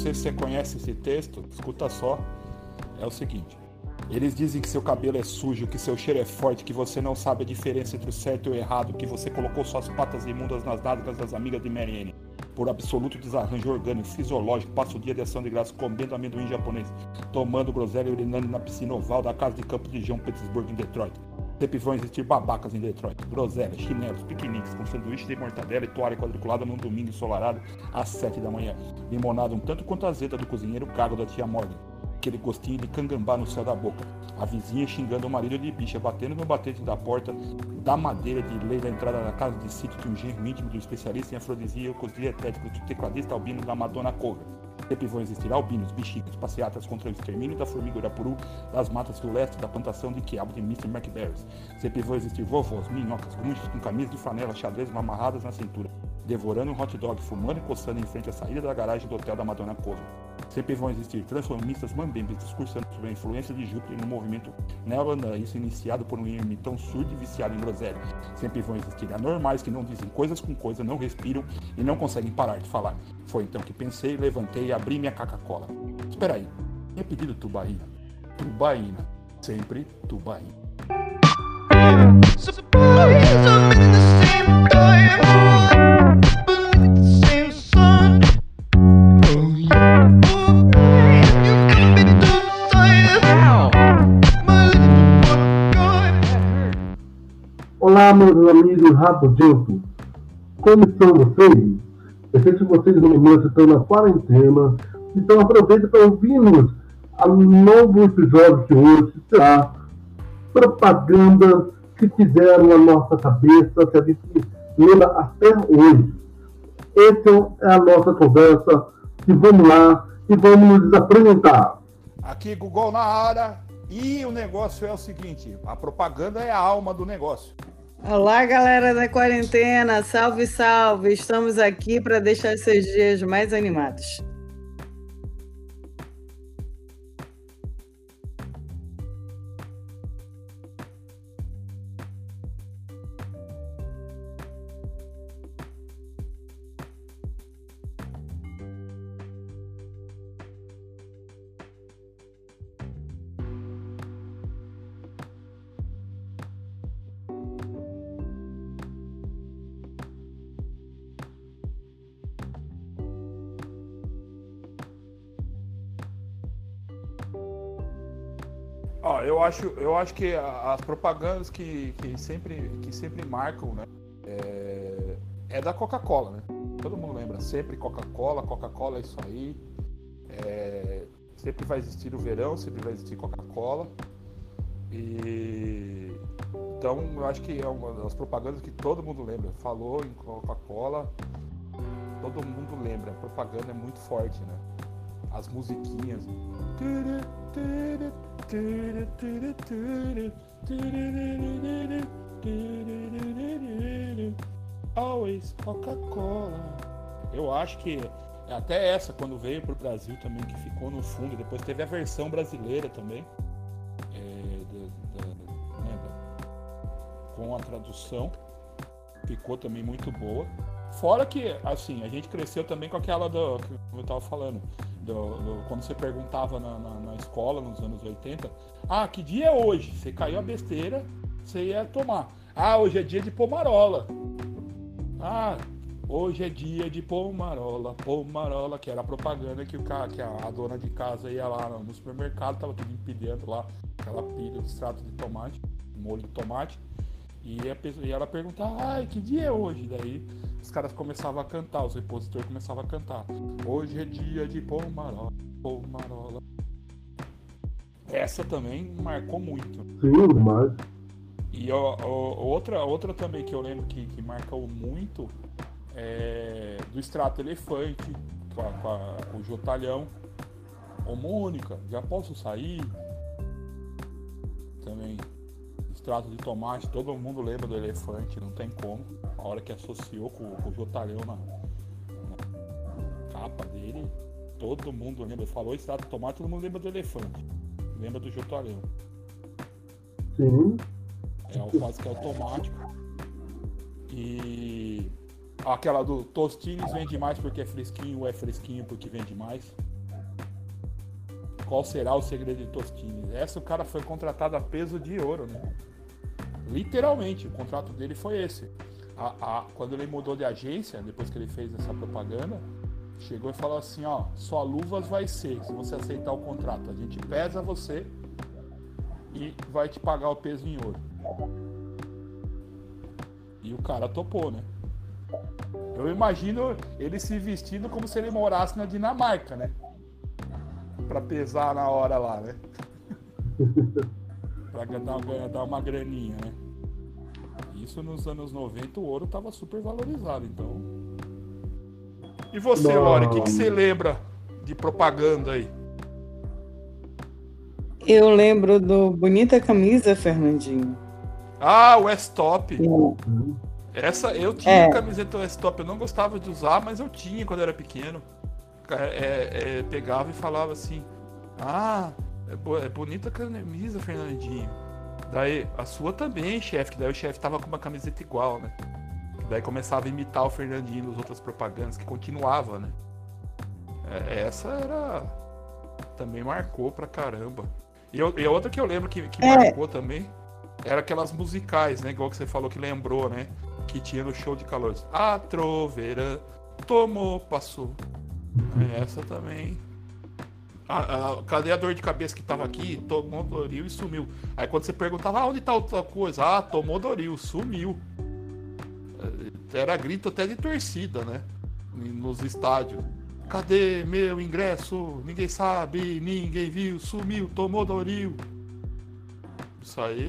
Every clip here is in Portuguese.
sei se você conhece esse texto, escuta só. É o seguinte. Eles dizem que seu cabelo é sujo, que seu cheiro é forte, que você não sabe a diferença entre o certo e o errado, que você colocou suas patas imundas nas nádegas das amigas de Marianne. Por absoluto desarranjo orgânico, fisiológico, passa o dia de ação de graça comendo amendoim japonês, tomando groselha e urinando na piscina oval da casa de campo de João Petersburg, em Detroit. Sempre vão existir babacas em Detroit. Groselha, chinelos, piqueniques com sanduíche de mortadela e toalha quadriculada num domingo ensolarado às sete da manhã. Limonada um tanto quanto azeda do cozinheiro cago da tia Morgan aquele gostinho de cangambá no céu da boca. A vizinha xingando o marido de bicha, batendo no batente da porta da madeira de lei da entrada da casa de sítio de um genro íntimo do especialista em afrodisíacos dietéticos do tecladista albino da Madonna Cover. Sempre vão existir albinos, bexigas, passeatas contra o extermínio da formiga urapuru das matas do leste da plantação de quiabo de Mr. McBarris. Sempre vão existir vovós, minhocas, grunges com camisas de flanela xadrez amarradas na cintura, devorando um hot dog, fumando e coçando em frente à saída da garagem do hotel da Madonna Cover. Sempre vão existir transformistas mambembes discursando sobre a influência de Júpiter no movimento neolandaísta iniciado por um ermitão surdo e viciado em groselha. Sempre vão existir anormais que não dizem coisas com coisa, não respiram e não conseguem parar de falar. Foi então que pensei, levantei e abri minha Coca-Cola. Espera aí, tinha pedido tubaína. Tubaína. Sempre tubaína. Olá, meus amigos rabugentos. Como estão vocês? Eu sei que vocês no momento estão na quarentena, então aproveita para ouvirmos a novo episódio de hoje, será propagandas que fizeram a nossa cabeça, que a gente lembra até hoje. Essa é a nossa conversa e vamos lá e vamos nos apresentar. Aqui, Google na área. E o negócio é o seguinte: a propaganda é a alma do negócio. Olá, galera da quarentena, salve, salve! Estamos aqui para deixar seus dias mais animados. Eu acho, eu acho que as propagandas que, que, sempre, que sempre marcam, né? É, é da Coca-Cola, né? Todo mundo lembra sempre Coca-Cola, Coca-Cola é isso aí. É, sempre vai existir o verão, sempre vai existir Coca-Cola. E então eu acho que é uma das propagandas que todo mundo lembra. Falou em Coca-Cola, todo mundo lembra. A propaganda é muito forte, né? As musiquinhas. Always Coca-Cola. Eu acho que até essa, quando veio pro Brasil também, que ficou no fundo, depois teve a versão brasileira também. É, da, da, né, da, com a tradução. Ficou também muito boa. Fora que, assim, a gente cresceu também com aquela do que eu tava falando do, do, quando você perguntava na, na, na, escola nos anos 80, ah, que dia é hoje? Você caiu a besteira, você ia tomar. Ah, hoje é dia de pomarola. Ah, hoje é dia de pomarola, pomarola, que era a propaganda que, o, que a, a dona de casa ia lá no supermercado, tava tudo empilhando lá aquela pilha de extrato de tomate, molho de tomate. E, a, e ela perguntava, ai, que dia é hoje? Daí os caras começavam a cantar, os repositores começavam a cantar. Hoje é dia de Pomarola, Pomarola. Essa também marcou muito. Sim, demais. E ó, ó, outra, outra também que eu lembro que, que marcou muito é do extrato elefante, com, a, com, a, com o Jotalhão. Ô Mônica, já posso sair? Também extrato de tomate, todo mundo lembra do elefante, não tem como. A hora que associou com, com o Jotalhão na, na, capa dele, todo mundo lembra. Falou extrato de tomate, todo mundo lembra do elefante. Lembra do Jotalhão. Sim. É alface que é automático. E aquela do Tostines vende mais porque é fresquinho ou é fresquinho porque vende mais. Qual será o segredo de Tostines? Essa o cara foi contratado a peso de ouro, né? Literalmente, o contrato dele foi esse. A, a, quando ele mudou de agência, depois que ele fez essa propaganda, chegou e falou assim, ó, só luvas vai ser se você aceitar o contrato. A gente pesa você e vai te pagar o peso em ouro. E o cara topou, né? Eu imagino ele se vestindo como se ele morasse na Dinamarca, né? Pra pesar na hora lá, né? pra dar, dar uma graninha, né? Isso nos anos 90 o ouro tava super valorizado, então. E você, Não. Lore, o que, que você lembra de propaganda aí? Eu lembro do Bonita Camisa, Fernandinho. Ah, o S-Top. Essa, eu tinha é. camiseta S-Top, eu não gostava de usar, mas eu tinha quando eu era pequeno. É, é, é pegava e falava assim: Ah, é, é bonita camisa, Fernandinho. Daí, a sua também, chefe, que daí o chefe tava com uma camiseta igual, né? Daí começava a imitar o Fernandinho nas outras propagandas, que continuava, né? É, essa era. Também marcou pra caramba. E, eu, e outra que eu lembro que, que é. marcou também era aquelas musicais, né? Igual que você falou que lembrou, né? Que tinha no show de calores. A troveira tomou, passou. É, essa também. A, a, cadê a dor de cabeça que tava aqui? Tomou Doril e sumiu. Aí quando você perguntava, ah, onde tá outra coisa? Ah, tomou Doril, sumiu. É, era grito até de torcida, né? Nos estádios. Cadê meu ingresso? Ninguém sabe, ninguém viu, sumiu, tomou Doril. Isso aí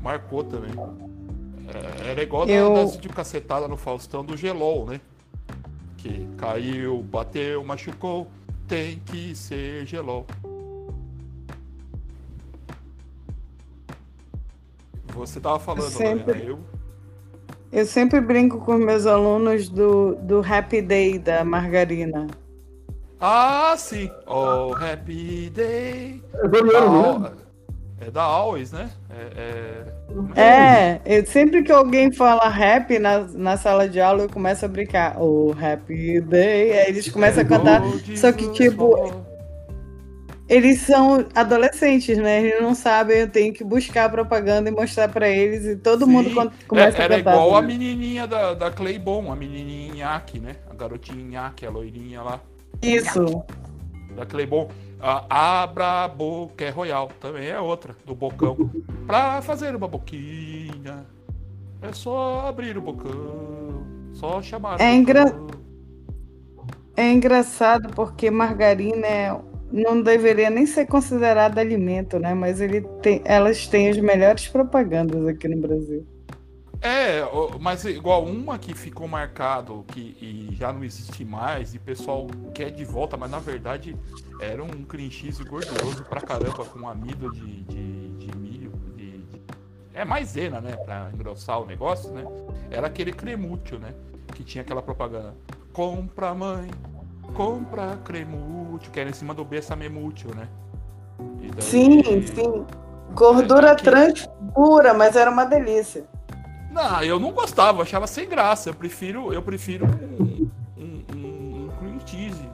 marcou também. É, era igual eu... da, de cacetada no Faustão do Gelol, né? Que caiu, bateu, machucou, tem que ser Gelol. Você tava falando, sempre, né? Eu... eu sempre brinco com meus alunos do, do Happy Day da margarina. Ah, sim. Oh, Happy Day. É ah, é da Always, né? É, é... é, eu, sempre que alguém fala rap na, na sala de aula, eu começo a brincar. O oh, Happy Day. Aí eles começam a cantar. Só que, tipo. Eles são adolescentes, né? Eles não sabem, eu tenho que buscar a propaganda e mostrar para eles, e todo Sim. mundo começa é, a cantar. Era igual a menininha da, da Claybon, a menininha Inhaque, né? A garotinha Inhaque, a loirinha lá. Isso. Da Claybon. A Abra Boca é Royal, também é outra, do Bocão. pra fazer uma boquinha, é só abrir o bocão, só chamar. É, engra... é engraçado porque margarina é... não deveria nem ser considerada alimento, né? Mas ele tem... elas têm as melhores propagandas aqui no Brasil. É, mas igual uma que ficou marcado que e já não existe mais, e o pessoal quer de volta, mas na verdade era um cream cheese gorduroso pra caramba, com amido de, de, de milho. De, de... É maisena, né? Pra engrossar o negócio, né? Era aquele cremútil, né? Que tinha aquela propaganda. Compra, mãe, compra cremútil, que era em cima do memútil, né? Daí... Sim, sim. Gordura aqui... trans pura, mas era uma delícia. Não, eu não gostava, achava sem graça. Eu prefiro, eu prefiro um, um, um, um cream cheese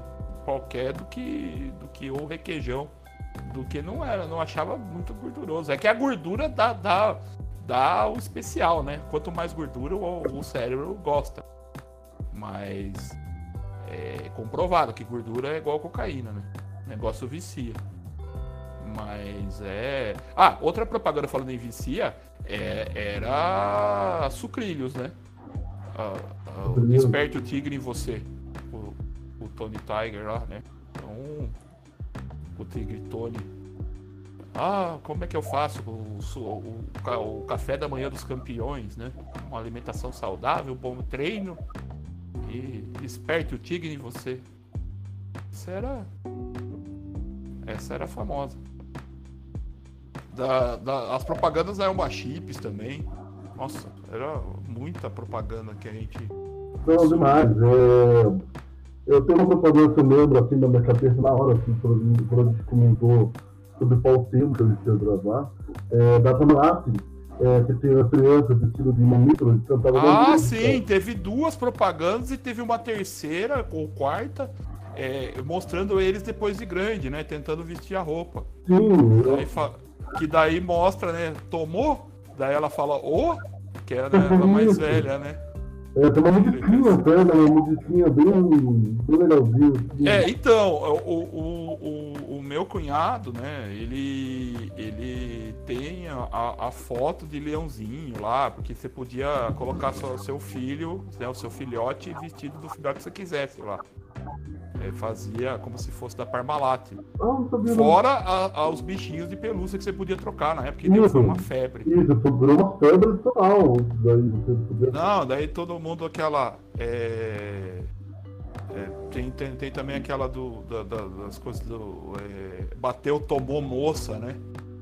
qualquer do que, do que o requeijão. Do que não era, não achava muito gorduroso. É que a gordura dá, dá, dá o especial, né? Quanto mais gordura, o, o cérebro gosta. Mas é comprovado que gordura é igual cocaína, né? O negócio vicia. Mas é. Ah, outra propaganda falando em vicia é, era sucrilhos, né? Ah, ah, desperte o tigre em você. O, o Tony Tiger lá, né? Então, o tigre Tony. Ah, como é que eu faço o, o, o, café da manhã dos campeões, né? Uma alimentação saudável, bom treino e desperte o tigre em você. Essa era. Essa era famosa. Da, da, as propagandas da Elba Chips também. Nossa, era muita propaganda que a gente. Não, demais. É... Eu tenho uma propaganda que eu lembro assim na minha cabeça na hora, assim, quando, quando a gente comentou sobre qual tema que a gente ia gravar. É, da Tanap, é, que tem a criança vestida de mamífero cantava. Ah, sim, teve duas propagandas e teve uma terceira ou quarta é, mostrando eles depois de grande, né? Tentando vestir a roupa. Sim, Daí fa- que daí mostra, né? Tomou, daí ela fala, ô, que era ela mais velha, né? é, tem uma musiquinha até, né? Uma musiquinha bem, bem legalzinha. É, então, o, o, o, o meu cunhado, né, ele, ele tem a- a, a foto de leãozinho lá, porque você podia colocar só o seu filho, né, o seu filhote vestido do filhote que você quisesse lá. É, fazia como se fosse da Parmalat. Ah. Fora a- a- os bichinhos de pelúcia que você podia trocar na época, que deu, foi uma febre. Isso, virou uma febre total. Daí. Não, daí todo mundo aquela. é, é, tem, tem, tem também aquela do, da- da- das coisas do. é, bateu, tomou moça, né?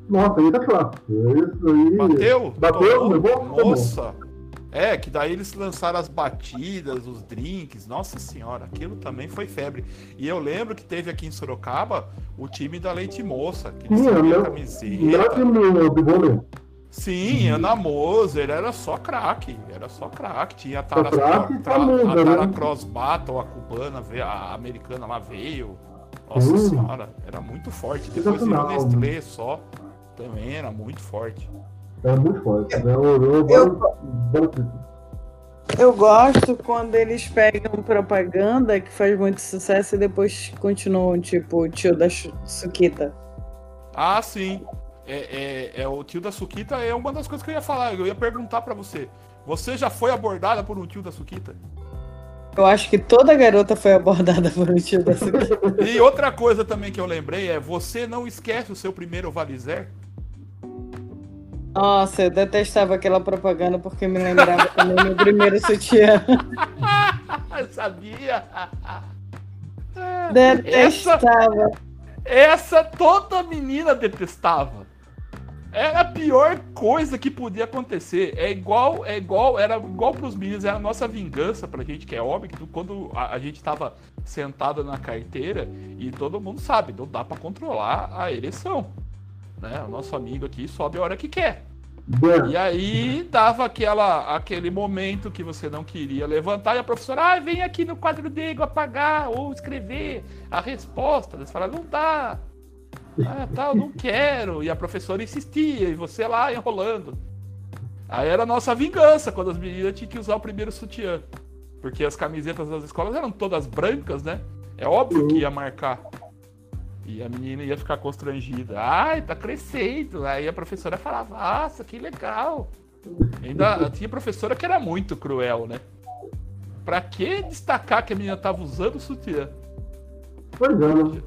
Nossa, aí tá clássico. Isso aí. Bateu? Bateu, tomou levou? Tá bom. É, que daí eles lançaram as batidas, os drinks. Nossa senhora, aquilo também foi febre. E eu lembro que teve aqui em Sorocaba o time da Leite Moça, que né? a Lá camiseta. o Bigone. Sim, Ana Moser, era só craque, era só craque. Tinha a Tara, e Tra- famosa, a Tara né? Cross Battle, a cubana, veio- a americana lá veio. Nossa Hum. senhora, era muito forte. Depois virou Sensacional. Nestlé só, também era muito forte. É muito forte, né? Orou Eu-. Eu gosto quando eles pegam propaganda que faz muito sucesso e depois continuam, tipo, o tio da Suquita. Ah, sim. É, é, é o tio da Suquita é uma das coisas que eu ia falar. Eu ia perguntar pra você. Você já foi abordada por um tio da Suquita? Eu acho que toda garota foi abordada por um tio da Suquita. E outra coisa também que eu lembrei é: você não esquece o seu primeiro Valizer? Nossa, eu detestava aquela propaganda porque me lembrava também meu primeiro sutiã. Eu sabia! Detestava. Essa toda menina detestava. Era a pior coisa que podia acontecer. É igual, é igual, era igual pros meninos, era a nossa vingança pra gente, que é óbvio que quando a, a gente tava sentado na carteira, e todo mundo sabe, não dá pra controlar a ereção. Né? O nosso amigo aqui sobe a hora que quer. E aí dava aquela, aquele momento que você não queria levantar e a professora, ah, vem aqui no quadro negro apagar ou escrever a resposta. Você fala, não dá. Ah, tá, eu não quero. E a professora insistia, e você lá enrolando. Aí era a nossa vingança quando as meninas tinham que usar o primeiro sutiã. Porque as camisetas das escolas eram todas brancas, né? É óbvio que ia marcar. E a menina ia ficar constrangida. Ai, tá crescendo. Aí a professora falava, nossa, que legal. Ainda tinha professora que era muito cruel, né? Pra que destacar que a menina tava usando o sutiã? Pois é, né?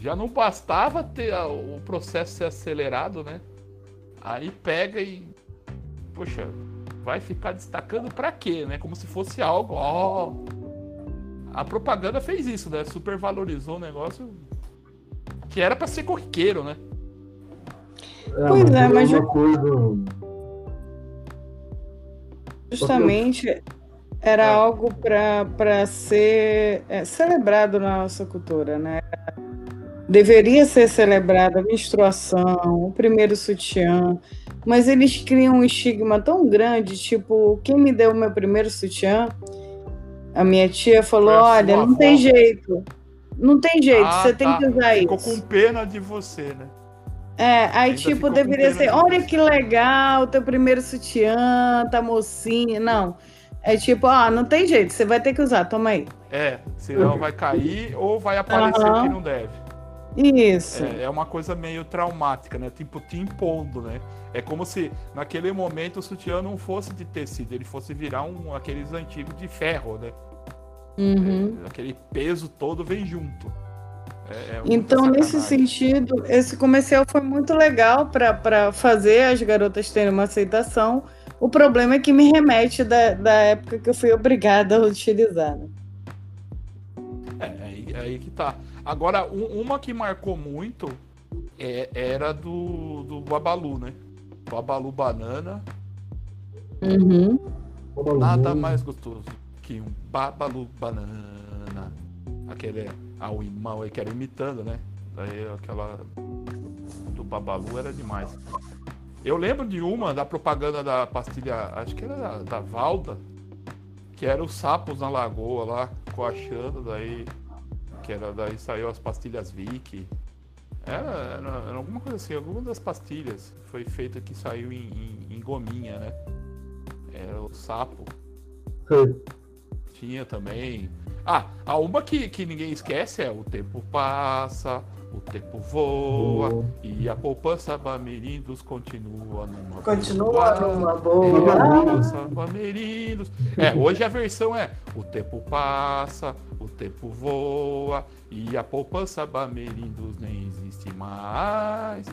Já não bastava ter o processo ser acelerado, né? Aí pega e. Poxa, vai ficar destacando pra quê, né? Como se fosse algo. Ó. A propaganda fez isso, né? Supervalorizou o negócio. Que era pra ser corriqueiro, né? É, Pois é, mas uma coisa. Justamente era Ah. algo para ser é, celebrado na nossa cultura, né? Deveria ser celebrada a menstruação, o primeiro sutiã, mas eles criam um estigma tão grande, tipo, quem me deu o meu primeiro sutiã? A minha tia falou: olha, não tem avó." jeito. Não tem jeito, Ah, você tem tá. que usar Ficou isso. com pena de você, né? É, aí Ainda tipo, ficou deveria ser, olha que legal, teu primeiro sutiã, tá mocinha. Não. É tipo, ah, não tem jeito, você vai ter que usar, toma aí. É, senão vai cair ou vai aparecer Aham. que não deve. Isso. É, é uma coisa meio traumática, né? Tipo, te impondo, né? É como se naquele momento o sutiã não fosse de tecido, ele fosse virar um aqueles antigos de ferro, né? Uhum. Aquele peso todo vem junto. É- é Então, nesse sentido, esse comercial foi muito legal para fazer as garotas terem uma aceitação. O problema é que me remete da, da época que eu fui obrigada a utilizar. né? É, é aí, é aí que tá. Agora, um- uma que marcou muito é- era do, do Babalu, né? Babalu Banana. Uhum. Nada mais gostoso que um Babalu Banana. Aquele a o irmão aí que era imitando, né? Daí aquela do Babalu era demais. Eu lembro de uma da propaganda da pastilha, acho que era da, da Valda, que era os sapos na lagoa lá, coachando, daí que era daí saiu as pastilhas Vic. Era, era, era alguma coisa assim, alguma das pastilhas foi feita que saiu em, em, em gominha, né? Era o sapo. Sei. Tinha também. Ah, a uma que, que ninguém esquece é o tempo passa, o tempo voa Boa. e a poupança Bamerindos continua numa Continua boa. numa E a boa. poupança Bamerindos. É, hoje a versão é o tempo passa, o tempo voa e a poupança Bamerindos nem existe mais.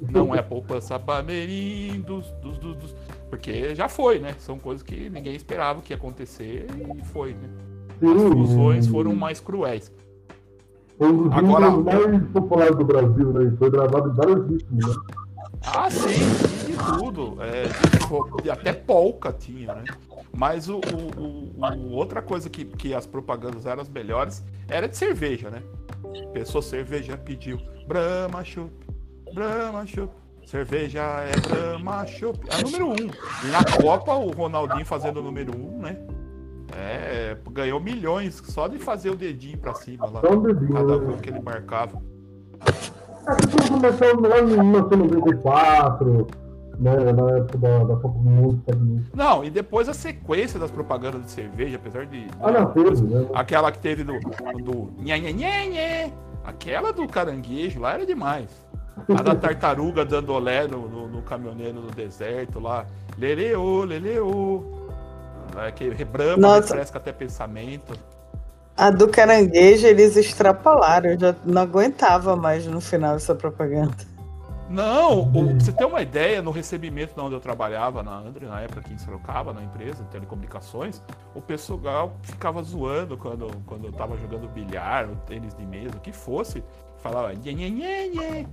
Não é poupança Bamerindos, dos, dos, dos, porque já foi, né? São coisas que ninguém esperava que ia acontecer e foi, né? As fusões foram mais cruéis. Foi um dos Agora- mais populares do Brasil, né? Foi gravado em vários ritmos, né? Ah, sim, de tudo. É, até polca tinha, né? Mas o, o- o- o- outra coisa que, que as propagandas eram as melhores era de cerveja, né? Pessoa cerveja pediu Brahma Chopp, Brahma Chopp. Cerveja é Brahma Chopp. A número um. E na Copa, o Ronaldinho fazendo o número um, né? É, ganhou milhões só de fazer o dedinho pra cima lá. Dedinho, Cada gol que ele marcava. Que tudo começou lá em 1994, né? Na época da, da Copa do Mundo. Não, e depois a sequência das propagandas de cerveja, apesar de. Ah, não, teve, né? Aquela que teve do. do nhê. Aquela do caranguejo lá era demais. A da tartaruga dando olé no, no, no caminhoneiro no deserto lá. Leleô, leleô. É, que rebrama, Nossa. refresca até pensamento. A do caranguejo eles extrapolaram. Eu já não aguentava mais no final essa propaganda. Não, o, pra você ter uma ideia, no recebimento de onde eu trabalhava na Andre, na época aqui em Sorocaba, na empresa de telecomunicações, o pessoal ficava zoando quando, quando eu tava jogando bilhar, ou tênis de mesa, o que fosse, falava nhê, nhê, nhê, nhê.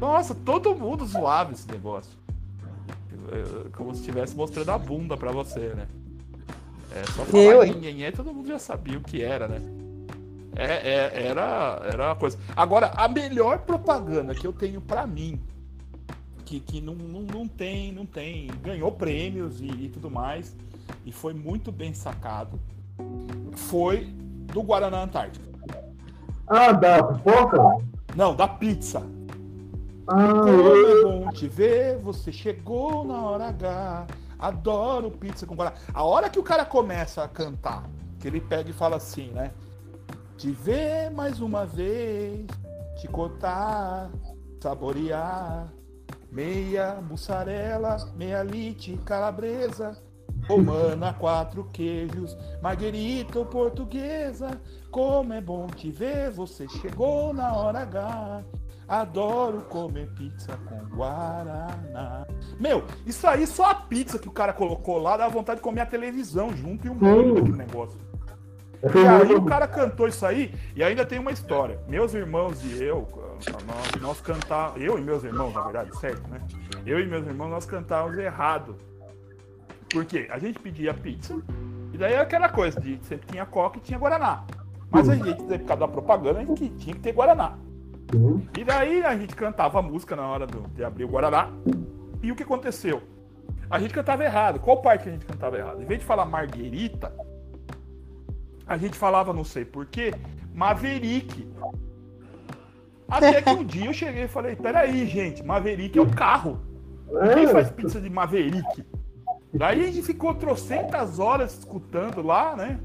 Nossa, todo mundo zoava esse negócio. Como se estivesse mostrando a bunda pra você, né? É só falar Eu, nhê, todo mundo já sabia o que era, né? É, é- era, era uma coisa. Agora, a melhor propaganda que eu tenho pra mim, que, que não, não, não tem, não tem, ganhou prêmios e, e tudo mais, e foi muito bem sacado, foi do Guaraná Antártica. Ah, da pipoca? Não, da pizza. Ah, é bom te ver, você chegou na hora H. Adoro pizza com guaraná. A hora que o cara começa a cantar, que ele pega e fala assim, né? Te ver mais uma vez, te cortar, saborear. Meia mussarela, meia lite calabresa, romana, quatro queijos, marguerita ou portuguesa. Como é bom te ver, você chegou na hora H. Adoro comer pizza com guaraná. Meu, isso aí só a pizza que o cara colocou lá dá vontade de comer a televisão junto e o mundo daquele negócio. E aí o cara cantou isso aí e ainda tem uma história. Meus irmãos e eu, nós, nós cantávamos, eu e meus irmãos, na verdade, certo, né? Eu e meus irmãos, nós cantávamos errado. Por quê? A gente pedia pizza e daí era aquela coisa de sempre tinha coca e tinha guaraná. Mas a gente, por causa da propaganda, a gente tinha que ter guaraná. E daí a gente cantava a música na hora do- de abrir o Guaraná. E o que aconteceu? A gente cantava errado. Qual parte que a gente cantava errado? Em vez de falar Marguerita, a gente falava, não sei porquê, Maverick. Até que um dia eu cheguei e falei, peraí, gente, Maverick é um carro. Quem faz pizza de Maverick? Daí a gente ficou trocentas horas escutando lá, né?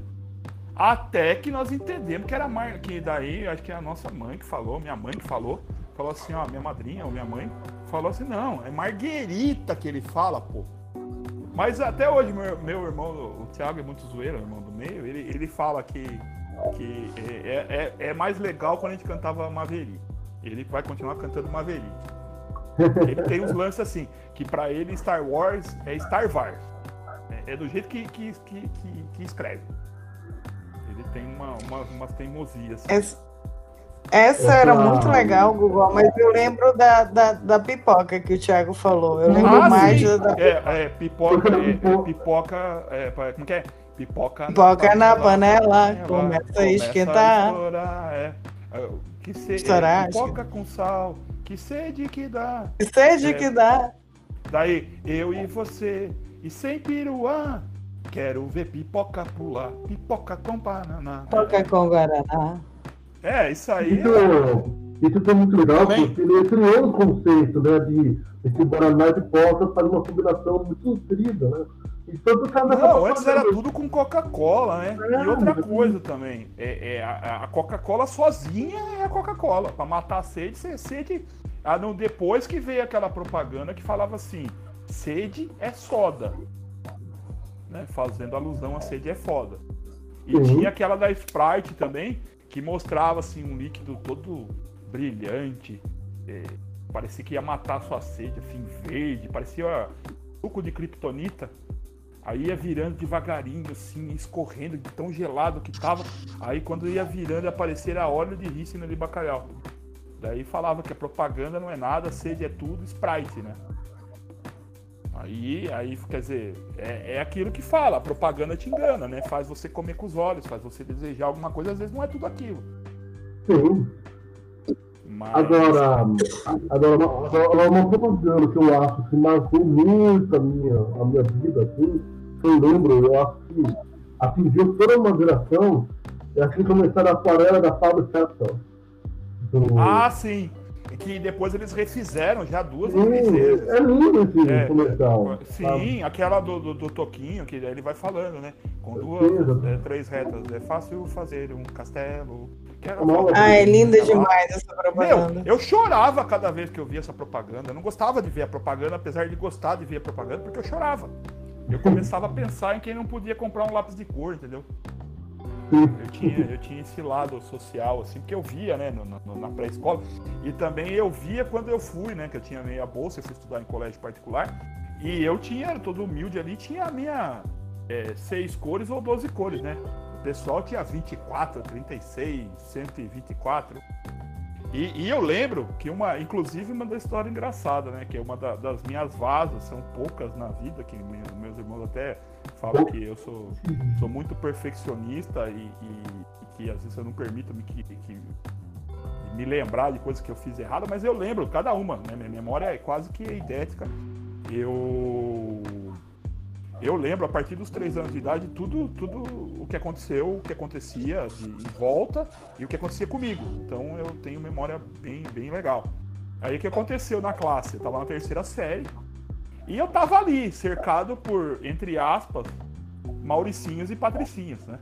Até que nós entendemos que era mar... que daí acho que é a nossa mãe que falou, minha mãe que falou, falou assim, ó, minha madrinha ou minha mãe falou assim, não, é Marguerita que ele fala, pô. Mas até hoje meu, meu irmão, o Thiago é muito zoeiro, irmão do meio, ele, ele fala que, que é, é, é mais legal quando a gente cantava Maverick. Ele vai continuar cantando Maverick. Ele tem uns lances assim, que pra ele Star Wars é Star Wars. É, é do jeito que, que, que, que escreve. Tem uma, uma, umas teimosias. assim. Essa, essa era muito legal, Google, mas eu lembro da, da, da pipoca que o Thiago falou. Eu lembro Ah, mais sim. da É, é, pipoca, é, é, pipoca, é, pa- como que é? Pipoca, pipoca na panela, Ela começa a esquentar. estourar, é. É, Que sede, Estourar, pipoca com sal, que sede que dá. Que sede É. que dá. Daí, eu e você, e sem piruá, quero ver pipoca pular, pipoca com banana. Pipoca com Guaraná. É, isso aí. Isso, é... isso foi muito legal, Também. porque ele criou um conceito, né? De esse Guaraná de Coca faz uma combinação muito nutrida, né? Então, não, antes era tudo com Coca-Cola, né? É, e outra coisa também, é, é a, a Coca-Cola sozinha é a Coca-Cola. Para matar a sede, você sede. Ah, não, depois que veio aquela propaganda que falava assim: sede é soda. Né? Fazendo alusão a sede é foda. E uhum. tinha aquela da Sprite também, que mostrava assim um líquido todo brilhante. É, parecia que ia matar a sua sede, assim, verde, parecia suco de kryptonita. Aí ia virando devagarinho, assim, escorrendo de tão gelado que tava. Aí quando ia virando, aparecer a óleo de rícino de bacalhau. Daí falava que a propaganda não é nada, sede é tudo, Sprite, né? Aí, aí quer dizer, é, é aquilo que fala, a propaganda te engana, né? Faz você comer com os olhos, faz você desejar alguma coisa, às vezes não é tudo aquilo. Sim. Mas... Agora, agora, agora, uma propaganda que eu acho que marcou muito a minha, a minha vida, assim, eu lembro, eu acho que atingiu toda uma geração, é assim começaram a aquarela da Fábio Capital. Do... Ah, sim. Que depois eles refizeram já duas sim, vezes. É lindo esse é, comercial. Sim, sabe? aquela do, do, do, Toquinho, que ele vai falando, né? Com duas, é, três retas. É fácil fazer um castelo. Ah, é linda demais essa propaganda. Meu, eu chorava cada vez que eu via essa propaganda. Eu não gostava de ver a propaganda, apesar de gostar de ver a propaganda, porque eu chorava eu começava a pensar em quem não podia comprar um lápis de cor, entendeu? Eu tinha, eu tinha esse lado social, assim, porque eu via, né, no, no, na pré-escola. E também eu via quando eu fui, né, que eu tinha meia bolsa, eu fui estudar em colégio particular. E eu tinha, todo humilde ali, tinha a minha é, seis cores ou 12 cores, né? O pessoal tinha 24, 36, 124. E, e, eu lembro que uma, inclusive uma da história engraçada, né? Que é uma da, das minhas vasas, são poucas na vida, que meus irmãos até falam que eu sou, sou muito perfeccionista e, e, e que às vezes eu não permito me, que, que, me lembrar de coisas que eu fiz errado, mas eu lembro cada uma, né? Minha memória é quase que idêntica. Eu eu lembro a partir dos três anos de idade tudo, tudo o que aconteceu, o que acontecia de, em volta e o que acontecia comigo. Então eu tenho memória bem, bem legal. Aí o que aconteceu na classe? Eu estava na terceira série e eu estava ali, cercado por, entre aspas, Mauricinhos e Patricinhos, né?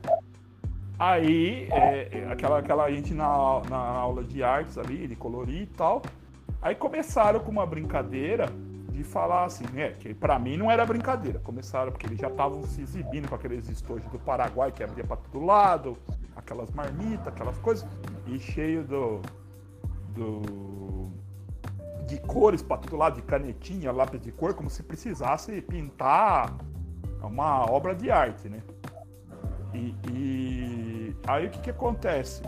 Aí, é, é, aquela, aquela gente na, na aula de artes ali, de colorir e tal. Aí começaram com uma brincadeira de falar assim, né? Que para mim não era brincadeira. Começaram porque eles já estavam se exibindo com aqueles estojos do Paraguai que abria para todo lado, aquelas marmitas, aquelas coisas, e cheio do. do de cores para todo lado, de canetinha, lápis de cor, como se precisasse pintar uma obra de arte, né? E, e aí o que, que acontece?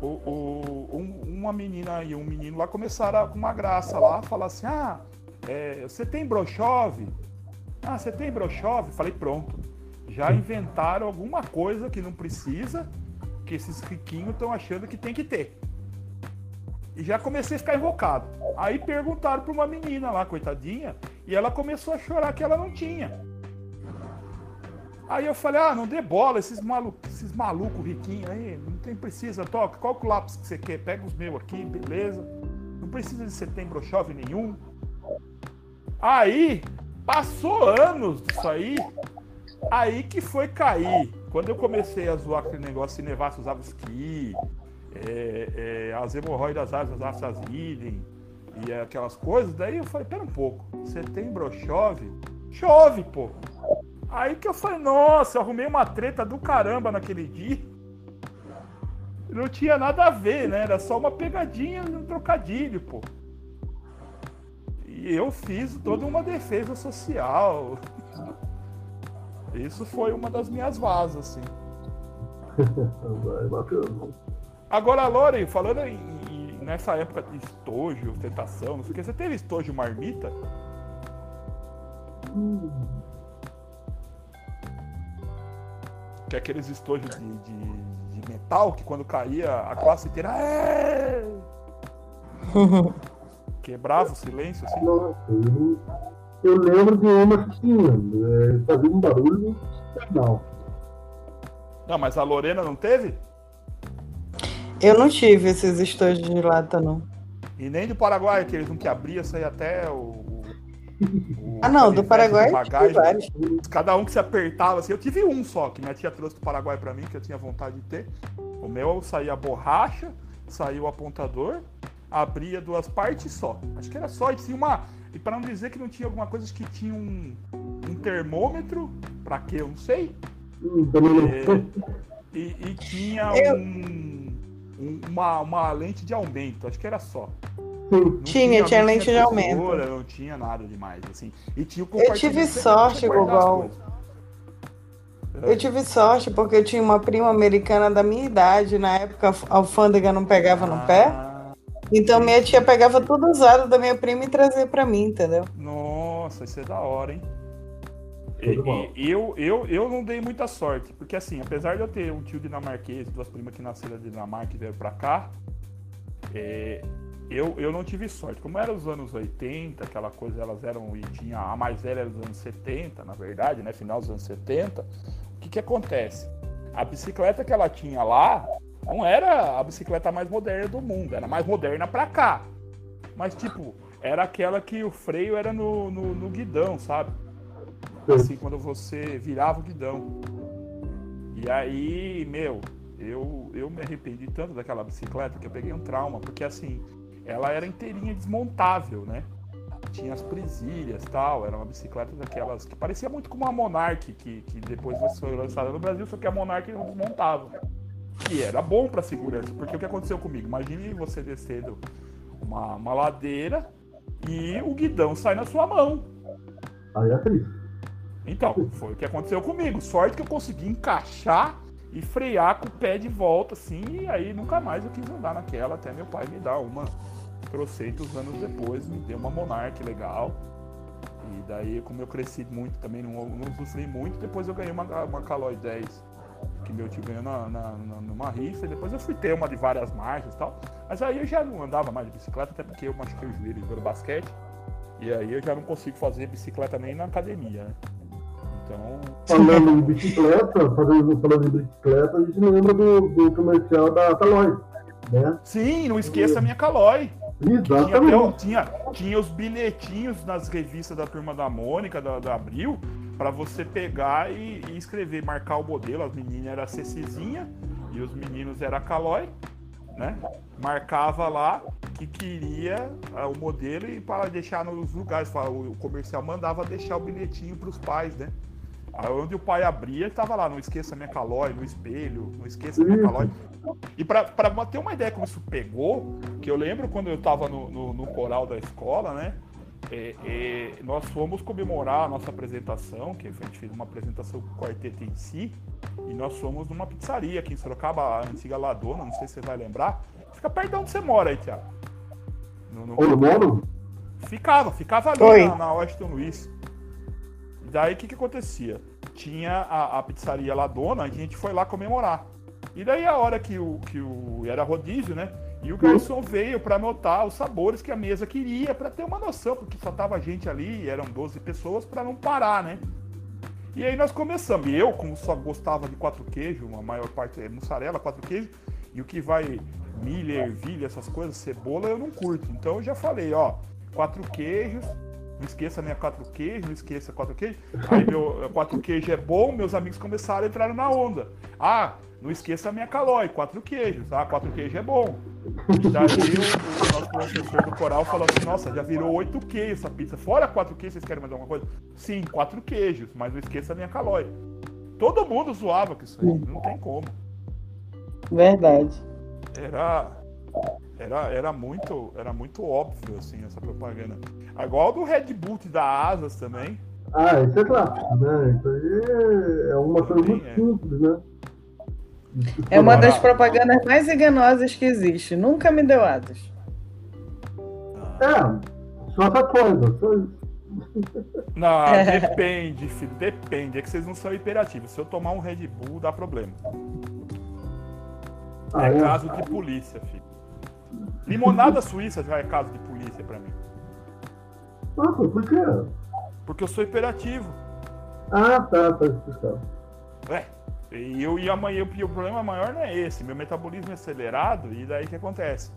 O, o, um, uma menina e um menino lá começaram com uma graça lá, falar assim: ah, é, você tem brochove? Ah, você tem brochove? Falei, pronto. Já inventaram alguma coisa que não precisa, que esses riquinhos estão achando que tem que ter. E já comecei a ficar invocado. Aí perguntaram para uma menina lá, coitadinha, e ela começou a chorar que ela não tinha. Aí eu falei, ah, não dê bola, esses malucos, esses malucos riquinhos aí, não tem precisa, toca, qual o lápis que você quer? Pega os meus aqui, beleza. Não precisa de você tem brochove nenhum. Aí, passou anos disso aí, aí que foi cair. Quando eu comecei a zoar aquele negócio, se nevasse usava esqui, é, é, as hemorroidas asas, asas idem, e aquelas coisas, daí eu falei, pera um pouco, você tem brochove? Chove, pô! Aí que eu falei, nossa, eu arrumei uma treta do caramba naquele dia. Não tinha nada a ver, né? Era só uma pegadinha um trocadilho, pô. E eu fiz toda uma defesa social. Isso foi uma das minhas vazas, assim. Agora, Lore, falando em, em, nessa época de estojo, ostentação, não sei o que, você teve estojo marmita? Hum. Que é aqueles estojos de, de, de, metal que quando caía a classe inteira. É! Quebrava o silêncio assim? Nossa, eu, eu lembro de uma que tinha, é, fazia um barulho não. Não, mas a Lorena não teve? Eu não tive esses estojos de lata, não. E nem do Paraguai, aqueles um que abria, saía até o. o- Ah, não, do Paraguai do vários. Cada um que se apertava, assim. Eu tive um só, que minha tia trouxe do Paraguai pra mim, que eu tinha vontade de ter. O meu saía a borracha, saía o apontador, abria duas partes só. Acho que era só. E tinha uma. E para não dizer que não tinha alguma coisa, acho que tinha um, um termômetro, pra quê? Eu não sei. Hum, não. É, e, e tinha Eu- um, um- uma, uma lente de aumento, acho que era só. Sim. Não Tinha, tinha lente de tesoura, aumento. Não tinha nada demais, assim. E tinha o Eu tive sorte, Gogol. coisas. Eu tive sorte porque eu tinha uma prima americana da minha idade. Na época a alfândega não pegava no pé. Ah, Então minha tia pegava tudo usado da minha prima e trazia pra mim, entendeu? Nossa, isso é da hora, hein? E- eu, eu, eu não dei muita sorte, porque assim, apesar de eu ter um tio dinamarquês, duas primas que nasceram da Dinamarca e vieram pra cá, é, eu, eu não tive sorte. Como era os anos 80, aquela coisa, elas eram, e tinha a mais velha era dos anos 70, na verdade, né? Final dos anos 70, o que que acontece? A bicicleta que ela tinha lá não era a bicicleta mais moderna do mundo, era mais moderna pra cá. Mas, tipo, era aquela que o freio era no, no, no guidão, sabe? Assim, quando você virava o guidão. E aí, meu, eu, eu me arrependi tanto daquela bicicleta que eu peguei um trauma, porque assim, ela era inteirinha desmontável, né? Tinha as presilhas e tal, era uma bicicleta daquelas que parecia muito com uma Monarch, que, que depois foi lançada no Brasil, só que a Monarch não desmontava. E era bom pra segurança, porque o que aconteceu comigo? Imagine você descendo uma, uma ladeira e o guidão sai na sua mão. Aí é triste. Então, foi o que aconteceu comigo. Sorte que eu consegui encaixar e frear com o pé de volta, assim, e aí nunca mais eu quis andar naquela, até meu pai me dar uma trocentos anos depois, me deu uma Monarch legal. E daí, como eu cresci muito também, não, não usufruí muito, depois eu ganhei uma, uma Caloi 10, que meu tio ganhou na, na- na- numa rifa, e depois eu fui ter uma de várias marcas e tal. Mas aí eu já não andava mais de bicicleta, até porque eu machuquei o joelho jogando basquete. E aí eu já não consigo fazer bicicleta nem na academia, né? Então, Falando em bicicleta, falando, falando em bicicleta, a gente lembra do, do comercial da Caloi, né? sim, não esqueça a minha Caloi. Tinha, Exatamente. tinha, tinha os bilhetinhos nas revistas da turma da Mônica, da, da Abril, pra você pegar e, e escrever, marcar o modelo. As meninas eram a Cecizinha e os meninos era a Caloi, né? Marcava lá que queria ah, o modelo e para deixar nos lugares. O comercial mandava deixar o bilhetinho pros pais, né? Onde o pai abria, tava lá, não esqueça minha calói no espelho, não esqueça minha calói. E pra, pra ter uma ideia como isso pegou, que eu lembro quando eu tava no, no, no coral da escola, né? é, é, nós fomos comemorar a nossa apresentação, que a gente fez uma apresentação com o quarteto em si, e nós fomos numa pizzaria aqui em Sorocaba, a antiga Ladona, não sei se você vai lembrar. Fica perto de onde você mora aí, Thiago. No- no- eu moro? Ficava, ficava ali Oi. na, na Washington Luiz. Daí o que que acontecia? Tinha a, a pizzaria lá dona, a gente foi lá comemorar. E daí a hora que o, que o era rodízio, né? E o garçom veio para anotar os sabores que a mesa queria, para ter uma noção, porque só tava gente ali, eram 12 pessoas, para não parar, né? E aí nós começamos. E eu, como só gostava de quatro queijos, a maior parte é mussarela, quatro queijos, e o que vai milho, ervilha, essas coisas, cebola, eu não curto. Então eu já falei, ó, quatro queijos, não esqueça minha quatro queijos, não esqueça quatro queijos. Aí meu quatro queijos é bom, meus amigos começaram a entrar na onda. Ah, não esqueça a minha calói, quatro queijos. Ah, quatro queijos é bom. Daí o, o nosso professor do coral falou assim, nossa, já virou oito queijos essa pizza. Fora quatro queijos, vocês querem mais alguma coisa? Sim, quatro queijos, mas não esqueça a minha calói. Todo mundo zoava com isso aí, não tem como. Verdade. Era, era, era muito, era muito óbvio assim essa propaganda. Igual do Red Bull da Asas também. Ah, isso é clássico, né? Isso aí é uma coisa muito É. simples, né? É uma das propagandas mais enganosas que existe. Nunca me deu asas. É, só essa coisa. Só isso. Não, depende, filho, depende. É que vocês não são hiperativos. Se eu tomar um Red Bull, dá problema. Ah, é é? caso de polícia, filho. Limonada suíça já é caso de polícia pra mim. Nossa, por quê? Porque eu sou hiperativo. Ah, tá, tá explicado. Ué, E eu e amanhã o problema maior não é esse, meu metabolismo é acelerado e daí o que acontece?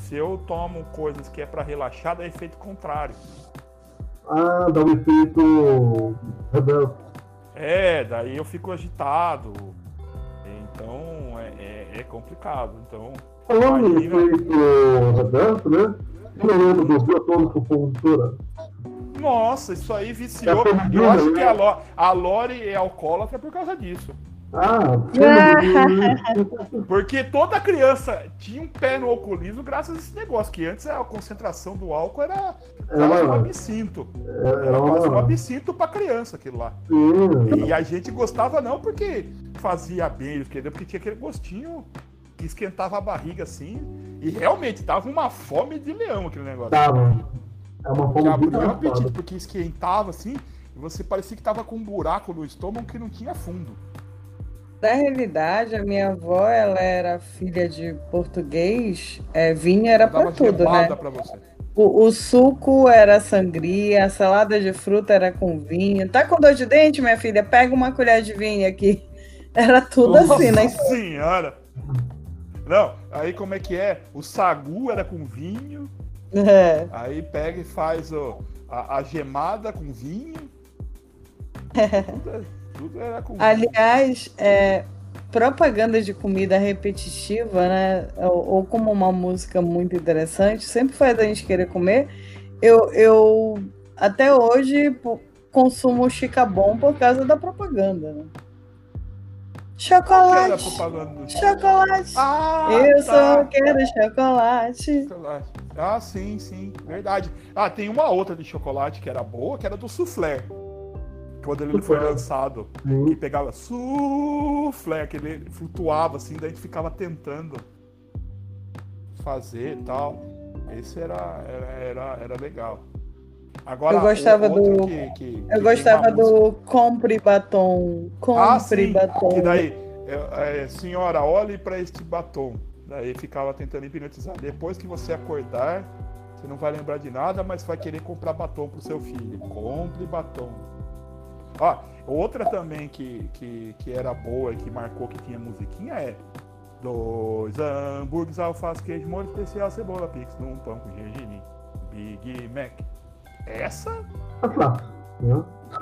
Se eu tomo coisas que é para relaxar, dá efeito contrário. Ah, dá um efeito rebelde. É, daí eu fico agitado. Então é, é, é complicado. Então. Falando em efeito rebelde, né? Você lembra do biotônico compositora? Nossa, isso aí viciou. Eu acho que a Lore, a Lore é alcoólatra por causa disso. Ah, porque toda criança tinha um pé no alcoolismo graças a esse negócio, que antes a concentração do álcool era quase um absinto. Era quase um absinto pra criança aquilo lá. E a gente gostava não porque fazia bem? Porque tinha aquele gostinho esquentava a barriga assim. E realmente tava uma fome de leão aquele negócio. Tava. É uma fome que abriu o apetite, porque esquentava assim, e você parecia que tava com um buraco no estômago que não tinha fundo. Na realidade, a minha avó, ela era filha de português, é, vinho era para tudo, né? O, o, suco era sangria, a salada de fruta era com vinho. Tá com dor de dente, minha filha? Pega uma colher de vinho aqui. Era tudo Nossa assim, né? Nossa senhora! Não, aí como é que é? O sagu era com vinho. É. Aí pega e faz ó, a, a gemada com vinho. É. Tudo era com Aliás, é, propaganda de comida repetitiva, né? Ou, ou, como uma música muito interessante, sempre faz a gente querer comer. Eu, eu até hoje consumo chicabom por causa da propaganda, né? Chocolate. Chocolate. Ah, eu tá. só quero chocolate. chocolate. Ah, sim, sim, verdade. Ah, tem uma outra de chocolate que era boa, que era do soufflé quando ele foi lançado, e pegava suflé, que ele flutuava assim, daí a gente ficava tentando fazer e tal. Esse era, era, era, era legal. Agora, eu gostava do. Que, que, eu gostava do compre batom. Compre ah, batom. Que daí, é, é, senhora, olhe para este batom. Daí ficava tentando hipnotizar. Depois que você acordar, você não vai lembrar de nada, mas vai querer comprar batom pro seu filho. Compre batom. Ó, outra também que, que, que era boa e que marcou que tinha musiquinha é dois hambúrgueres, alface, queijo, molho especial, cebola, pix, num pão com gergelim, Big Mac. Essa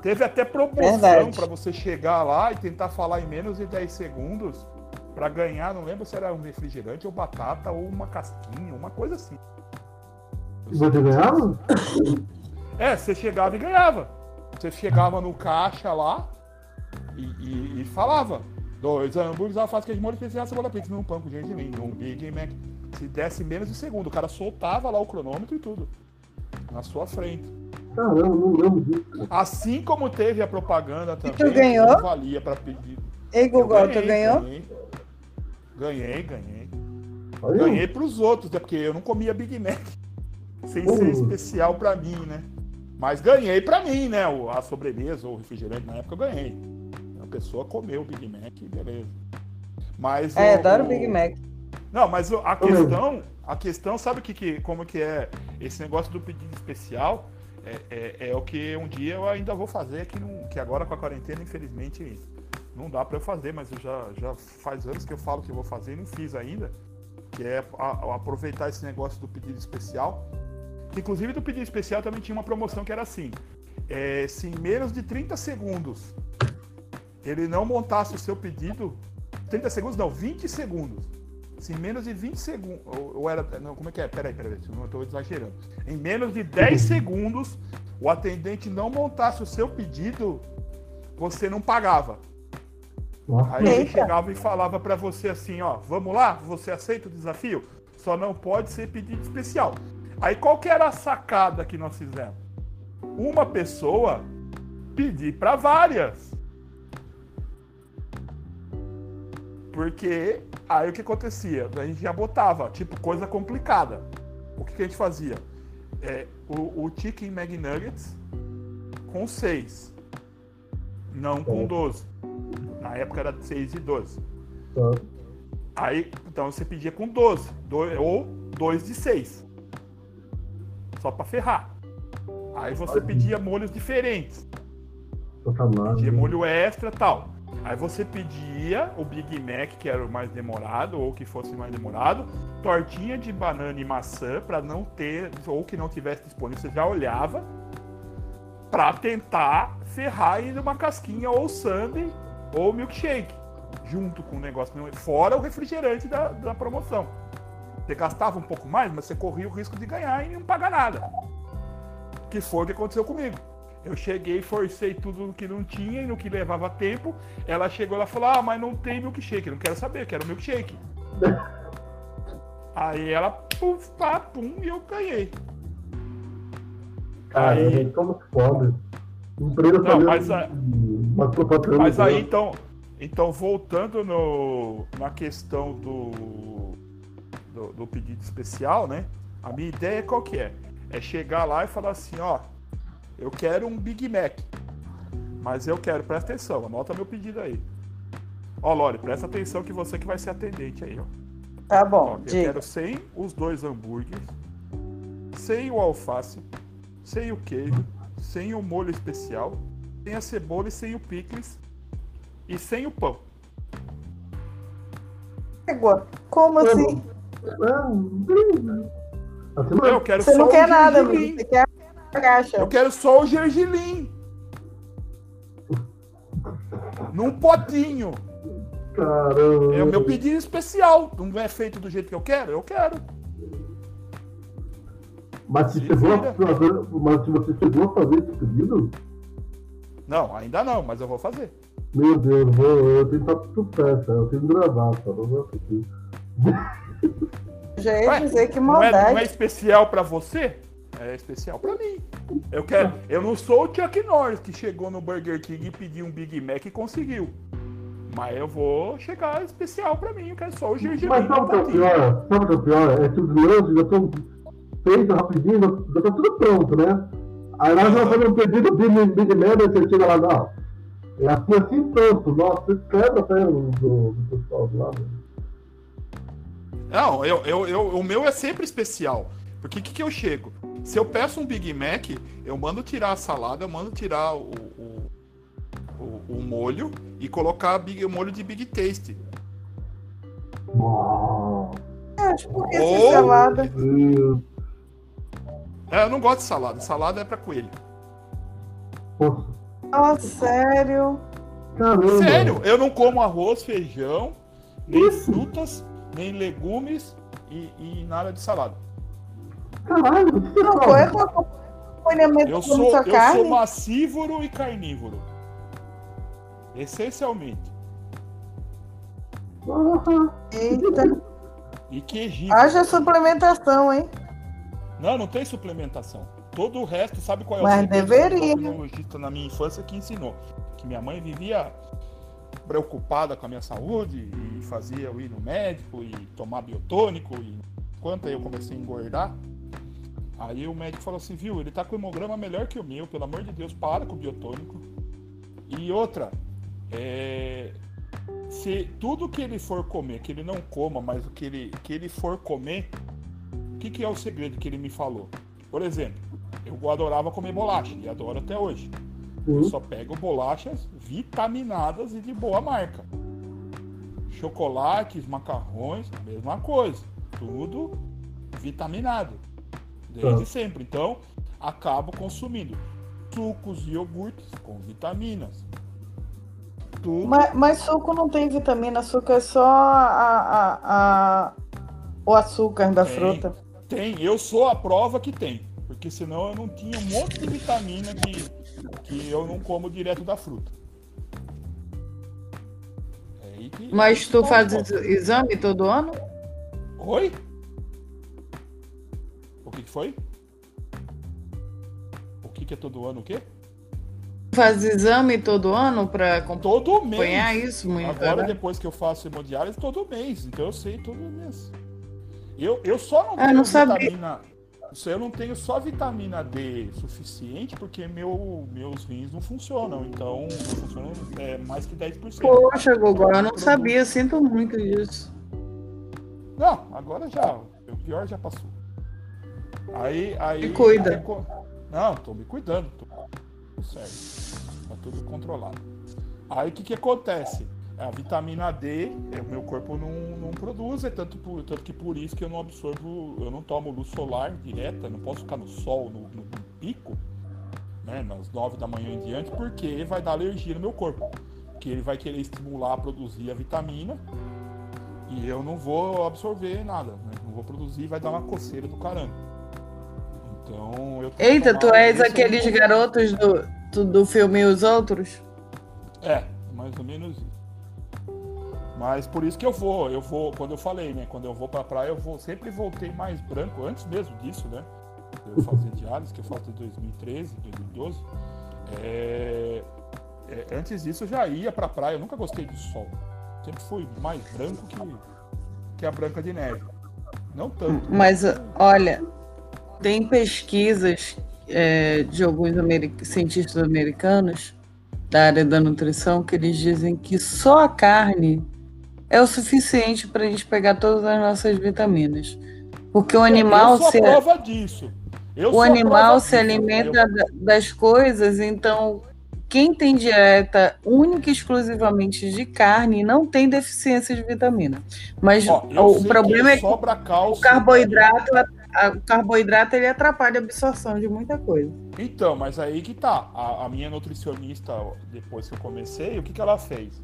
teve até promoção para você chegar lá e tentar falar em menos de 10 segundos para ganhar, não lembro se era um refrigerante ou batata ou uma casquinha, uma coisa assim. Você ganhava? É, você chegava e ganhava. Você chegava no caixa lá e, e, e falava: dois hambúrgueres, alface, queijo molho especial, cebola pix, num pão com gergelim, um Big Mac. Se desse menos de segundo, o cara soltava lá o cronômetro e tudo. Na sua frente. Caramba, não lembro disso. Assim como teve a propaganda também, e tu ganhou? valia para pedir. Ei, Google, tu ganhou? Ganhei, ganhei. Ganhei, ganhei pros outros, né? Porque eu não comia Big Mac. Sem ser especial para mim, né? Mas ganhei para mim, né? A sobremesa ou o refrigerante na época eu ganhei. A pessoa comeu o Big Mac, beleza. Mas é, o, adoro o Big Mac. Não, mas a questão, a questão, sabe que, que, como que é esse negócio do pedido especial? É, é, é, o que um dia eu ainda vou fazer, que, não, que agora com a quarentena, infelizmente, não dá para eu fazer, mas eu já, já faz anos que eu falo que eu vou fazer e não fiz ainda, que é a, a aproveitar esse negócio do pedido especial Inclusive do pedido especial também tinha uma promoção que era assim: é, se em menos de 30 segundos ele não montasse o seu pedido, 30 segundos não, 20 segundos. Em menos de 20 segundos, ou, ou, era, não, como é que é? Peraí, peraí, não estou exagerando. Em menos de 10 segundos, o atendente não montasse o seu pedido, você não pagava. Aí ele chegava e falava para você assim, ó, vamos lá, você aceita o desafio? Só não pode ser pedido especial. Aí qual que era a sacada que nós fizemos? Uma pessoa pedir para várias. Porque aí o que acontecia? A gente já botava, tipo, coisa complicada. O que, que a gente fazia? É, o, o Chicken McNuggets com 6. Não com 12. Na época era 6 e 12. Aí, então você pedia com 12. ou 2 de 6 só para ferrar. Aí você pedia molhos diferentes. Pedia molho extra tal. Aí você pedia o Big Mac, que era o mais demorado, ou que fosse mais demorado, tortinha de banana e maçã, para não ter, ou que não tivesse disponível, você já olhava, para tentar ferrar ainda uma casquinha ou sundae ou milkshake, junto com o negócio, fora o refrigerante da, da promoção. Você gastava um pouco mais, mas você corria o risco de ganhar e não pagar nada. Que foi o que aconteceu comigo. Eu cheguei, forcei tudo que não tinha e no que levava tempo. Ela chegou lá e falou: Ah, mas não tem milkshake. Não quero saber, quero milkshake. Aí ela, puf, pá, pum, e eu ganhei. Cara, aí... como foda. Empresa não, mas, a... mas aí então, então voltando no, na questão do, do, do pedido especial, né? A minha ideia qual que é? É chegar lá e falar assim, ó, eu quero um Big Mac. Mas eu quero, presta atenção, anota meu pedido aí. Ó, Lore, presta atenção que você que vai ser atendente aí, ó. Tá bom. Ó, eu quero sem os dois hambúrgueres, sem o alface, sem o queijo, sem o molho especial, sem a cebola e sem o picles e sem o pão. Como assim? Eu quero você só não quer nada, você quer Eu quero só o gergelim. Num potinho. Caramba. É o meu pedido especial. Não é feito do jeito que eu quero? Eu quero. Mas se, chegou a fazer, mas se você chegou a fazer esse pedido? Não, ainda não, mas eu vou fazer. Meu Deus, vou, eu tenho que estar sucesso, eu tenho que gravar, só não vou assistir. Já ia dizer que maldade. Não é, não é especial pra você? É especial pra mim. Eu quero. Eu não sou o Chuck Norris que chegou no Burger King e pediu um Big Mac e conseguiu. Mas eu vou chegar especial pra mim, eu quero só o gergelim. Mas sabe o que é o pior? Sabe o que é o pior? É que os lanches já estão feitos rapidinho, já tá tudo pronto, né? Aí nós vamos fazer um pedido de Big Mac e você chega lá, não. É assim, assim pronto. Nossa, você quebra até do, do pessoal do lado. Não, eu, eu, eu, o meu é sempre especial. Porque o que, que eu chego? Se eu peço um Big Mac, eu mando tirar a salada, eu mando tirar o, o, o, o molho e colocar big, o molho de Big Taste. Acho que Ou... salada. É, eu não gosto de salada. Salada é pra coelho. Ah, sério? Caramba. Sério, eu não como arroz, feijão, nem frutas, nem legumes e, e nada de salada. Caralho, não, qual é o acompanhamento eu sou, eu carne? sou massívoro e carnívoro. Essencialmente. Eita. E queijinho. Haja suplementação, hein? Não, não tem suplementação. Todo o resto, sabe qual é o Mas deveria. O na minha infância que ensinou. Que minha mãe vivia preocupada com a minha saúde e fazia eu ir no médico e tomar biotônico. E enquanto eu comecei a engordar, Aí o médico falou assim, viu, ele tá com o hemograma melhor que o meu, pelo amor de Deus, para com o biotônico. E outra, é, se tudo que ele for comer, que ele não coma, mas o que ele, que ele for comer, o que, que é o segredo que ele me falou? Por exemplo, eu adorava comer bolacha, e adoro até hoje. Uhum. Eu só pego bolachas vitaminadas e de boa marca. Chocolates, macarrões, mesma coisa. Tudo vitaminado desde ah. sempre. Então, acabo consumindo sucos e iogurtes com vitaminas. Tudo. Mas, mas, suco não tem vitamina, açúcar é só a, a, a o açúcar da tem, fruta. Tem, eu sou a prova que tem. Porque senão eu não tinha um monte de vitamina que, que eu não como direto da fruta. É que, mas tu faz exame todo ano? Oi? Que, que foi? O que, que é todo ano o quê? Faz exame todo ano para todo acompanhar mês. isso muito. Agora, né? depois que eu faço hemodiálise, todo mês. Então eu sei todo mês. Eu, eu só não ah, tenho não vitamina. Isso eu não tenho só vitamina D suficiente porque meu, meus rins não funcionam. Então não funcionam é, mais que 10%. Poxa, Gogó, eu não sabia, sinto muito disso. Não, agora já. O pior já passou. Aí, aí. Me cuida. Aí, não, tô me cuidando. Tô certo. Tá tudo controlado. Aí o que, que acontece? A vitamina D, é, o meu corpo não, não produz, é tanto, por, tanto que por isso que eu não absorvo, eu não tomo luz solar direta, não posso ficar no sol, no, no, pico, né, nas 9 da manhã em diante, porque vai dar alergia no meu corpo. Que ele vai querer estimular a produzir a vitamina e eu não vou absorver nada, né? não vou produzir, vai dar uma coceira do caramba. Então eu. Eita, tu és aqueles garotos do, do filme Os Outros? É, mais ou menos isso. Mas por isso que eu vou, eu vou, quando eu falei, né? Quando eu vou pra praia, eu vou, sempre voltei mais branco, antes mesmo disso, né? Eu fazer diálise, que eu faço de 2013, 2012. É, é, antes disso eu já ia pra praia, eu nunca gostei do sol. Sempre fui mais branco que, que a Branca de Neve. Não tanto. Mas, olha, tem pesquisas é, de alguns cientistas americanos da área da nutrição que eles dizem que só a carne é o suficiente para a gente pegar todas as nossas vitaminas. Porque o é, animal eu sou se prova disso. Eu o animal se alimenta eu... das coisas, então quem tem dieta única e exclusivamente de carne não tem deficiência de vitamina. Mas Ó, o problema é que o carboidrato, a, o carboidrato ele atrapalha a absorção de muita coisa. Então, mas aí que tá. A, a minha nutricionista, depois que eu comecei, o que, que ela fez?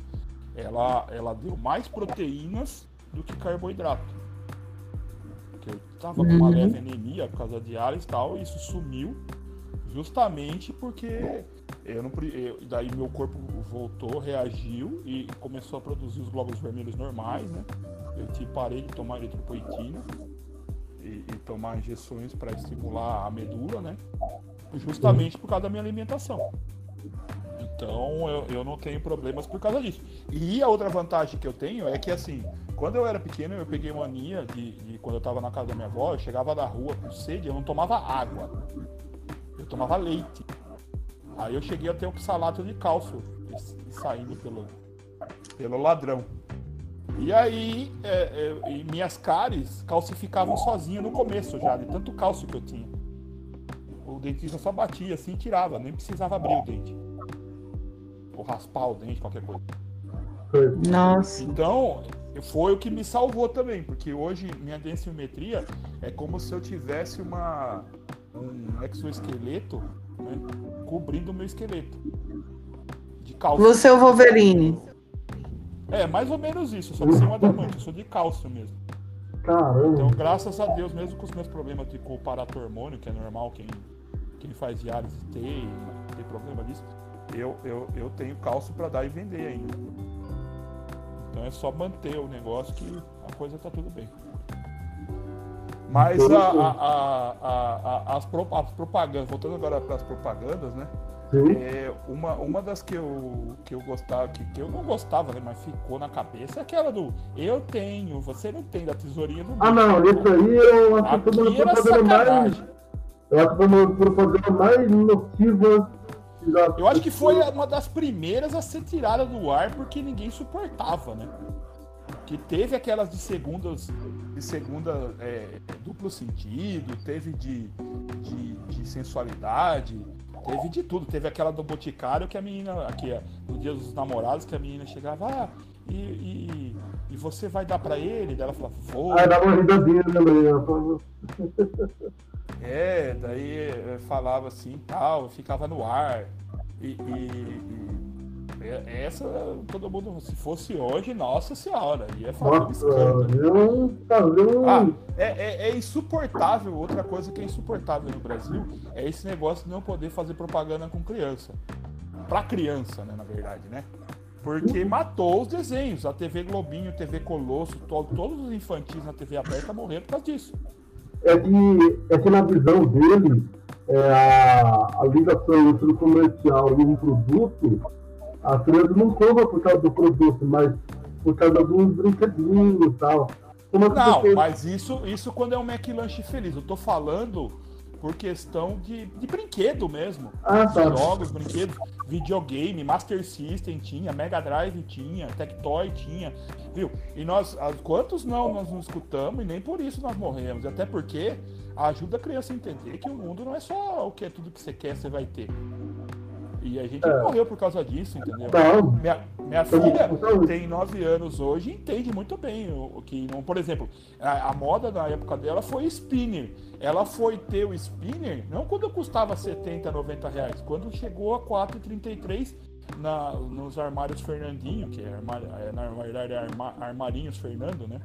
ela, ela deu mais proteínas do que carboidrato. Porque eu tava com uma uhum. leve anemia por causa da diálise e tal, e isso sumiu justamente porque eu não, eu, daí meu corpo voltou, reagiu e começou a produzir os glóbulos vermelhos normais, né? Eu tipo, parei de tomar eritropoetina e, e tomar injeções para estimular a medula, né? Justamente por causa da minha alimentação. Então eu, eu não tenho problemas por causa disso. E a outra vantagem que eu tenho é que assim, quando eu era pequeno, eu peguei mania de, de quando eu tava na casa da minha avó, eu chegava da rua com sede, eu não tomava água. Eu tomava leite. Aí eu cheguei a ter um salato de cálcio saindo pelo, pelo ladrão. E aí, é, é, minhas cáries calcificavam sozinha no começo já, de tanto cálcio que eu tinha. O dentista só batia assim e tirava, nem precisava abrir o dente ou raspar o dente, qualquer coisa. Nossa. Então, foi o que me salvou também, porque hoje minha densiometria é como se eu tivesse uma um exoesqueleto né, cobrindo o meu esqueleto. De cálcio. Você é o Wolverine. É, mais ou menos isso, só que sem um adamante, eu sou de cálcio mesmo. Caramba. Então, graças a Deus, mesmo com os meus problemas de com o paratormônio, que é normal, quem, quem faz diálise tem, tem problema disso, eu, eu, eu tenho cálcio para dar e vender ainda. Então é só manter o negócio que a coisa tá tudo bem. Mas a, a, a, as, as propagandas, voltando agora para as propagandas, né? É, uma, uma das que eu, que eu gostava, que, que eu não gostava, né, mas ficou na cabeça, é aquela do eu tenho, você não tem, da tesourinha do Ah, não, isso aí eu acho que foi uma propaganda mais. Eu acho que foi uma propaganda mais nociva eu acho que foi uma das primeiras a ser tirada do ar porque ninguém suportava, né? Que teve aquelas de segundas, de segunda é, duplo sentido, teve de, de, de, sensualidade, teve de tudo. Teve aquela do Boticário que a menina, aqui no Dia dos Namorados, que a menina chegava, ah, e, e, e você vai dar pra ele? Daí ela falava, vou. Ah, dava uma risadinha também. É, daí falava assim tal, ficava no ar. E, e, e, essa, todo mundo, se fosse hoje, nossa senhora, ia um escândalo. Ah, é, é, é, insuportável, outra coisa que é insuportável no Brasil é esse negócio de não poder fazer propaganda com criança. Pra criança, né, na verdade, né? Porque matou os desenhos. A TV Globinho, TV Colosso, to, todos os infantis na TV aberta morreram por causa disso é que, é que na visão dele, é, a, a ligação entre o comercial e um produto, a criança não compra por causa do produto, mas por causa dos brinquedinhos e tal. Como não, mas isso, isso quando é um McLanche feliz. Eu tô falando por questão de, de brinquedo mesmo. Ah, tá. Jogos, brinquedos, videogame, Master System tinha, Mega Drive tinha, Tectoy tinha, viu? E nós, quantos não nós não escutamos e nem por isso nós morremos. Até porque ajuda a criança a entender que o mundo não é só o que é tudo que você quer, você vai ter. E a gente é. morreu por causa disso, entendeu? Não. Minha, minha filha tem 9 anos hoje e entende muito bem o, que não. Por exemplo, a, a, moda da época dela foi spinner. Ela foi ter o spinner, não quando custava 70, 90 reais, quando chegou a 4,33 na, nos armários Fernandinho, que é, armário, é na verdade é arma, armarinhos Fernando, né?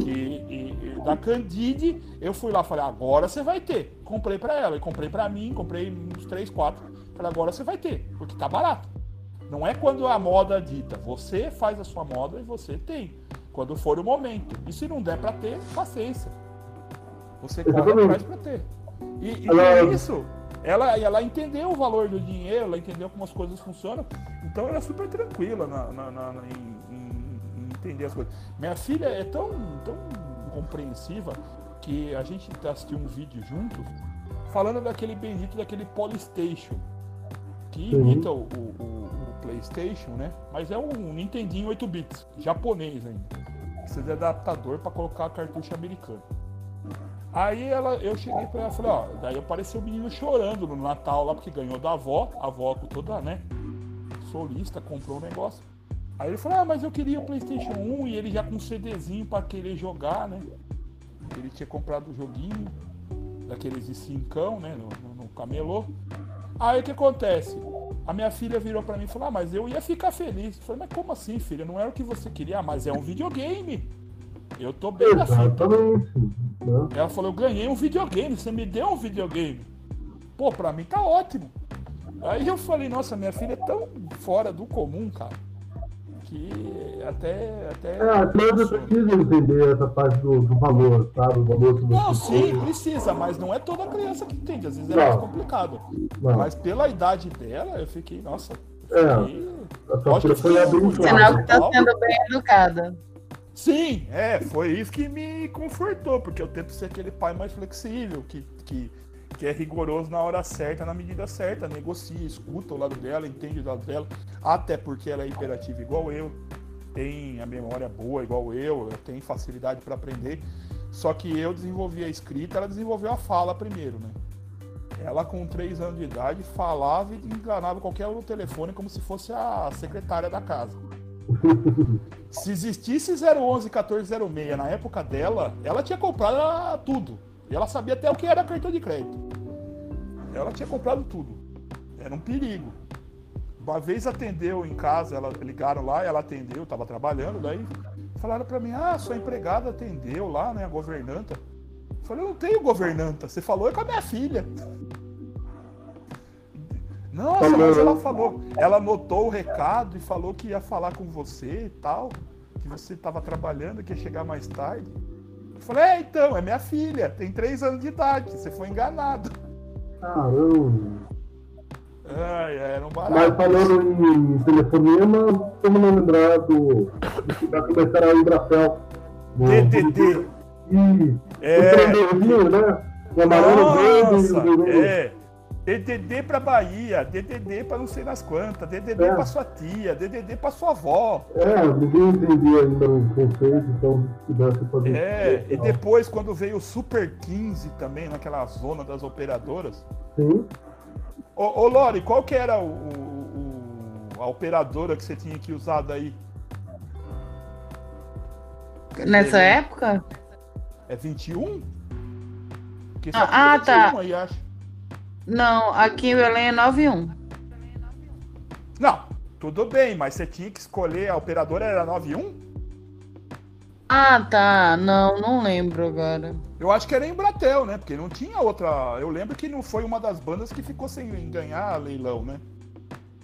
Que, e, e, da Candide, eu fui lá falei, agora você vai ter. Comprei para ela, e comprei para mim, comprei uns 3, 4. Falei, agora você vai ter, porque tá barato. Não é quando a moda dita, você faz a sua moda e você tem. Quando for o momento. E se não der para ter, paciência. Você corre atrás para ter. E, e ela... isso, ela, ela entendeu o valor do dinheiro, ela entendeu como as coisas funcionam. Então ela é super tranquila na, na, na, em, em, entender as coisas. Minha filha é tão, tão compreensiva que a gente assistiu um vídeo junto falando daquele bendito daquele Polystation que imita uhum. o, o, o, PlayStation, né? Mas é um Nintendinho 8 bits, japonês ainda. Precisa de adaptador para colocar cartucho americano. Aí ela, eu cheguei pra ela e falei, ó, daí apareceu o menino chorando no Natal lá, porque ganhou da avó, a avó toda, né? Solista, comprou um negócio. Aí ele falou, ah, mas eu queria o Playstation 1 e ele já com um CDzinho pra querer jogar, né? Ele tinha comprado o um joguinho daqueles de cincão, né? No, no, no camelô. Aí o que acontece? A minha filha virou para mim e falou: ah, mas eu ia ficar feliz. Eu falei, mas como assim, filha? Não era o que você queria, ah, mas é um videogame. Eu tô bem na fita. Ela falou, eu ganhei um videogame, você me deu um videogame. Pô, pra mim tá ótimo. Aí eu falei, nossa, minha filha é tão fora do comum, cara que até. até é, todos precisam entender essa parte do, do valor, sabe? O valor que Não, sim, precisa, mas não é toda criança que entende. Às vezes é não. mais complicado. Não. Mas pela idade dela, eu fiquei, nossa. Eu fiquei... É, a sua filha foi abençoada. Sinal que tá sendo bem educada. Sim, é, foi isso que me confortou, porque eu tento ser aquele pai mais flexível, que, que que é rigoroso na hora certa, na medida certa, negocia, escuta o lado dela, entende o lado dela, até porque ela é imperativa igual eu, tem a memória boa igual eu, tem facilidade para aprender. Só que eu desenvolvi a escrita, ela desenvolveu a fala primeiro, né? Ela com 3 anos de idade falava e enganava qualquer um no telefone como se fosse a secretária da casa. Se existisse 011 1406 na época dela, ela tinha comprado tudo. E ela sabia até o que era cartão de crédito. Ela tinha comprado tudo. Era um perigo. Uma vez atendeu em casa, ela ligaram lá, ela atendeu, estava trabalhando, daí falaram para mim: "Ah, sua empregada atendeu lá, né, a governanta". Eu falei: "Eu não tenho governanta, você falou é com a minha filha". Nossa, mas ela falou, ela anotou o recado e falou que ia falar com você e tal, que você estava trabalhando, que ia chegar mais tarde. Eu falei, é, então, é minha filha, tem três anos de idade, você foi enganado. Caramba. Ai, era um barato. Mas falando em telefonema, como não lembrar do. Vai começar a Embracel. DDD. E. É. O né? O amarelo verde. É. DDD pra Bahia, DDD pra não sei nas quantas, DDD é. pra sua tia, DDD pra sua avó. É, ninguém entendia ainda o conceito, então se desse fazer. É, e depois quando veio o Super 15 também, naquela zona das operadoras. Sim. Ô, ô Lori, qual que era o, o, a operadora que você tinha que usar daí? Nessa é, época? É 21? Porque ah, ah 21 tá. Aí, acho. Não, aqui em Belém é 91. Não, tudo bem, mas você tinha que escolher, a operadora era 91? Ah, tá. Não, não lembro agora. Eu acho que era em Bratel, né? Porque não tinha outra. Eu lembro que não foi uma das bandas que ficou sem ganhar leilão, né?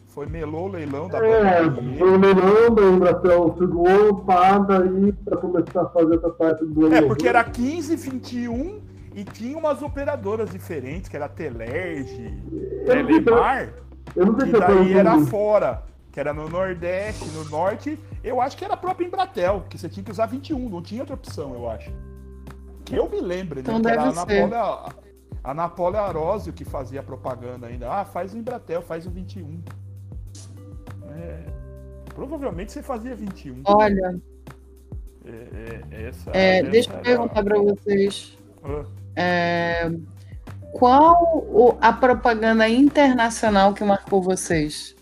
Foi melou o leilão da é, banda. Foi o leilão, da Embratel segurou, paga aí pra começar a fazer essa parte do É, porque era 15, 21 e tinha umas operadoras diferentes, que era Telerge, Telemar, que daí era fora, que era no Nordeste, no Norte. Eu acho que era a própria Embratel, que você tinha que usar 21, não tinha outra opção, eu acho. Que eu me lembro, né? Então que era a Ana Arósio que fazia propaganda ainda. Ah, faz o Embratel, faz o 21. É, provavelmente você fazia 21. Olha. É, é, essa, é, essa deixa eu perguntar para vocês. Ah. É, qual o- a propaganda internacional que marcou vocês?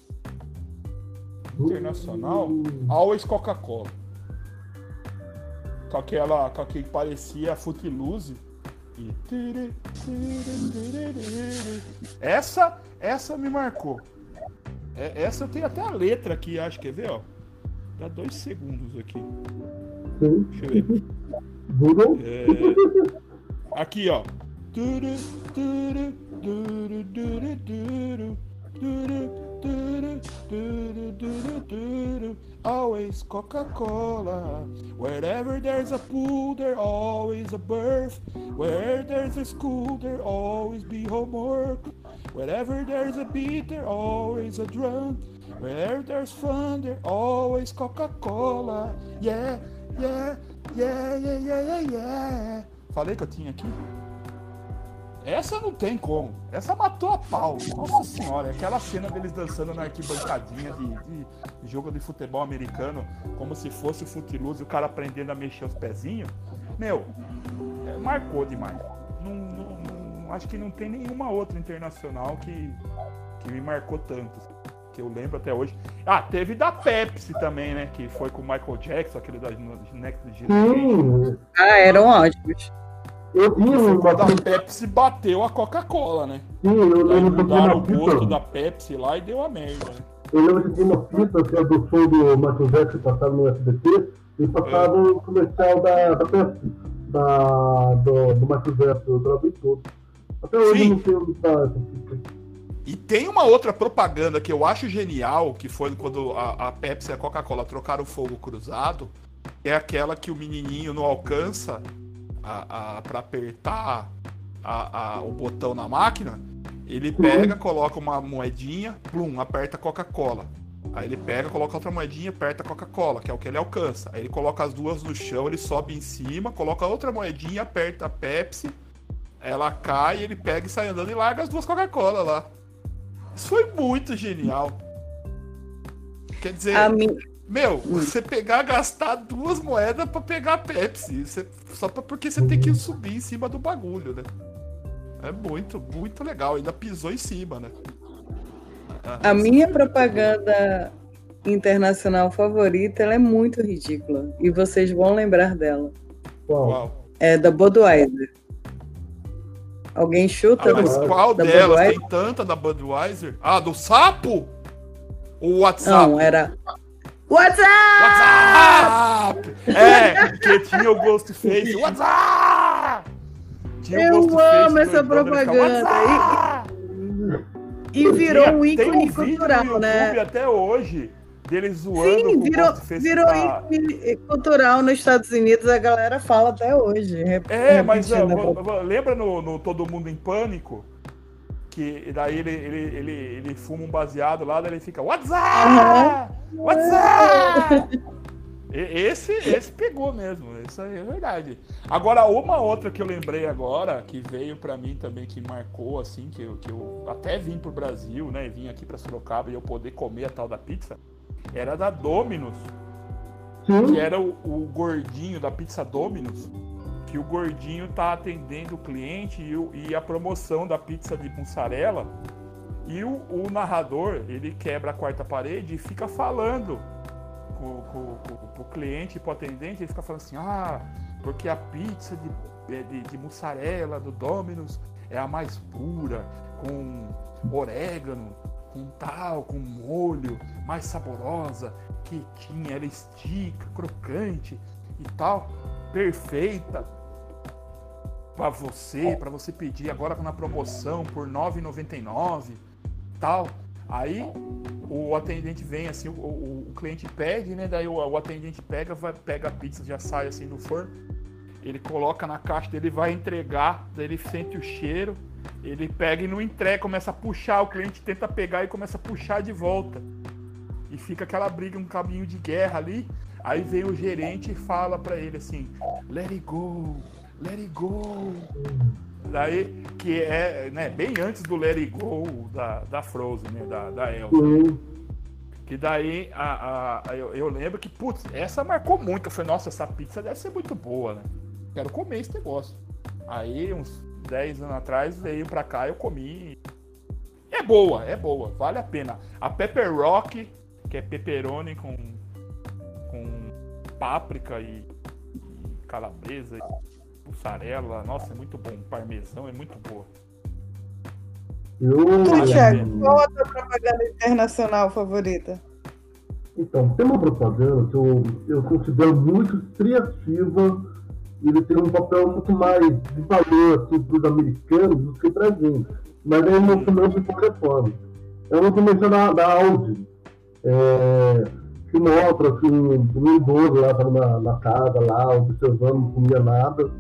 Internacional, Always Coca-Cola. Com aquela, com aquele que parecia Footloose. E... Essa, essa me marcou. É- Essa eu tenho até a letra aqui, acho. Quer ver, ó? Dá dois segundos aqui. Deixa eu ver. Google. É, Aqui, ó. Always Coca-Cola. Wherever there's a pool, there always a birth. Where there's a school, there always be homework. Wherever there's a beat, there always a drum. Where there's fun, there always Coca-Cola. Yeah, yeah, yeah, yeah, yeah, yeah, yeah. Falei que eu tinha aqui? Essa não tem como. Essa matou a pau. Nossa senhora, aquela cena deles dançando na arquibancadinha de, de- jogo de futebol americano, como se fosse o Footloose e o cara aprendendo a mexer os pezinhos. Meu, é, marcou demais. Não, não- não- acho que não tem nenhuma outra internacional que, que me marcou tanto. Que eu lembro até hoje. Ah, teve da Pepsi também, né? Que foi com o Michael Jackson, aquele da Next Generation. Sim. Ah, eram ótimos. Eu uma quando a sim, Pepsi bateu a Coca-Cola, né? eu Aí lembro que eu o gosto da Pepsi lá e deu a merda, né? Eu lembro que tinha uma fita que é do show do Michael Jackson passava no SBT e passava o comercial da, da Pepsi, da, do, do Michael Jackson, eu gravei todo. Até hoje Sim. eu não sei onde tá essa fita. E tem uma outra propaganda que eu acho genial, que foi quando a, a Pepsi e a Coca-Cola trocaram o fogo cruzado, é aquela que o menininho não alcança para apertar a, a- o botão na máquina, ele pega, coloca uma moedinha, plum, aperta Coca-Cola. Aí ele pega, coloca outra moedinha, aperta Coca-Cola, que é o que ele alcança. Aí ele coloca as duas no chão, ele sobe em cima, coloca outra moedinha, aperta Pepsi, ela cai, ele pega e sai andando e larga as duas Coca-Cola lá. Isso foi muito genial. Quer dizer, A. meu, você pegar, gastar duas moedas pra pegar a Pepsi. Você- só pra, porque você tem que subir em cima do bagulho, né? É muito, muito legal. Ainda pisou em cima, né? Ah, A minha propaganda internacional favorita, ela é muito ridícula. E vocês vão lembrar dela. Qual? Qual? É da Budweiser. Alguém chuta? Ah, mas qual Da delas? Budweiser? Tem tanta da Budweiser? Ah, do sapo? O WhatsApp? Não, era. WhatsApp! WhatsApp! É, que tinha o Ghostface. WhatsApp! Tinha o Eu Ghostface amo essa propaganda. WhatsApp! E virou Tinha- um tem ícone um vídeo cultural, no YouTube né? até hoje deles zoando Sim, com o virou, virou tá- ícone cultural nos Estados Unidos, a galera fala até hoje. É, mas vo- lembra no, no Todo Mundo em Pânico? Que daí ele, ele, ele, ele fuma um baseado lá, daí ele fica WhatsApp! WhatsApp! Esse, esse pegou mesmo, isso aí é verdade. Agora, uma outra que eu lembrei agora, que veio pra mim também, que marcou, assim, que eu, que eu até vim pro Brasil, né? Vim aqui pra Sorocaba e eu poder comer a tal da pizza, era da Domino's que Sim, era o, o gordinho da pizza Domino's, que o gordinho tá atendendo o cliente e, o- e a promoção da pizza de mussarela. E o, o narrador, ele quebra a quarta parede e fica falando com, com, com, pro cliente e pro atendente, ele fica falando assim, ah, porque a pizza de, é, de, de mussarela do Domino's é a mais pura, com orégano, com tal, com molho, mais saborosa, quietinha, ela estica, crocante e tal, perfeita para você, para você pedir agora na promoção por R$ 9,99, tal. Aí o atendente vem assim, o, o- o cliente pede, né? Daí o, o atendente pega, vai, pega a pizza, já sai assim do forno, ele coloca na caixa dele, vai entregar, daí ele sente o cheiro, ele pega e não entrega, começa a puxar, o cliente tenta pegar e começa a puxar de volta. E fica aquela briga, um caminho de guerra ali. Aí vem o gerente e fala pra ele assim: Let it go, let it go. Daí, que é né, bem antes do Let It Go da, da Frozen, né? Da, da Elsa. sim. Que daí a, a- eu, eu lembro que, putz, essa marcou muito. Eu falei, nossa, essa pizza deve ser muito boa, né? Quero comer esse negócio. Aí, uns 10 anos atrás, veio pra cá, eu comi. É boa, é boa, vale a pena. A Pepper Rock, que é pepperoni com, com páprica e, e calabresa e mussarela, nossa, é muito bom. Parmesão é muito boa. Eu... Tu, Thiago, qual a tua propaganda internacional favorita? Então, tem uma propaganda que eu, eu considero muito criativa e ele tem um papel muito mais de valor assim, para os americanos do que para a gente. Mas é emocionante de qualquer forma. É uma comercial da, da Audi, é, que mostra assim, um idoso lá estava na, na, casa, lá, observando, não comia nada.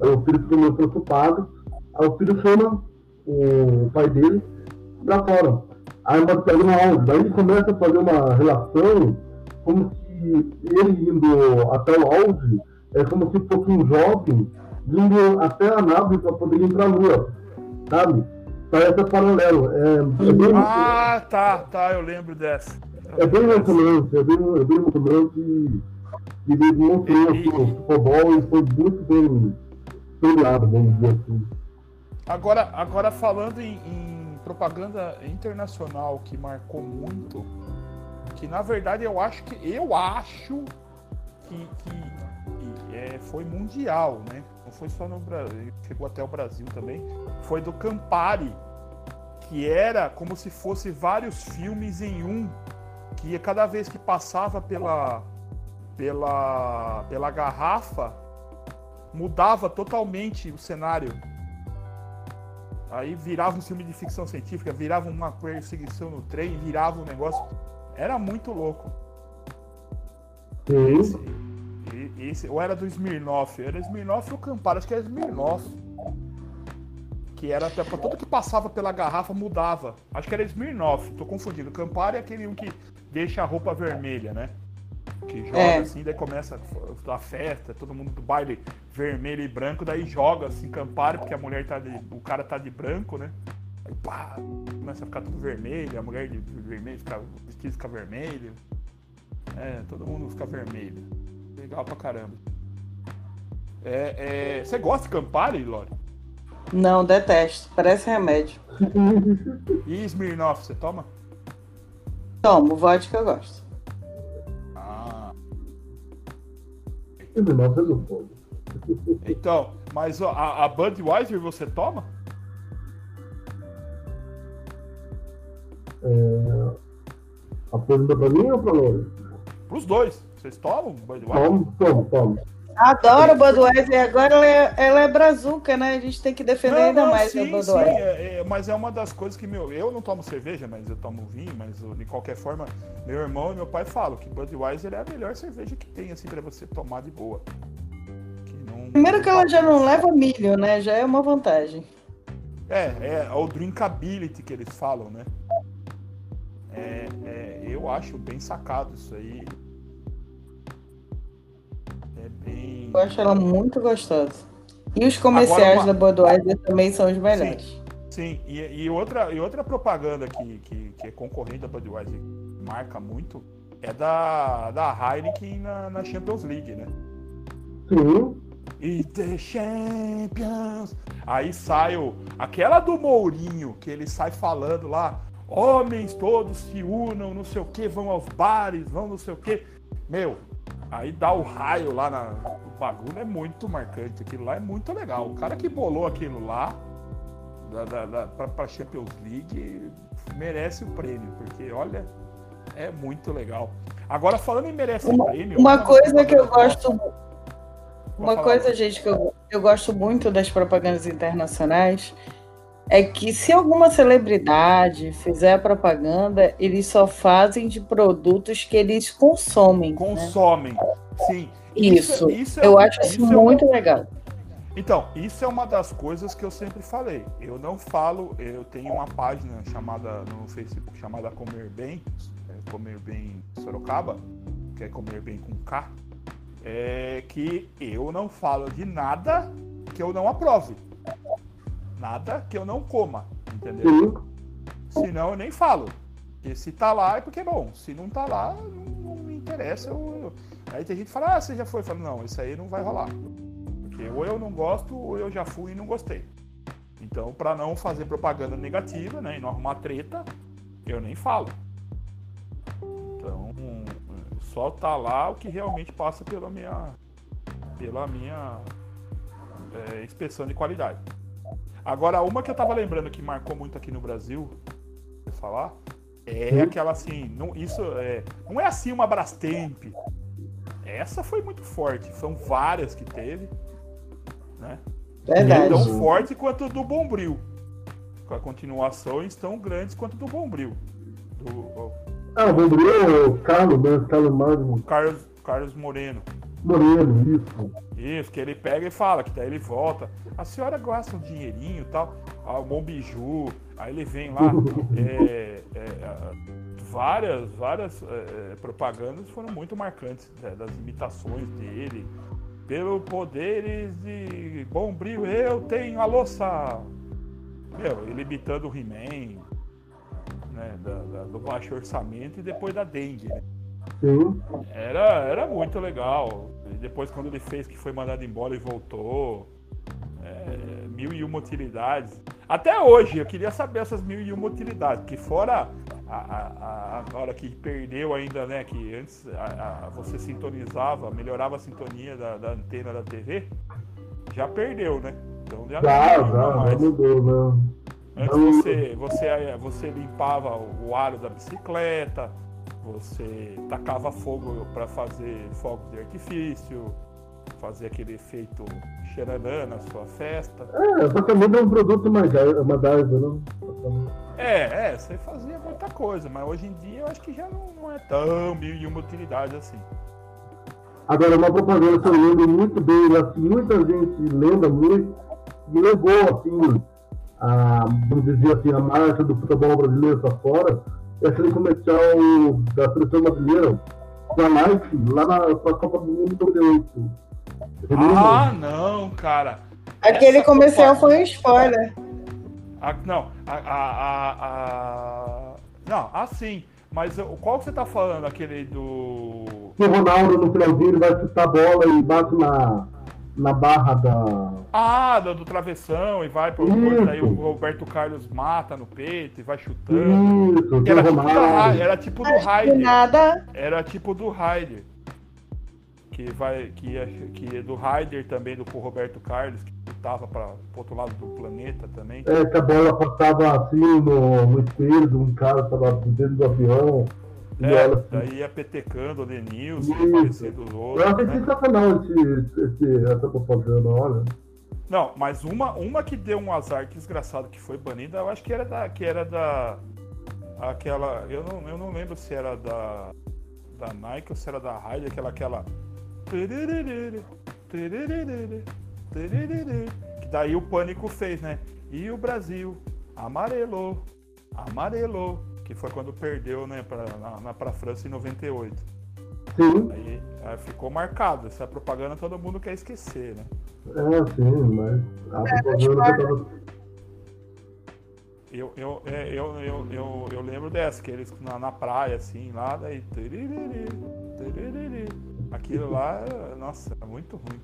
O filho ficou meio preocupado. Aí o filho chama o pai dele para fora. Aí uma pega uma áudio. Daí ele começa a fazer uma relação como se ele indo até o áudio é como se fosse um jovem indo até a nave para poder ir para a Lua, sabe? Parece paralelo. É, é bem, ah, tá, tá, eu lembro dessa. É bem emocionante, é bem, é bem emocionante e, e ele mostrou assim, o futebol e foi muito bem premiado, vamos dizer assim. Agora, agora falando em, em, propaganda internacional que marcou muito, que na verdade eu acho que eu acho que, que é, foi mundial, né? Não foi só no Brasil, chegou até o Brasil também. Foi do Campari, que era como se fosse vários filmes em um, que cada vez que passava pela pela pela garrafa mudava totalmente o cenário Aí virava um filme de ficção científica, virava uma perseguição no trem, virava um negócio. Era muito louco. Esse, esse, ou era do Smirnoff? Era Smirnoff ou Campari? Acho que era Smirnoff. Que era até pra tudo que passava pela garrafa mudava. Acho que era Smirnoff, tô confundindo. Campari é aquele um que deixa a roupa vermelha, né? Que joga é. assim, daí começa a festa, todo mundo do baile vermelho e branco, daí joga assim, Campari, porque a mulher tá de. O cara tá de branco, né? Aí pá, começa a ficar tudo vermelho, a mulher de vermelho fica, o vestido fica vermelho. É, todo mundo fica vermelho. Legal pra caramba. É, é... Você gosta de Campari, Lore? Não, detesto. Parece remédio. E Smirnoff, você toma? Tomo, vodka eu gosto. Então, mas a, a Budweiser você toma? É... A pergunta pra mim ou pra Lore? Pros dois. Vocês tomam Budweiser? Tomo, tomo, tomo. Adoro Budweiser. Agora ela é, ela é brazuca, né? A gente tem que defender não, ainda não, mais sim, a Budweiser. Sim, é, é, mas é uma das coisas que, meu, eu não tomo cerveja, mas eu tomo vinho, mas de qualquer forma, meu irmão e meu pai falam que Budweiser é a melhor cerveja que tem, assim, pra você tomar de boa. Que não... Primeiro que ela já não leva milho, né? Já é uma vantagem. É, é o drinkability que eles falam, né? É, é, eu acho bem sacado isso aí. Bem. Eu acho ela muito gostosa. E os comerciais uma... da Budweiser também são os melhores. Sim, sim. E, e, outra, e outra propaganda que, que, que é concorrente da Budweiser, marca muito, é da, da Heineken na, na Champions League, né? Sim. E the Champions. Aí sai o, aquela do Mourinho, que ele sai falando lá, homens todos se unam, não sei o que, vão aos bares, vão não sei o que. Meu, Aí dá o raio lá na. O bagulho é muito marcante. Aquilo lá é muito legal. O cara que bolou aquilo lá da, da, da, pra, pra Champions League merece o prêmio, porque olha, é muito legal. Agora, falando em merece uma, prêmio. Uma coisa que eu gosto. Uma coisa, gente, que eu, eu gosto muito das propagandas internacionais é que se alguma celebridade fizer a propaganda, eles só fazem de produtos que eles consomem. Né? Consomem, né? sim. Isso, isso, isso é, eu acho isso, é muito é legal. Então, isso é uma das coisas que eu sempre falei. Eu não falo, eu tenho uma página chamada no Facebook chamada Comer Bem, é Comer Bem Sorocaba, que é Comer Bem com K, é que eu não falo de nada que eu não aprove. Nada que eu não coma, entendeu? Uhum. Senão eu nem falo. Porque se tá lá é porque é bom. Se não tá lá, não, não me interessa. Eu, Aí tem gente que fala, ah, você já foi. Eu falo, não, isso aí não vai rolar. Porque ou eu não gosto, ou eu já fui e não gostei. Então, para não fazer propaganda negativa, né, e não arrumar treta, eu nem falo. Então, só tá lá o que realmente passa pela minha pela minha é, inspeção de qualidade. Agora, uma que eu tava lembrando que marcou muito aqui no Brasil, falar, é hum. aquela assim, não, isso é, não é assim uma Brastemp. Essa foi muito forte, são várias que teve, né? Verdade. Tão forte quanto do Bombril. Com a continuação tão grandes quanto do Bombril. Do, ah, o Bombril é o Carlos, né? Carlos Magno. Carlos, Carlos Moreno. Moreno, isso. Isso, que ele pega e fala, que daí ele volta. A senhora gasta um dinheirinho e tal, ah, bom biju, aí ele vem lá. é, é, várias, várias é, é, propagandas foram muito marcantes né, das imitações dele. Pelo poderes de bom brilho, eu tenho a louça. Meu, ele imitando o He-Man, né, do baixo orçamento e depois da dengue, né? Sim. Era, era muito legal. E depois quando ele fez que foi mandado embora e voltou. É, mil e uma utilidades. Até hoje, eu queria saber essas mil e uma utilidades, que fora a, a, a, hora que perdeu ainda, né? Que antes a, você sintonizava, melhorava a sintonia da, da, antena da TV, já perdeu, né? Então já, já, já, já mudou, né? Antes você, você, você limpava o aro da bicicleta, você tacava fogo para fazer fogos de artifício, fazer aquele efeito xeranã na sua festa. É, só que é um produto mais MacGyver, não? É, é, você fazia muita coisa, mas hoje em dia eu acho que já não, não é tão mil e uma utilidade assim. Agora, uma propaganda que eu lembro muito bem, assim, muita gente lembra muito, e levou, assim, a, vamos dizer assim, a marcha do futebol brasileiro para fora, aquele comercial da seleção brasileira, da Nike, lá na Copa do Mundo 98. Ah, não, cara. Aquele Essa comercial Copa... foi um spoiler. Ah, não, a, a, a, Não, assim. Mas qual que você tá falando? Aquele do. Que o Ronaldo no finalzinho vai chutar a bola e bate na, na barra da. Ah, do, do travessão e vai pro coisa, aí o Roberto Carlos mata no peito e vai chutando. Isso, era, tipo da, era tipo do Raider. Nada. Era tipo do Raider. Que vai. Que é, que é do Raider também, do Roberto Carlos, que lutava para pro outro lado do planeta também. É, que a bola passava assim no, no espelho de um cara tava dentro do avião. É, assim. daí ia petecando o Denilson, parecendo os outros. Eu achei né? sensacional esse, esse, essa propaganda, olha. Não, mas uma, uma que deu um azar desgraçado que foi banida, eu acho que era da. Que era da. Aquela. Eu não, eu não lembro se era da. Da Nike ou se era da Hyde, aquela. aquela que daí o pânico fez, né? E o Brasil amarelou, amarelou, que foi quando perdeu, né, pra, na, na, pra França em 98. Sim. Aí, aí, ficou marcado. Essa propaganda todo mundo quer esquecer, né? É, sim, mas a é, propaganda tava... Eu, eu, é, eu, eu, eu, eu, lembro dessa, que eles na, na praia, assim, lá, daí. Aquilo lá, nossa, é muito ruim.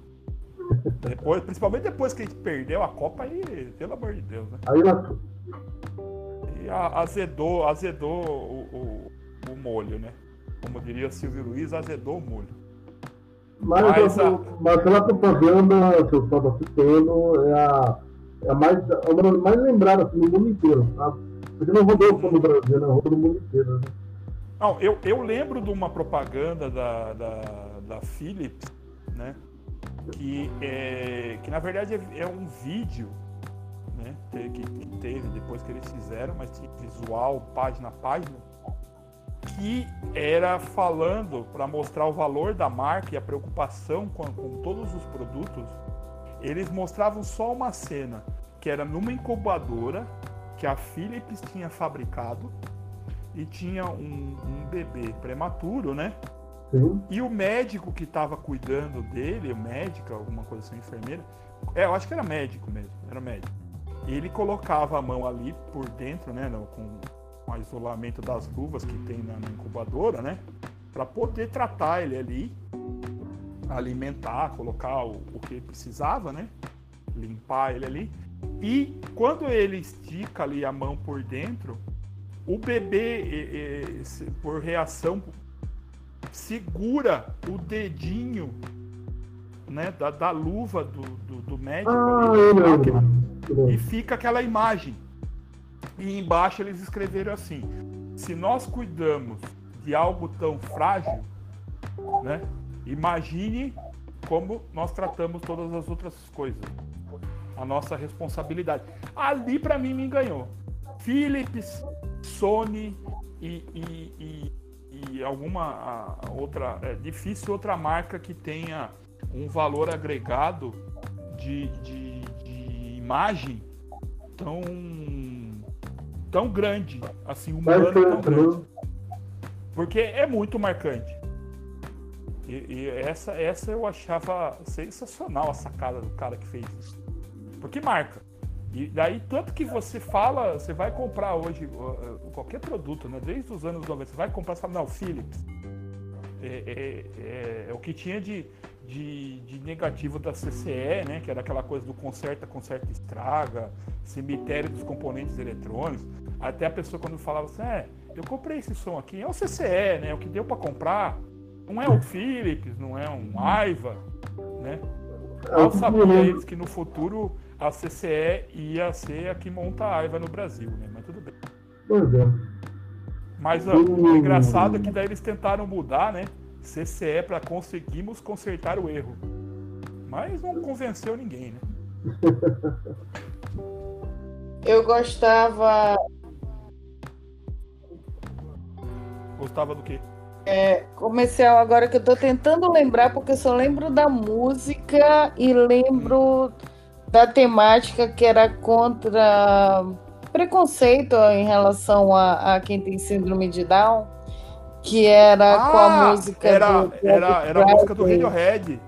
Depois, principalmente depois que a gente perdeu a Copa, aí, pelo amor de Deus, né? Aí e azedou, azedou o, o, o molho, né? Como diria Silvio Luiz, azedou o molho. Mas, mas, a... mas aquela propaganda que eu estava citando é a, é a mais, é uma mais lembrada assim, no mundo inteiro, sabe? Porque não rodou só no Brasil, não rodou no mundo inteiro. Né? Não, eu, eu lembro de uma propaganda da, da, da Philips, né? Que, é, que na verdade é, é um vídeo né? Que, teve depois que eles fizeram, mas tinha visual, página a página, que era falando para mostrar o valor da marca e a preocupação com, com todos os produtos. Eles mostravam só uma cena que era numa incubadora que a Philips tinha fabricado e tinha um, um bebê prematuro, né? Sim. E o médico que estava cuidando dele, o médico, alguma coisa assim, enfermeira, é, eu acho que era médico mesmo, era médico ele colocava a mão ali por dentro, né, com, com o isolamento das luvas que tem na, na incubadora, né, para poder tratar ele ali, alimentar, colocar o, o que precisava, né, limpar ele ali. E quando ele estica ali a mão por dentro, o bebê, por reação, segura o dedinho né, da, da luva do, do, do médico Ah, ali, máquina, e fica aquela imagem. E embaixo eles escreveram assim: se nós cuidamos de algo tão frágil, né, imagine como nós tratamos todas as outras coisas. A nossa responsabilidade. Ali para mim me ganhou. Philips, Sony e, e- e- e alguma outra. É difícil outra marca que tenha um valor agregado de, de- de imagem tão tão grande, assim, humano tão Marcante, grande. né? Porque é muito marcante. E, e essa, essa eu achava sensacional a sacada do cara que fez isso. Porque marca. E daí, tanto que você fala, você vai comprar hoje uh, qualquer produto, né? Desde os anos 90, você vai comprar, você fala, não, Philips. É, é- é- é o que tinha de, de, de negativo da CCE, né? Que era aquela coisa do conserta, conserta, estraga, cemitério dos componentes eletrônicos. Até a pessoa quando falava assim, é, eu comprei esse som aqui, é o CCE, né? O que deu para comprar. Não é o Philips, não é um Aiva, né? É, Mal sabia me eles que no futuro a CCE ia ser a que monta a Aiva no Brasil, né? Mas tudo bem. Pois é. Mas ó, o engraçado é que daí eles tentaram mudar, né? CCE para conseguirmos consertar o erro. Mas não convenceu ninguém, né? Eu gostava. Gostava do quê? Comercial agora que eu tô tentando lembrar, porque eu só lembro da música e lembro da temática que era contra preconceito em relação a, a quem tem síndrome de Down, que era com a Ah, música era, do era, era a música do. Radiohead.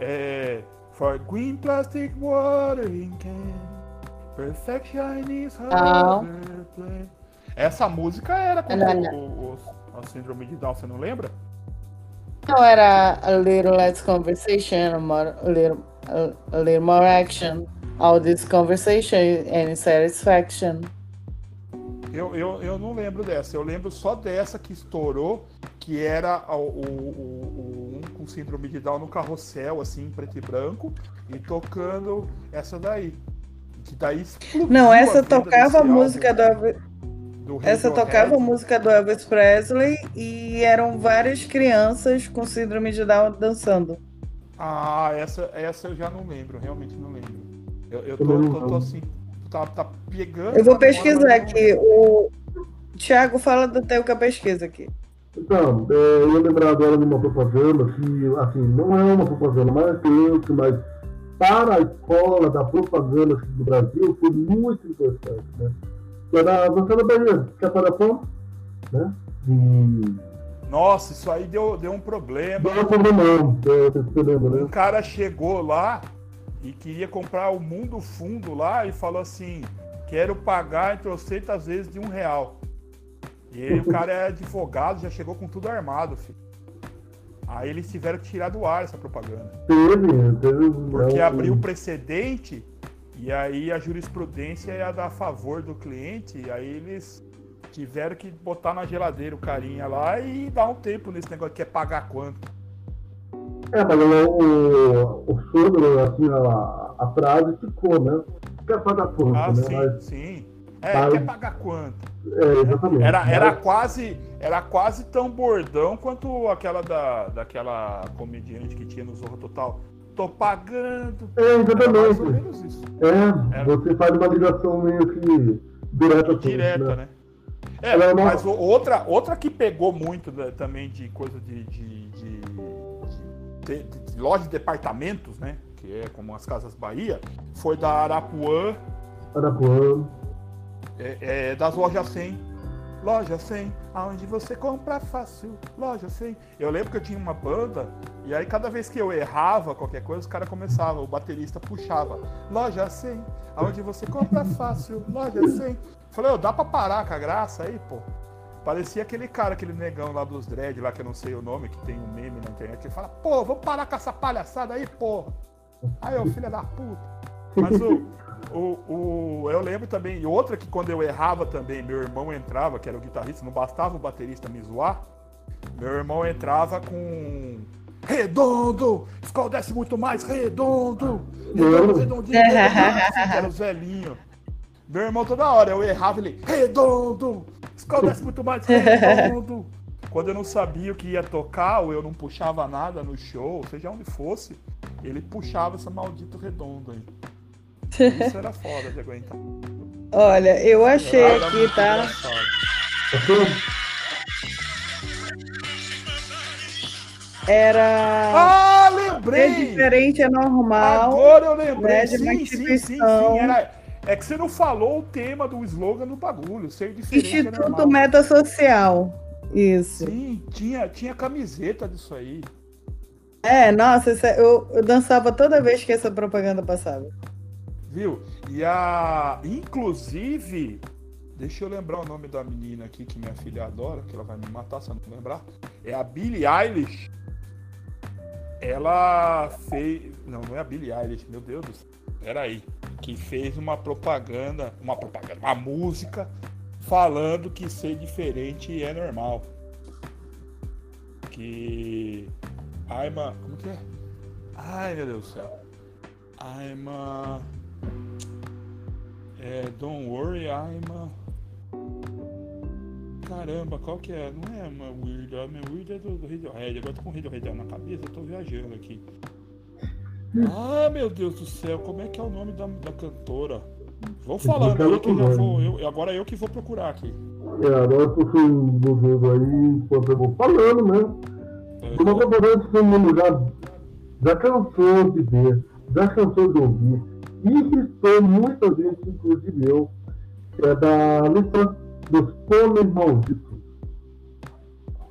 É, For green plastic watering can Perfection is Ah. harder. Essa música era com Não, o, não. o- a síndrome de Down, você não lembra? Não era a little less conversation, more, a, little, a, a little more action. All this conversation and satisfaction. Eu, eu, eu não lembro dessa. Eu lembro só dessa que estourou, que era o, o- o- um com síndrome de Down no carrossel, assim, preto e branco, e tocando essa daí. Que daí explodiu Não, a essa venda tocava a música do essa tocava a música do Elvis Presley e eram várias crianças com síndrome de Down dançando. Ah, essa, essa eu já não lembro, realmente não lembro. Eu, eu tô, tô- tô lembro. assim, tá, tá pegando. Eu vou pesquisar mas não aqui. O Thiago fala do teu que eu pesquisa aqui. Então, é, eu ia lembrar agora de uma propaganda que, assim, não é uma propaganda marcante, mas para a escola da propaganda do Brasil foi muito importante, né? Que era a Dançada Bahia, que é para fome, né? E Nossa, isso aí deu, deu um problema. não é problemão, é, você lembra, Um né? cara chegou lá e queria comprar o mundo fundo lá e falou assim: quero pagar entre 800 vezes de um real. E aí o cara é advogado, já chegou com tudo armado, filho. Aí eles tiveram que tirar do ar essa propaganda. Porque abriu precedente e aí a jurisprudência ia dar a favor do cliente, e aí eles tiveram que botar na geladeira o carinha lá e dar um tempo nesse negócio que é pagar quanto. É, mas o, o, sogro, assim, a, a frase ficou, né? Quer pagar quanto, Ah, né? sim, Mas, sim. É, Mas- quer pagar quanto? é, exatamente. Era, era, Mas- quase, era quase tão bordão quanto aquela da, daquela comediante que tinha no Zorro Total. Tô pagando. É, exatamente. É, Era. você faz uma ligação meio que direta. assim, Direta, né? É, Ela é uma- mas outra, outra que pegou muito né, também de coisa de, de, de- de- loja de departamentos, né? Que é como as Casas Bahia, foi da Arapuã, Arapuã. é, é, das lojas 100. Loja 100, aonde você compra fácil. Loja 100. Eu lembro que eu tinha uma banda, e aí cada vez que eu errava qualquer coisa, os caras começavam, o baterista puxava. Loja 100, aonde você compra fácil. Loja 100. Falei, ô, dá pra parar com a graça aí, pô? Parecia aquele cara, aquele negão lá dos dread, lá que eu não sei o nome, que tem um meme na internet, que fala, pô, vamos parar com essa palhaçada aí, porra. Aí, ô filho da puta. Mas o, o, o, eu lembro também, e outra que quando eu errava também, meu irmão entrava, que era o guitarrista, não bastava o baterista me zoar, meu irmão entrava com redondo, Skol desce muito mais, redondo, redondo, redondinho, redondinho, que era os velhinhos. Meu irmão toda hora, eu errava ele, redondo, Desce muito mais, redondo. Quando eu não sabia o que ia tocar, ou eu não puxava nada no show, seja onde fosse, ele puxava esse maldito redondo aí. Isso era foda de aguentar. Olha, eu achei era aqui, tá? Era. Ah, lembrei! É diferente, é normal. Agora eu lembrei. Né, sim, sim, sim, sim, Era... É que você não falou o tema do slogan do bagulho. Ser diferente é Instituto é Meta Social. Isso. Sim, tinha, tinha camiseta disso aí. É, nossa, eu, eu dançava toda vez que essa propaganda passava. Viu? E a. Inclusive, deixa eu lembrar o nome da menina aqui que minha filha adora, que ela vai me matar se eu não lembrar. É a Billie Eilish. Ela fez. Não, não é a Billie Eilish, meu Deus do céu. Peraí. Que fez uma propaganda. Uma propaganda, uma música falando que ser diferente é normal. Que. I'm a. Como que é? Ai meu Deus do céu. I'm a. É, Don't Worry, I'm a. Caramba, qual que é? Não é uma Weird, a minha Weird é do, do Radiohead. Agora tô com o Radiohead na cabeça, eu tô viajando aqui. Ah, meu Deus do céu, como é que é o nome da, da cantora? Vou falando aí que já vou. Eu, agora é eu que vou procurar aqui. É, agora eu fui no Google aí, enquanto eu vou falando, né? É. Eu tô todo mundo já, já cansou de ver, já cansou de ouvir. E estou muita gente, inclusive eu, que é da lista dos pôneis malditos.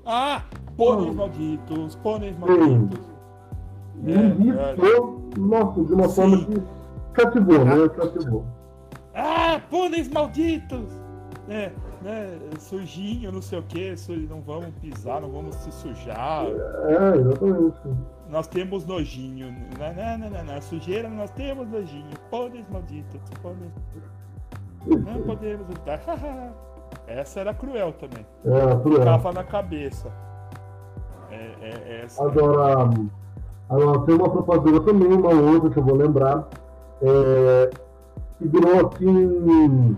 Ah, pôneis malditos, pôneis malditos. E é, isso, é. nossa, de uma Sim. forma que cativou, né? Cativou. Ah, pôneis malditos! É, né, sujinho, não sei o que, não vamos pisar, não vamos se sujar. É, exatamente. Nós temos nojinho. Não, não, não, não, não. Sujeira, nós temos nojinho. Pôneis malditos, pôneis. Não podemos lutar. essa era cruel também. É, cruel. Ficava na cabeça. É, é, essa... Agora, agora, tem uma propaganda também, uma outra que eu vou lembrar. É, que virou assim um,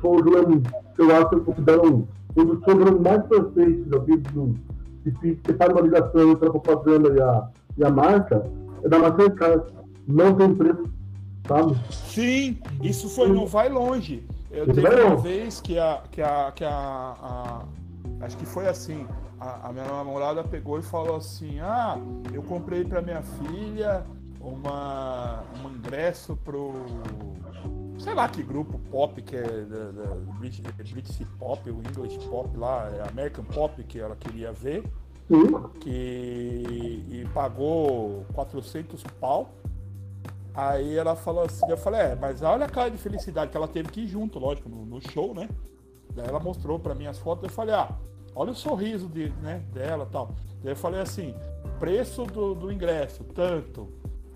showrun que eu acho que eu considero um, dos showruns mais perfeitos da vida do que, que faz uma ligação entre a propaganda e a, e a marca, é da Mastercard. Não tem preço, sabe? Sim, isso foi, não vai longe. Eu teve uma vez que a. Que a, que a, a acho que foi assim. A, a, minha namorada pegou e falou assim: Ah, eu comprei para minha filha uma, um ingresso pro sei lá que grupo pop que é da, da British, British Pop, o English Pop lá, é American Pop que ela queria ver, que e pagou 400 pau. Aí ela falou assim, eu falei, é, mas olha a cara de felicidade que ela teve que ir junto, lógico, no, no show, né? Daí ela mostrou para mim as fotos, eu falei, ah, olha o sorriso de, né, dela tal. Daí eu falei assim, preço do, do ingresso, tanto,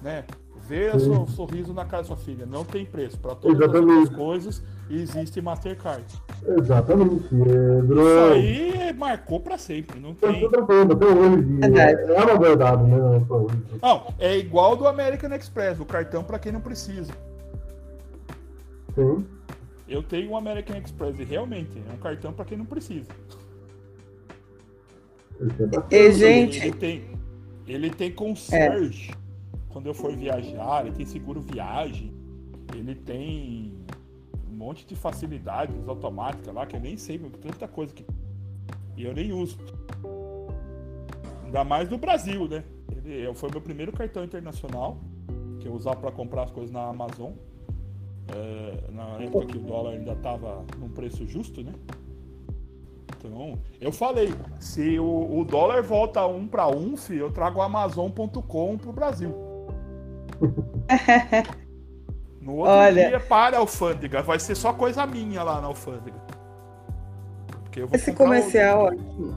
né? Ver o sorriso na cara da sua filha. Não tem preço. Para todas Exatamente. as coisas existe Mastercard. Exatamente. Isso aí marcou para sempre. Não tem. É, é uma verdade, né? Não, é igual do American Express, o cartão para quem não precisa. Sim. Eu tenho um American Express e realmente é um cartão para quem não precisa. E, gente, ele tem, ele tem concierge. É quando eu for viajar, ele tem seguro viagem, ele tem um monte de facilidades automáticas lá que eu nem sei, tanta coisa que e eu nem uso. Ainda mais no Brasil, né? Ele foi meu primeiro cartão internacional que eu usava para comprar as coisas na Amazon. É, na época que o dólar ainda estava num preço justo, né? Então, eu falei, se o, o dólar volta um para um, eu trago o Amazon.com pro Brasil. No outro Olha, dia, para a alfândega. Vai ser só coisa minha lá na alfândega. esse comercial aqui.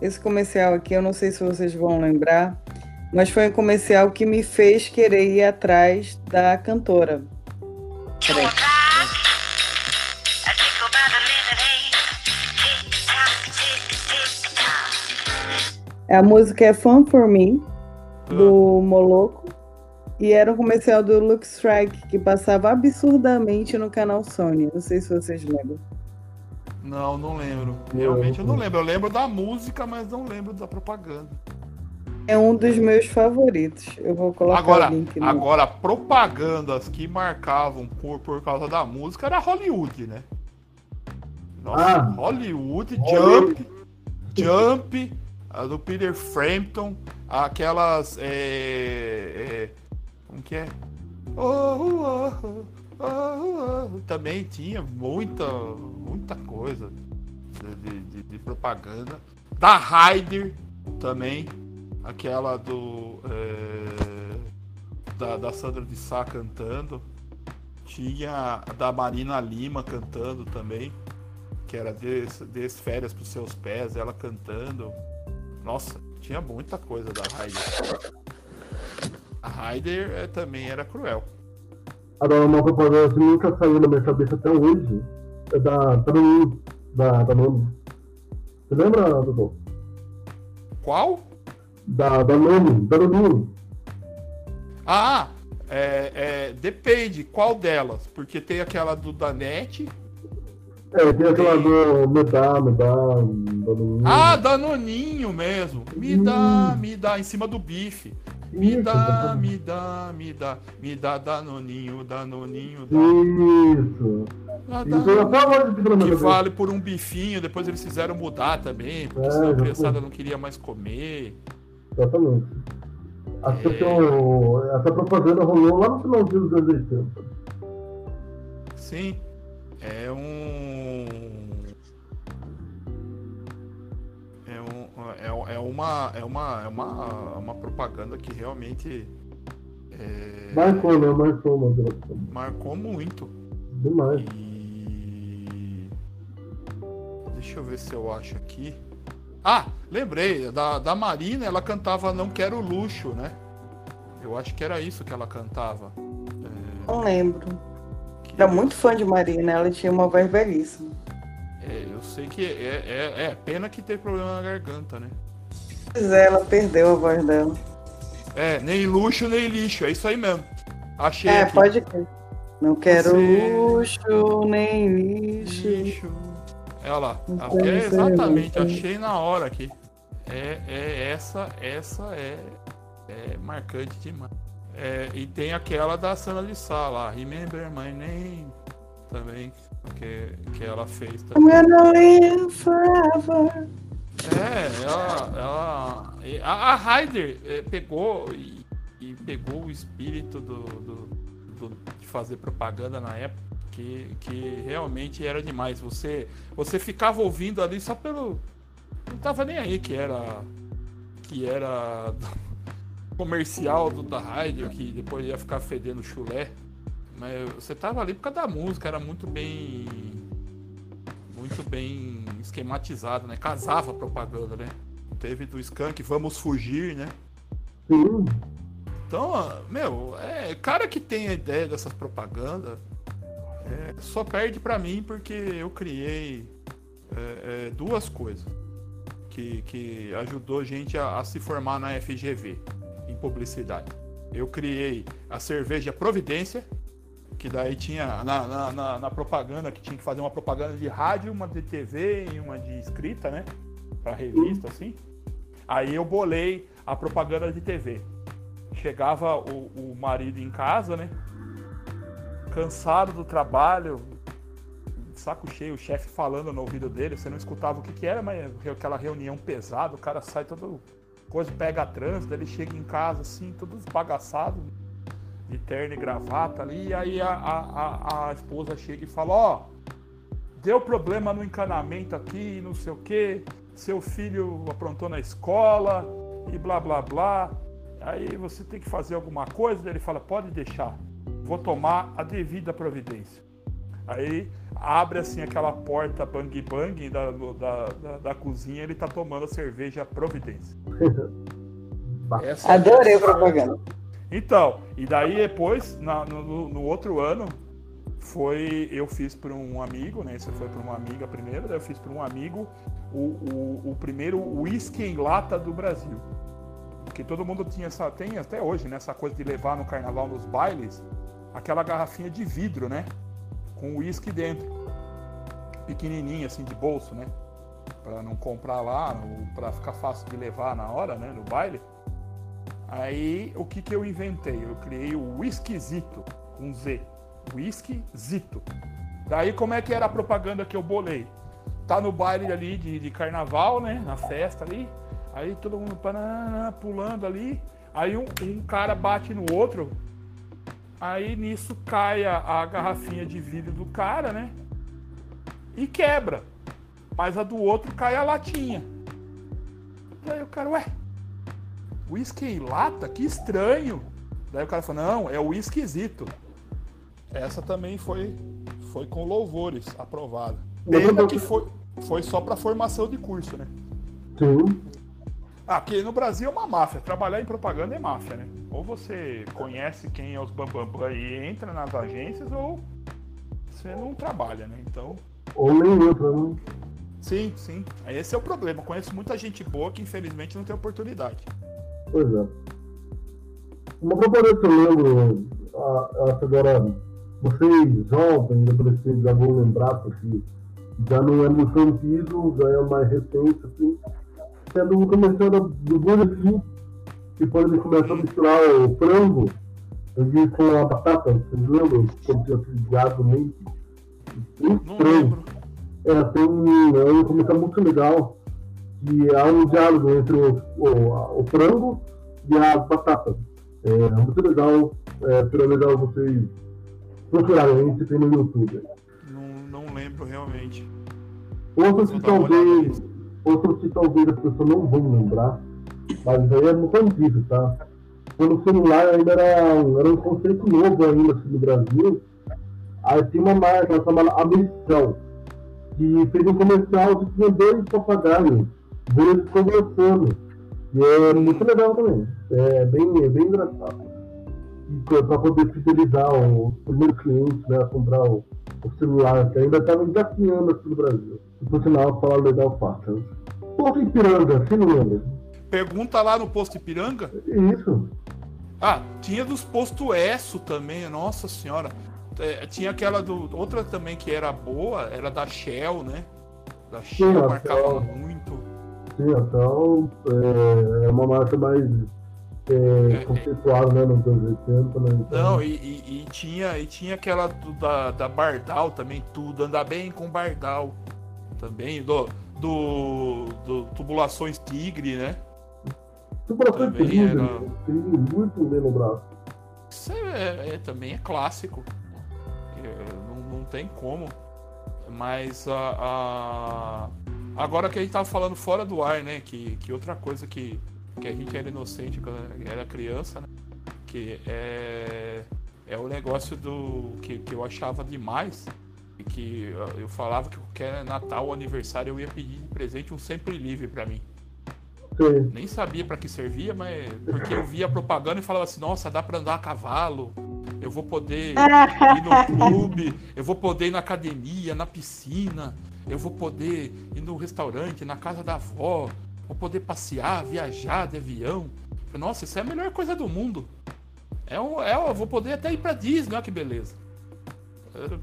Esse comercial aqui, eu não sei se vocês vão lembrar, mas foi um comercial que me fez querer ir atrás da cantora. peraí. A música é Fun For Me, do Moloco. E era um comercial do Lux Strike que passava absurdamente no canal Sony. Não sei se vocês lembram. Não, não lembro. Realmente eu não lembro. Eu lembro da música, mas não lembro da propaganda. É um dos meus favoritos. Eu vou colocar agora, o link. No... Agora, propagandas que marcavam por, por causa da música era Hollywood, né? Nossa, ah, Hollywood, Jump, Jump, a do Peter Frampton, aquelas. É, é, como que é? Oh, oh, oh, Também tinha muita, muita coisa de, de, de propaganda. Da Ryder também. Aquela do. É, da, da Sandra de Sá cantando. Tinha da Marina Lima cantando também. Que era Des, des Férias para os Seus Pés, ela cantando. Nossa, tinha muita coisa da Ryder. A Ryder é, também era cruel. Agora, uma propaganda que nunca saiu na minha cabeça até hoje é da Danone. Da Danone. Você lembra, Dudu? Qual? Da Danone. Danone. Ah, é, é, depende qual delas. Porque tem aquela do Danete. É, tem aquela do Me dá, me dá. Danoninho. Ah, Danoninho mesmo. Me dá, me dá, em cima do bife. Me dá, me dá, me dá, me dá danoninho, danoninho, dá. Isso. Ah, dá. que vale por um bifinho, depois eles fizeram mudar também, porque é, senão a criançada não queria mais comer. Exatamente. Acho é... que eu, essa propaganda rolou lá no finalzinho dos anos 80. Sim. É um é, é, uma, é, uma, é uma, uma propaganda que realmente. É... Marcou, né? Marcou uma Marcou muito. Demais. E... Deixa eu ver se eu acho aqui. Ah, lembrei, da, da Marina ela cantava Não Quero Luxo, né? Eu acho que era isso que ela cantava. É... Não lembro. Que... Era muito fã de Marina, ela tinha uma voz belíssima. É, eu sei que é, é, é, pena que teve problema na garganta, né? Pois é, ela perdeu a voz dela. É, nem luxo, nem lixo, é isso aí mesmo. Achei. É, aqui. pode crer. Não quero Você... luxo, nem lixo. lixo. É, olha lá. É, exatamente, achei na hora aqui. É, é essa, essa é, é marcante demais. É, e tem aquela da Sana de Sá lá, Remember My Name, também que, que ela fez também. I'm gonna live forever. É, ela. ela a, a Ryder é, pegou e, e, pegou o espírito do, do, do, de fazer propaganda na época, que, que realmente era demais. Você, você ficava ouvindo ali só pelo. Não tava nem aí que era. Que era comercial do da Ryder, que depois ia ficar fedendo chulé. Mas você tava ali por causa da música, era muito bem. Muito bem esquematizado, né? Casava a propaganda, né? Teve do Skank Vamos Fugir, né? Sim. Então, meu, é, cara que tem a ideia dessas propagandas é, só perde para mim porque eu criei é, é, duas coisas que, que ajudou a gente a, a se formar na FGV em publicidade. Eu criei a cerveja Providência, que daí tinha na, na, na, na, propaganda que tinha que fazer uma propaganda de rádio, uma de TV e uma de escrita, né? Pra revista, assim. Aí eu bolei a propaganda de TV. Chegava o, o marido em casa, né? Cansado do trabalho, saco cheio, o chefe falando no ouvido dele, você não escutava o que, que era, mas aquela reunião pesada, o cara sai todo coisa, pega trânsito, ele chega em casa assim, todo esbagaçado de terno e gravata ali, e aí a, a, a, esposa chega e fala, ó, oh, deu problema no encanamento aqui, não sei o que, seu filho aprontou na escola e blá blá blá. Aí você tem que fazer alguma coisa, ele fala, pode deixar, vou tomar a devida providência. Aí abre assim aquela porta bang bang da, da, da, da cozinha, ele tá tomando a cerveja Providência. Essa Adorei a propaganda. Então, e daí depois, na, no, no, outro ano, foi eu fiz para um amigo, né? Isso foi para uma amiga primeiro, daí eu fiz para um amigo o, o, o primeiro whisky em lata do Brasil. Porque todo mundo tinha essa, tem até hoje, né? Essa coisa de levar no carnaval nos bailes aquela garrafinha de vidro, né? Com uísque dentro. Pequenininha, assim, de bolso, né? Pra não comprar lá, para ficar fácil de levar na hora, né? No baile. Aí, o que que eu inventei? Eu criei o whiskyzito, com Z. Whiskyzito. Daí, como é que era a propaganda que eu bolei? Tá no baile ali de, de carnaval, né? Na festa ali. Aí todo mundo pulando ali. Aí um, um cara bate no outro, Aí nisso cai a, a garrafinha de vidro do cara, né? E quebra. Mas a do outro cai a latinha. Daí o cara, ué, whisky em lata? Que estranho. Daí o cara falou, não, é o esquisito. Essa também foi, foi com louvores aprovada. Pena que foi, foi só para formação de curso, né? Sim. Aqui no Brasil é uma máfia. Trabalhar em propaganda é máfia, né? Ou você conhece quem é os bambambam bam, e entra nas agências, ou você não trabalha, né? Então. Ou nem entra, né? Sim, sim. Esse é o problema. Conheço muita gente boa que infelizmente não tem oportunidade. Pois é. Uma propaganda que eu lembro, agora, vocês jovens, adolescentes, já vão lembrar, porque já não é muito antigo, já é mais recente, assim sendo começando do King, que quando ele começou a misturar o frango, com a batata, vocês lembram? Quando tinha aquele no meio. Não lembro. É, tem um, é um comentário muito legal, que há um diálogo entre o, o, o frango e a batata. É muito legal, é, seria legal vocês procurarem, se tem no YouTube. Não, não lembro realmente. Outros que talvez outros que talvez as pessoas não vão lembrar, mas aí é muito antigo, tá? Quando o celular ainda era, era um conceito novo ainda assim, no Brasil, aí tinha uma marca chamada Americão, que fez um comercial que tinha dois papagaios, dois conversando. E é muito legal também. É bem, é bem engraçado. Para poder fidelizar os primeiros clientes né, a comprar o, o celular, que ainda estava engatinhando aqui no Brasil. E por sinal, falar legal fácil. Posto Ipiranga, se não lembra. Pergunta lá no posto Ipiranga? Isso. Ah, tinha dos postos ESSO também, nossa senhora. É, tinha aquela do. Outra também que era boa, era da Shell, né? Da Shell Sim, marcava muito. Sim, então é, é uma marca mais é, é, conceituada, né, nos anos 80, né? Então... Não, e, e, e, tinha, e tinha aquela do, da, da Bardal também, tudo, andar bem com Bardal também, do, do, do Tubulações Tigre, né? Tubulações Tigre, era... muito bem lembrado. Isso é, é, também é clássico. É, não, não tem como. Mas a, a, agora que a gente tava falando fora do ar, né? Que, que outra coisa que, que a gente era inocente quando era criança, né? Que é, é o negócio do que, que eu achava demais que eu falava que qualquer Natal ou aniversário eu ia pedir de presente um sempre livre para mim. Sim. Nem sabia para que servia, mas porque eu via propaganda e falava assim: nossa, dá para andar a cavalo, eu vou poder ir no clube, eu vou poder ir na academia, na piscina, eu vou poder ir no restaurante, na casa da avó, vou poder passear, viajar de avião. Nossa, isso é a melhor coisa do mundo. É, um, é eu vou poder até ir para Disney, olha que beleza.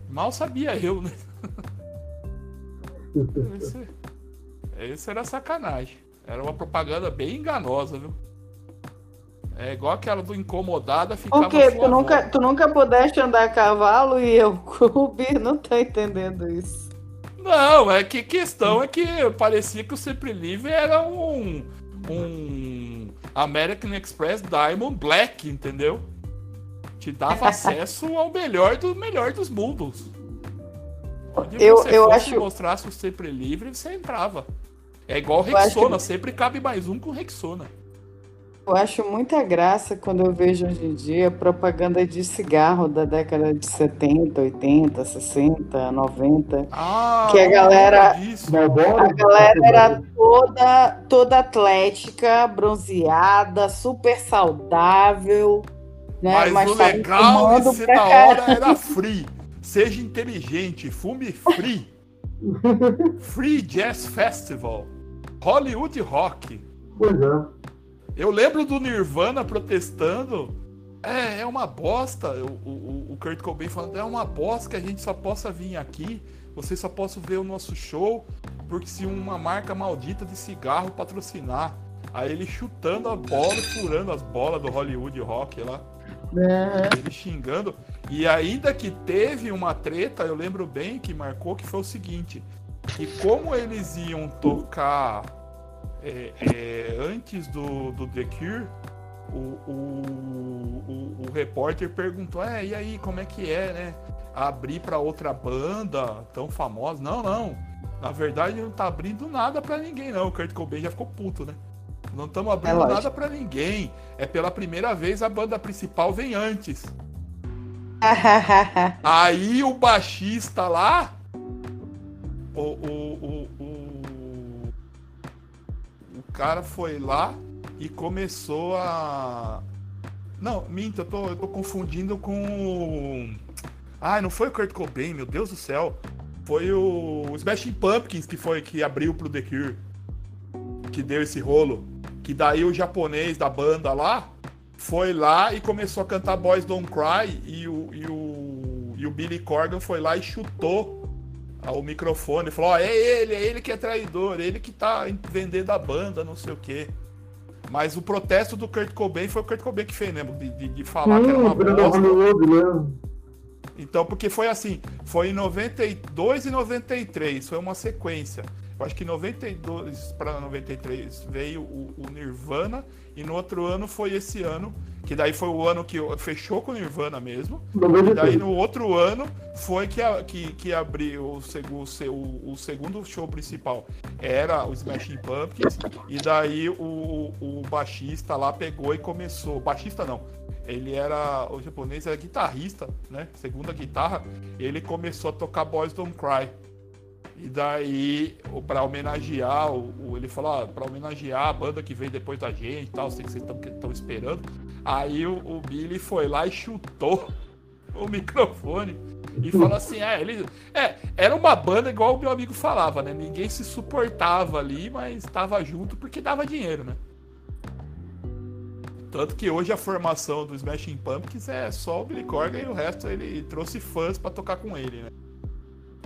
Mal sabia eu, né? Esse, esse era sacanagem. Era uma propaganda bem enganosa, viu? É igual aquela do incomodada ficava. O quê? Tu nunca, tu nunca pudeste andar a cavalo e eu clube? Não tô entendendo isso. Não, é que questão é que parecia que o Sempre Livre era um, um American Express Diamond Black, entendeu? te dava acesso ao melhor do melhor dos mundos. Onde eu, você eu acho... mostrasse o sempre livre, você entrava. É igual Rexona, sempre cabe mais um com Rexona. Eu acho muita graça quando eu vejo hoje em dia propaganda de cigarro da década de 70, 80, 60, 90. Ah, que a galera. A galera era toda, toda atlética, bronzeada, super saudável. Né? Mas, Mas o legal de ser da hora era free. seja inteligente, fume free. free Jazz Festival. Hollywood Rock. Pois é. Eu lembro do Nirvana protestando. É, é uma bosta. O, o, o Kurt Cobain falando, é uma bosta que a gente só possa vir aqui. Você só possa ver o nosso show. Porque se uma marca maldita de cigarro patrocinar. Aí ele chutando a bola furando as bolas do Hollywood Rock lá. É. Ele xingando. E ainda que teve uma treta, eu lembro bem que marcou que foi o seguinte: que como eles iam tocar é, é, antes do, do The Cure, o, o, o, o, repórter perguntou: é, e aí, como é que é, né? Abrir para outra banda tão famosa? Não, não. Na verdade, não tá abrindo nada para ninguém, não. O Kurt Cobain já ficou puto, né? Não estamos abrindo é nada para ninguém. É pela primeira vez a banda principal vem antes. aí o baixista lá, o, o, o, o, cara foi lá e começou a. Não, minta, eu tô, eu tô confundindo com. Ah, não foi o Kurt Cobain, meu Deus do céu. Foi o, o Smashing Pumpkins que foi que abriu pro The Cure. Que deu esse rolo. Que daí o japonês da banda lá foi lá e começou a cantar Boys Don't Cry e o, e o, e o Billy Corgan foi lá e chutou o microfone, falou, ó, é ele, é ele que é traidor, ele que tá vendendo a banda, não sei o quê. Mas o protesto do Kurt Cobain foi o Kurt Cobain que fez, né? De, de, de falar hum, que era uma bosta. Né? Então, porque foi assim, foi em 92 e 93, foi uma sequência. Eu acho que 92 para 93 veio o, o, Nirvana e no outro ano foi esse ano, que daí foi o ano que fechou com o Nirvana mesmo. 93. E daí no outro ano foi que, a, que, que abriu o, o, o, segundo show principal. Era o Smashing Pumpkins e daí o, o baixista lá pegou e começou. Baixista não, ele era o japonês era guitarrista, né? Segunda guitarra, ele começou a tocar Boys Don't Cry. E daí, para homenagear, o, ele falou, ah, para homenagear a banda que veio depois da gente tal, sei que vocês estão esperando. Aí o, o, Billy foi lá e chutou o microfone e falou assim: é, ele, é, era uma banda igual o meu amigo falava, né? Ninguém se suportava ali, mas estava junto porque dava dinheiro, né? Tanto que hoje a formação do Smashing Pumpkins é só o Billy Corgan e o resto ele trouxe fãs para tocar com ele, né?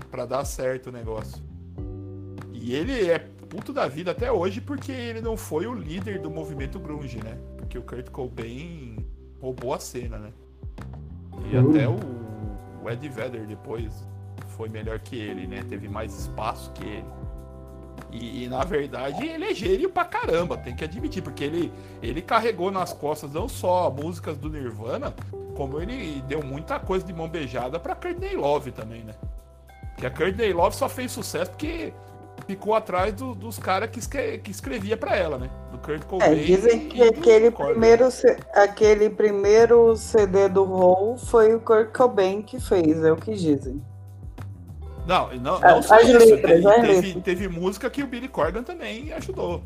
Para dar certo o negócio. E ele é puto da vida até hoje porque ele não foi o líder do movimento grunge, né? Porque o Kurt Cobain roubou a cena, né? E uhum. até o, o Ed Vedder depois foi melhor que ele, né? Teve mais espaço que ele. E, e, na verdade ele é gênio pra caramba, tem que admitir, porque ele, ele carregou nas costas não só músicas do Nirvana, como ele deu muita coisa de mão beijada pra Courtney Love também, né? Que a Courtney Love só fez sucesso porque ficou atrás do, dos caras que, escre, que escrevia para ela, né? Do Kurt é, Cobain. É, dizem que aquele primeiro, aquele primeiro CD do Hole foi o Kurt Cobain que fez, é o que dizem. Não, não, não só isso. Letras, teve, teve, teve, música que o Billy Corgan também ajudou.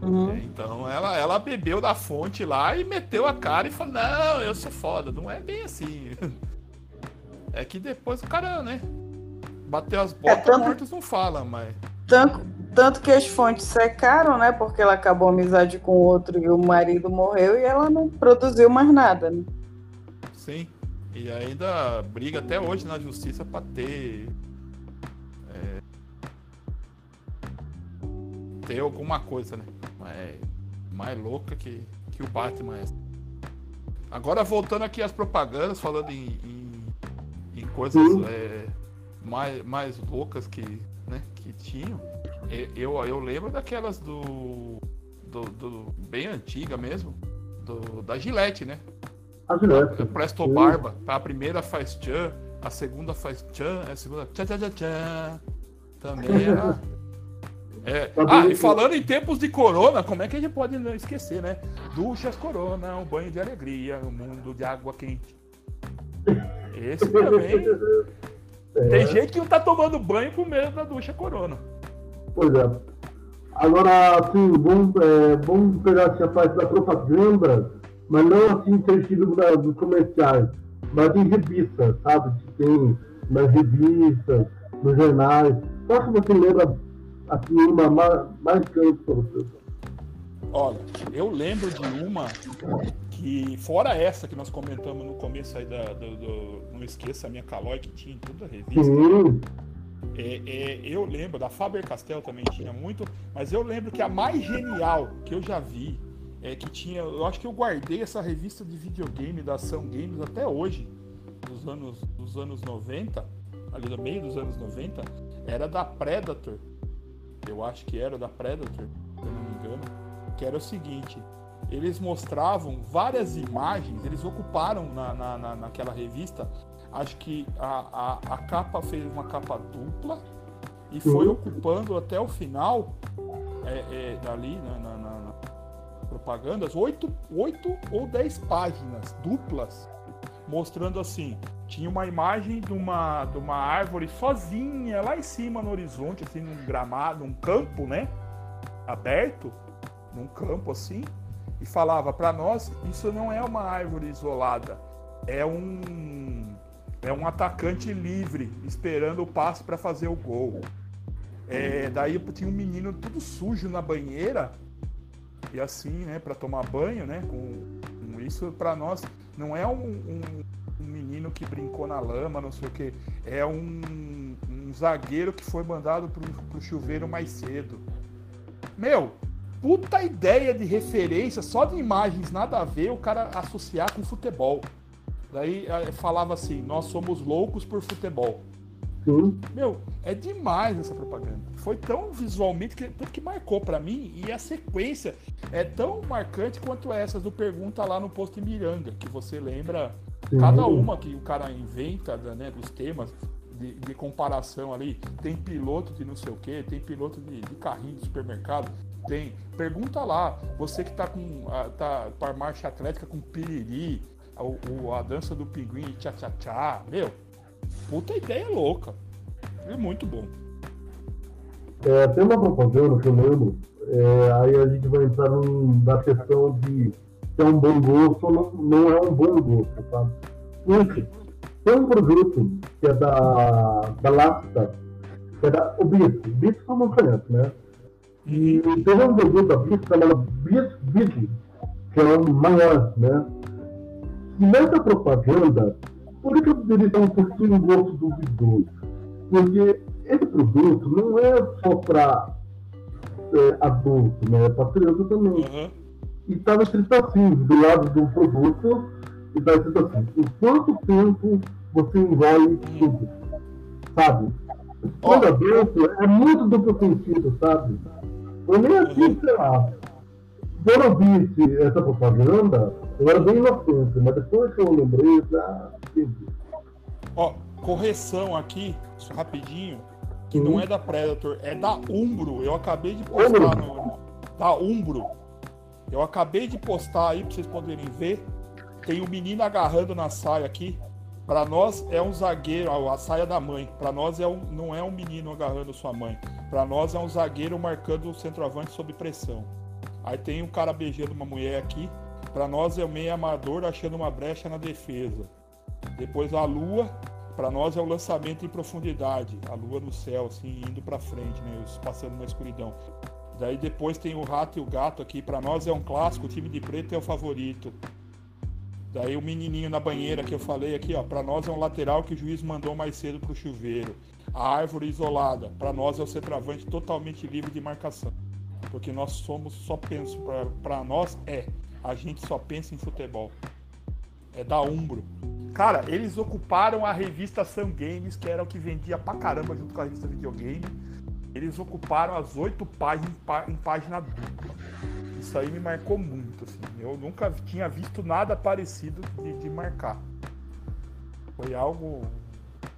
Uhum. É, então ela, ela bebeu da fonte lá e meteu a cara e falou: Não, eu sou foda. Não é bem assim. É que depois o cara, né? Bateu as botas, é, tanto, mortos não fala, mas. Tanto, tanto que as fontes secaram, né? Porque ela acabou amizade com o outro e o marido morreu e ela não produziu mais nada, né? Sim. E ainda briga até hoje na justiça para ter. É, ter alguma coisa, né? Mas mais louca que, que o Batman é. Agora voltando aqui às propagandas, falando em, em, em coisas. É, mais, mais loucas que, né, que tinham. Eu, eu lembro daquelas do, do, do bem antiga mesmo, do, da Gillette, né? A Gillette. Presto Barba. A primeira faz tchan, a segunda faz tchan, a segunda tchan tchan tchan, tchan. Também era. É. Ah, e falando em tempos de corona, como é que a gente pode não esquecer, né? Duchas corona, um banho de alegria, um mundo de água quente. Esse também é. Tem gente que não tá tomando banho com medo da ducha corona. Pois é. Agora, assim, vamos, é, vamos pegar assim, a parte da propaganda, mas não assim ter sido da, dos comerciais. mas em revistas, sabe? Que tem nas revistas, nos jornais. Qual que você lembra assim, uma mais, mais grande para você? Olha, eu lembro de uma que, fora essa que nós comentamos no começo aí da, do, do Não Esqueça a Minha Calói, que tinha em toda a revista. Sim. É, é, eu lembro, da Faber Castell também tinha muito, mas eu lembro que a mais genial que eu já vi é que tinha. Eu acho que eu guardei essa revista de videogame da Ação Games até hoje, dos anos, dos anos 90, ali no meio dos anos 90, era da Predator. Eu acho que era da Predator, se eu não me engano. Que era o seguinte: eles mostravam várias imagens, eles ocuparam na, na, na naquela revista acho que a, a, a capa fez uma capa dupla e foi uhum. ocupando até o final, é, é, ali na, na, na, na propagandas, oito, oito ou dez páginas duplas, mostrando assim, tinha uma imagem de uma, de uma árvore sozinha lá em cima no horizonte, assim, num gramado, num campo, né? Aberto, num campo assim, e falava para nós, isso não é uma árvore isolada, é um é um atacante livre, esperando o passe para fazer o gol. É, daí tinha um menino tudo sujo na banheira, e assim, né, para tomar banho, né, com, com isso para nós não é um, um, um, menino que brincou na lama, não sei o que, é um, um zagueiro que foi mandado pro, pro chuveiro mais cedo. Meu, puta ideia de referência, só de imagens nada a ver, o cara associar com futebol. Daí eh, falava assim: nós somos loucos por futebol. Sim. Meu, é demais essa propaganda. Foi tão visualmente que, que marcou para mim e a sequência é tão marcante quanto essas do Pergunta lá no posto Miranga, que você lembra Sim. cada uma que o cara inventa né, dos temas de, de, comparação ali. Tem piloto de não sei o que, tem piloto de, de carrinho de supermercado. Tem. Pergunta lá, você que tá com. tá para marcha atlética com piriri, a, a dança do pinguim, tchá tchá tchá. Meu, puta ideia louca. É muito bom. É, tem uma propaganda lembro, é, aí a gente vai entrar num, na questão de é um bom gosto ou não, não é um bom gosto, sabe? Enfim, tem um produto que é da, da Lacta, que é da o Bisco. Bisco todo mundo conhece, né? E tem um produto da Bisco chamado Bisco Vigi, que é o maior, né? E nessa propaganda, por que eu poderia estar um pouquinho gosto duvidoso? Porque esse produto não é só para é, adulto, né? é para criança também. Uhum. E estava escrito assim, do lado do produto, e estava escrito assim, em quanto tempo você envolve tudo? Sabe? Quando adulto, é muito duplo sentido, sabe? Eu nem assim, uhum. sei lá. Quando eu vi essa propaganda, eu era bem inocente, mas depois que eu lembrei, eu ah, entendi. Ó, correção aqui, rapidinho, que não é da Predator, é da Umbro. Eu acabei de postar no. Da Umbro. Eu acabei de postar aí pra vocês poderem ver. Tem um menino agarrando na saia aqui. Para nós é um zagueiro, a saia da mãe. Para nós é um, não é um menino agarrando sua mãe. Para nós é um zagueiro marcando o centroavante sob pressão. Aí tem um cara beijando uma mulher aqui. Para nós é o meio amador achando uma brecha na defesa. Depois a lua, para nós é o lançamento em profundidade, a lua no céu, assim, indo para frente, né, passando na escuridão. Daí depois tem o rato e o gato aqui, para nós é um clássico, o time de preto é o favorito. Daí o menininho na banheira que eu falei aqui, ó, para nós é um lateral que o juiz mandou mais cedo pro chuveiro. A árvore isolada, para nós é o centroavante totalmente livre de marcação. Porque nós somos só penso para nós é a gente só pensa em futebol. É da Umbro. Cara, eles ocuparam a revista Sun Games, que era o que vendia pra caramba junto com a revista Videogame. Eles ocuparam as oito páginas em página dupla. Isso aí me marcou muito, assim. Eu nunca tinha visto nada parecido de, de marcar. Foi algo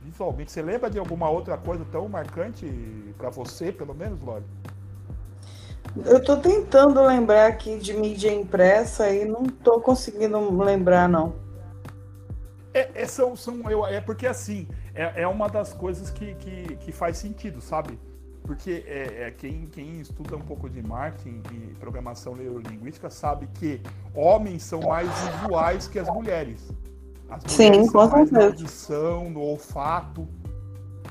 visualmente. Você lembra de alguma outra coisa tão marcante para você, pelo menos, Lore? Eu estou tentando lembrar aqui de mídia impressa e não estou conseguindo lembrar, não. É, é, são, são, eu, é porque assim, é, é uma das coisas que, que, que faz sentido, sabe? Porque é, é, quem, quem estuda um pouco de marketing e programação neurolinguística sabe que homens são mais visuais que as mulheres. As Sim, com mais na audição, no olfato.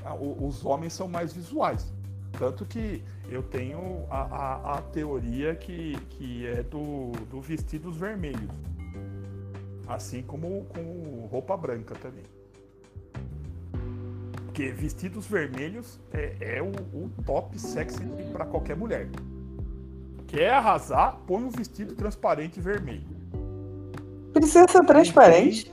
Ah, os homens são mais visuais. Tanto que eu tenho a, a, a teoria que, que é do, do vestidos vermelhos. Assim como com roupa branca também. Porque vestidos vermelhos é, é o, o, top sexy para qualquer mulher. Quer arrasar, põe um vestido transparente vermelho. Precisa ser transparente?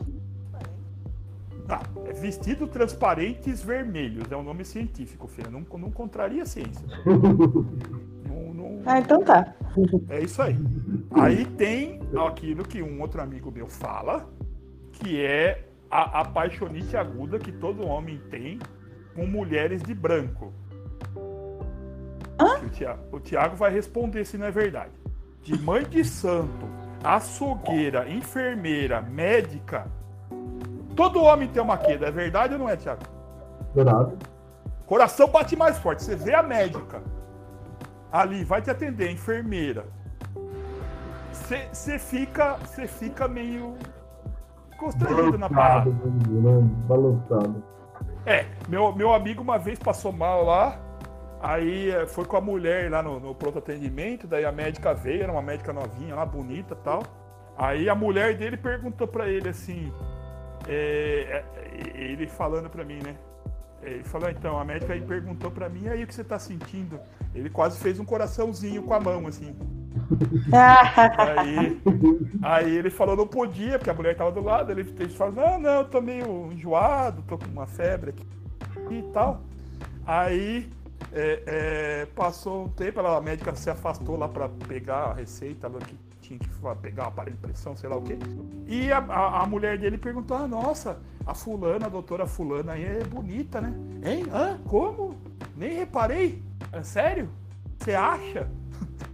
Tá, é vestido transparentes vermelhos, é um nome científico, filha. Não, não contraria a ciência. não, não... Ah, então tá. É isso aí. Aí tem aquilo que um outro amigo meu fala, que é a apaixonite aguda que todo homem tem com mulheres de branco. O Tiago, o Tiago vai responder se não é verdade. De mãe de santo, açougueira, enfermeira, médica, Todo homem tem uma queda, é verdade ou não é, Tiago? Verdade. Coração bate mais forte. Você vê a médica ali, vai te atender, a enfermeira. Você fica, você fica meio constrangido na parada. Balançado. É, meu, meu amigo uma vez passou mal lá, aí eh, foi com a mulher lá no, no pronto atendimento, daí a médica veio, era uma médica novinha lá, bonita tal. Aí a mulher dele perguntou para ele assim: é, é, ele falando para mim, né? Ele falou, então, a médica aí perguntou para mim, aí o que você tá sentindo? Ele quase fez um coraçãozinho com a mão, assim. aí, aí ele falou, não podia, porque a mulher tava do lado. Ele, ele falou, não, não, eu tô meio enjoado, tô com uma febre aqui e tal. Aí é, é, passou um tempo, a médica se afastou lá para pegar a receita, que tinha que pegar o aparelho de pressão, sei lá o quê. E a, a, a, mulher dele perguntou: ah, nossa, a fulana, a doutora fulana aí é bonita, né? Hein? Hã? Como? Nem reparei. É sério? Você acha?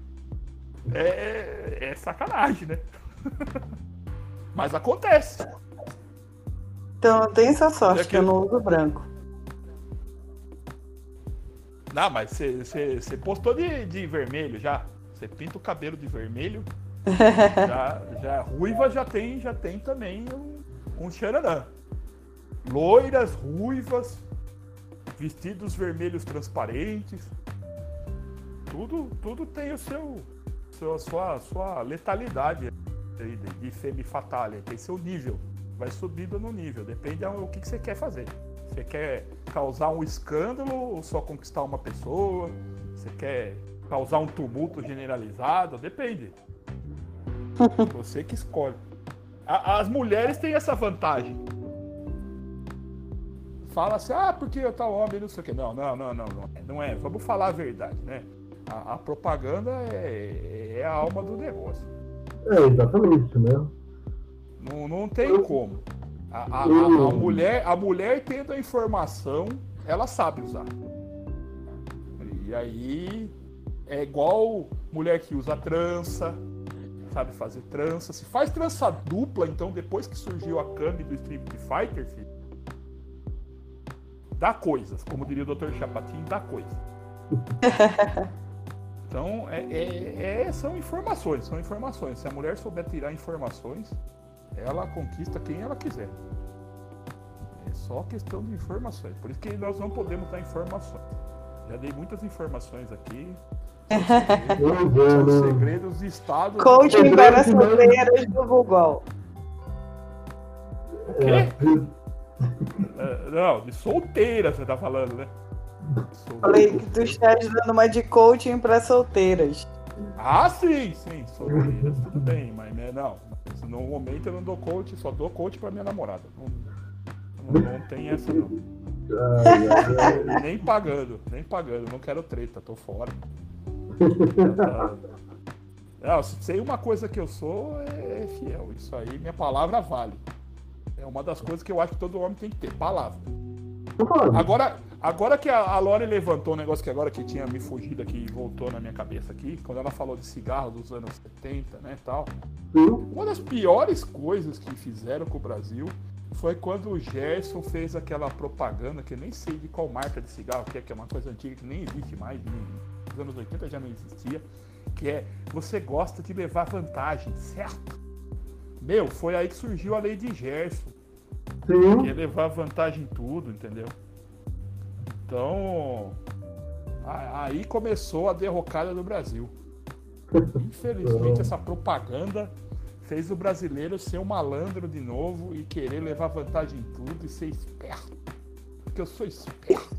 É, é, sacanagem, né? Mas acontece. Então tem essa sorte, é que eu não uso branco. Não, mas você postou de, de vermelho já. Você pinta o cabelo de vermelho já, já ruiva já tem, já tem também um, um. Loiras, ruivas, vestidos vermelhos transparentes. Tudo, tudo tem o seu, seu sua, sua letalidade de, de femme fatale, tem seu nível. Vai subindo no nível, depende do que, que você quer fazer. Você quer causar um escândalo ou só conquistar uma pessoa? Você quer causar um tumulto generalizado? Depende. Você que escolhe. A, as mulheres têm essa vantagem. Fala assim, ah, porque eu tal homem, não sei o quê. Não, não, não, não, não. Não é. Vamos falar a verdade, né? A, a propaganda é, é, a alma do negócio. É, exatamente, né? Não, não tem como. A, a, a, a, mulher, a mulher tendo a informação, ela sabe usar. E aí é igual mulher que usa trança, sabe fazer trança. Se faz trança dupla, então, depois que surgiu a Kami do Street Fighter, filho, dá coisas. Como diria o Dr. Chapatin, dá coisas. Então, é, é, é, são informações, são informações. Se a mulher souber tirar informações, ela conquista quem ela quiser. É só questão de informações. Por isso que nós não podemos dar informações. Já dei muitas informações aqui. São segredos de Estado. Coaching para solteiras do Google. O quê? É, não, de solteira você tá falando, né? Falei que tu estás dando uma de coaching para solteiras. Ah, sim, sim, solteiras, tudo bem, mas né, não. No momento eu não dou coach, só dou coach para minha namorada. Não, não, não tem essa não. nem pagando, nem pagando, não quero treta, tô fora. Não, sei uma coisa que eu sou é, é fiel. Isso aí, minha palavra vale. É uma das coisas que eu acho que todo homem tem que ter, palavra. Agora, agora que a, Lore levantou um negócio que agora que tinha me fugido aqui e voltou na minha cabeça aqui, quando ela falou de cigarro dos anos 70, né, tal. Uma das piores coisas que fizeram com o Brasil foi quando o Gerson fez aquela propaganda, que eu nem sei de qual marca de cigarro que é, que é uma coisa antiga que nem existe mais, nos anos 80 já não existia, que é você gosta de levar vantagem, certo? Meu, foi aí que surgiu a lei de Gerson. Sim. Quer levar vantagem em tudo, entendeu? Então, aí começou a derrocada do Brasil. Infelizmente, essa propaganda fez o brasileiro ser um malandro de novo e querer levar vantagem em tudo e ser esperto. Porque eu sou esperto.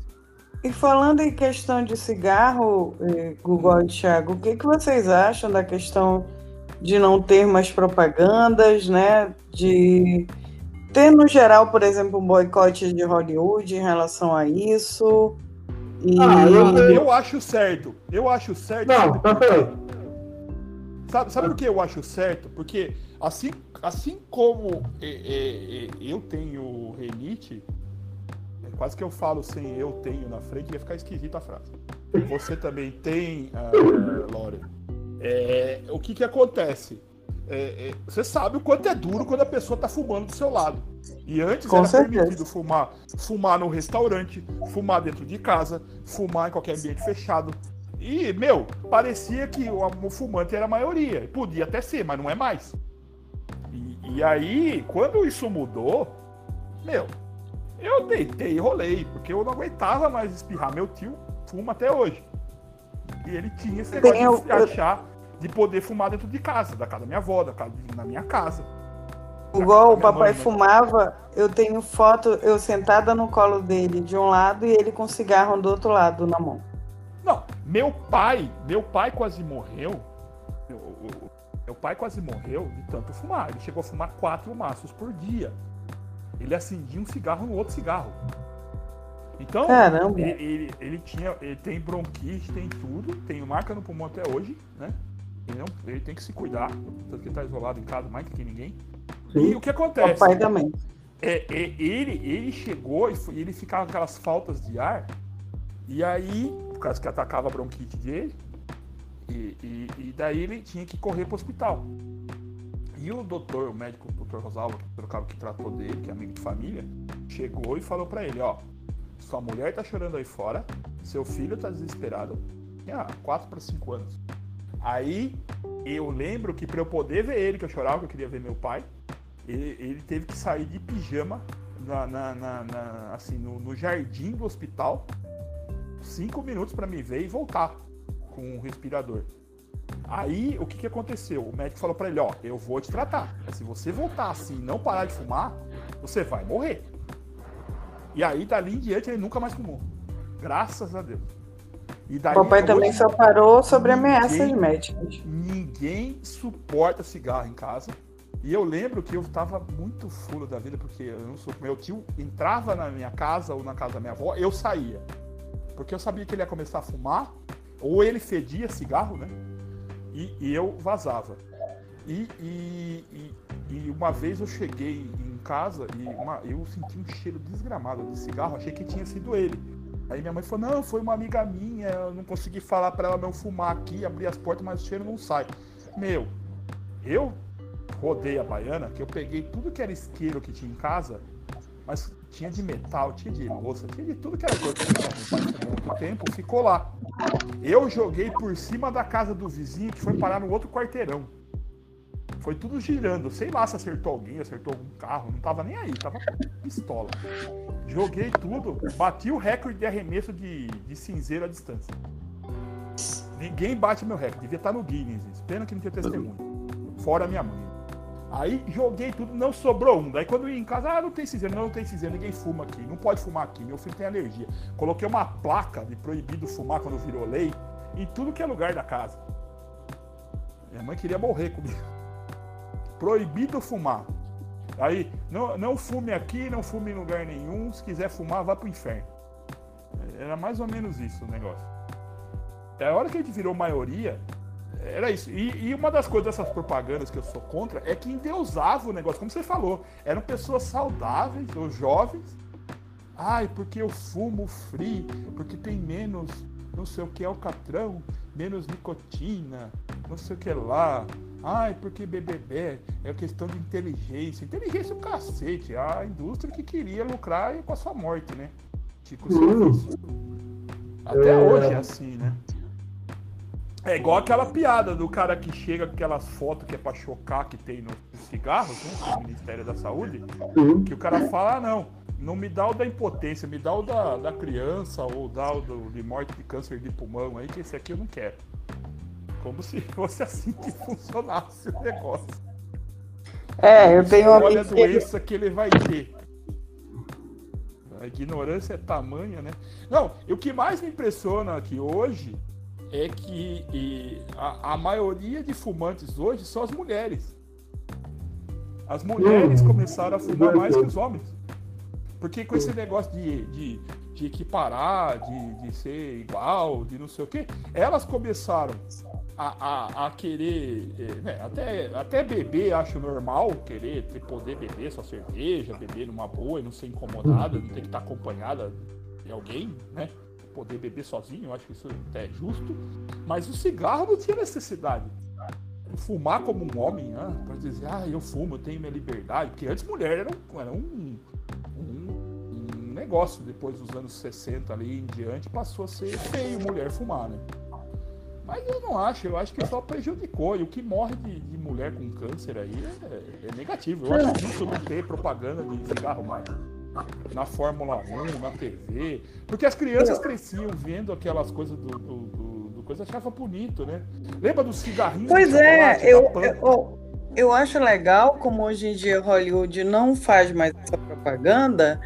E falando em questão de cigarro, eh, Google e Thiago, o que, que vocês acham da questão de não ter mais propagandas, né? De ter, no geral, por exemplo, um boicote de Hollywood em relação a isso. E... Ah, eu, eu acho certo. Eu acho certo. Não, tá certo. Sabe, sabe por que eu acho certo? Porque assim, assim como é, é, é, eu tenho renite, é quase que eu falo sem eu tenho na frente, ia ficar esquisita a frase. Você também tem, uh, Lore. É, o que que acontece? É, é, você sabe o quanto é duro quando a pessoa está fumando do seu lado. E antes Com era certeza. permitido fumar, fumar no restaurante, fumar dentro de casa, fumar em qualquer ambiente fechado. E, meu, parecia que o, fumante era a maioria. Podia até ser, mas não é mais. E, e aí, quando isso mudou, meu, eu deitei e rolei, porque eu não aguentava mais espirrar. Meu tio fuma até hoje. E ele tinha esse negócio Tem, de eu- achar de poder fumar dentro de casa, da casa da minha avó, da casa na minha casa. Igual o papai mãe, fumava, eu tenho foto, eu sentada no colo dele de um lado e ele com cigarro do outro lado na mão. Não, meu pai, meu pai quase morreu. Meu, meu pai quase morreu de tanto fumar. Ele chegou a fumar quatro maços por dia. Ele acendia um cigarro no outro cigarro. Então, ele, ele, ele tinha, ele tem bronquite, tem tudo, tem marca no pulmão até hoje, né? Ele, não, ele tem que se cuidar, tanto que ele tá isolado em casa mais do que ninguém. E Sim. o que acontece? Papai também. É, é, ele, ele chegou e foi- ele ficava com aquelas faltas de ar, e aí, por causa que atacava a bronquite dele, e, e, e daí ele tinha que correr pro hospital. E o doutor, o médico, o doutor Rosalvo, que cara que tratou dele, que é amigo de família, chegou e falou pra ele, ó, sua mulher tá chorando aí fora, seu filho tá desesperado, tinha 4 para 5 anos. Aí eu lembro que para eu poder ver ele, que eu chorava, que eu queria ver meu pai, ele, ele teve que sair de pijama na, na- na- na- assim, no, no jardim do hospital, cinco minutos para me ver e voltar com um respirador. Aí o que, que aconteceu? O médico falou para ele: Ó, eu vou te tratar. Se você voltar assim e não parar de fumar, você vai morrer. E aí, dali em diante, ele nunca mais fumou. Graças a Deus. E daí, Papai também hoje, só parou sobre ninguém- ameaças médicas. Ninguém suporta cigarro em casa. E eu lembro que eu tava muito fulo da vida, porque eu não sou. Meu tio entrava na minha casa ou na casa da minha avó, eu saía. Porque eu sabia que ele ia começar a fumar, ou ele fedia cigarro, né? E, e eu vazava. E, e, e- e uma vez eu cheguei em casa e uma- eu senti um cheiro desgramado de cigarro, achei que tinha sido ele. Aí minha mãe falou: Não, foi uma amiga minha, eu não consegui falar pra ela não fumar aqui, abrir as portas, mas o cheiro não sai. Meu, eu rodei a baiana, que eu peguei tudo que era isqueiro que tinha em casa, mas tinha de metal, tinha de louça, tinha de tudo que era coisa que muito tempo, ficou lá. Eu joguei por cima da casa do vizinho que foi parar no outro quarteirão. Foi tudo girando. Sei lá se acertou alguém, acertou algum carro. Não tava nem aí, tava pistola. Joguei tudo, bati o recorde de arremesso de, de cinzeiro à distância. Ninguém bate meu recorde, devia estar no Guinness. Pena que não tinha testemunho. Fora minha mãe. Aí joguei tudo, não sobrou um. Daí quando eu ia em casa, ah, não tem cinzeiro, não, não tem cinzeiro, ninguém fuma aqui, não pode fumar aqui, meu filho tem alergia. Coloquei uma placa de proibido fumar quando virou lei em tudo que é lugar da casa. Minha mãe queria morrer comigo. Proibido fumar. Aí, não, não fume aqui, não fume em lugar nenhum. Se quiser fumar, vá pro inferno. Era mais ou menos isso o negócio. É a hora que a gente virou maioria, era isso. E, e uma das coisas dessas propagandas que eu sou contra é que endeusava o negócio, como você falou. Eram pessoas saudáveis ou jovens. Ai, porque eu fumo free, porque tem menos não sei o que alcatrão, menos nicotina, não sei o que lá. Ai, porque BBB é questão de inteligência. Inteligência é o cacete. A indústria que queria lucrar com a sua morte, né? Tipo. Até É. hoje é assim, né? É igual aquela piada do cara que chega com aquelas fotos que é pra chocar que tem nos cigarros, né? No Ministério da Saúde. Que o cara fala, ah, não, não me dá o da impotência, me dá o da, da criança ou dá o do, de morte de câncer de pulmão aí, que esse aqui eu não quero. Como se fosse assim que funcionasse o negócio. É, eu tenho uma Olha a doença que ele vai ter. A ignorância é tamanha, né? Não, e o que mais me impressiona aqui hoje é que e, a, a maioria de fumantes hoje são as mulheres. As mulheres Hum, começaram a fumar mais que os homens. Porque com esse negócio de, de, de equiparar, de, de ser igual, de não sei o quê, elas começaram a, a, a querer, eh, né, até, até beber, acho normal, querer ter, poder beber sua cerveja, beber numa boa e não ser incomodada, não ter que estar acompanhada de alguém, né? Poder beber sozinho, eu acho que isso até é justo. Mas o cigarro não tinha necessidade. Fumar como um homem, né? Dizer, ah, eu fumo, eu tenho minha liberdade. Porque antes mulher era um, era um, um, um negócio. Depois dos anos 60 ali em diante, passou a ser feio mulher fumar, né? Mas eu não acho, eu acho que só prejudicou. E o que morre de, de mulher com câncer aí é, é negativo. Eu acho justo não ter propaganda de cigarro mais. Na Fórmula 1, na TV. Porque as crianças cresciam vendo aquelas coisas do, do, do, do coisa, achava bonito, né? Lembra dos cigarrinhos? Pois é, eu, eu, eu acho legal como hoje em dia Hollywood não faz mais essa propaganda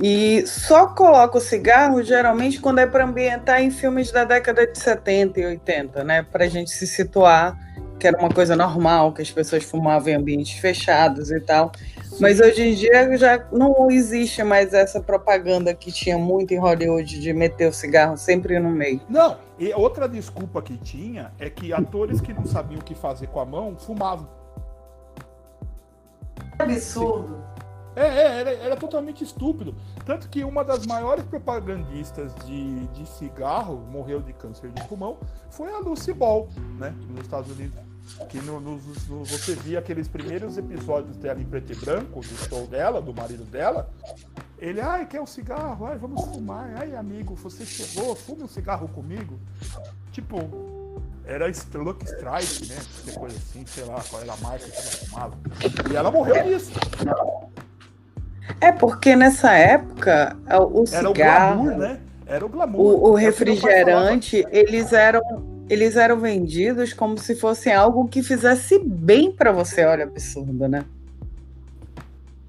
e só coloca o cigarro geralmente quando é para ambientar em filmes da década de 70 e 80, né? Para a gente se situar que era uma coisa normal, que as pessoas fumavam em ambientes fechados e tal. Mas hoje em dia já não existe mais essa propaganda que tinha muito em Hollywood de meter o cigarro sempre no meio. Não, e outra desculpa que tinha é que atores que não sabiam o que fazer com a mão fumavam. Absurdo. É, é, era, era totalmente estúpido. Tanto que uma das maiores propagandistas de, de cigarro morreu de câncer de pulmão foi a Lucy Ball, né? Nos Estados Unidos. Que no, no- no- você via aqueles primeiros episódios dela em preto e branco, do show dela, do marido dela. Ele, ai, quer um cigarro? Ai, vamos fumar. Ai, amigo, você chegou, fume um cigarro comigo. Tipo, era Lucky Strike, né? Coisa assim, sei lá qual era a marca que ela fumava. E ela morreu disso. É porque nessa época o Era o cigarro, glamour, né? Era o glamour. o, o É refrigerante, eles eram eles eram vendidos como se fossem algo que fizesse bem pra você. Olha, absurdo, né?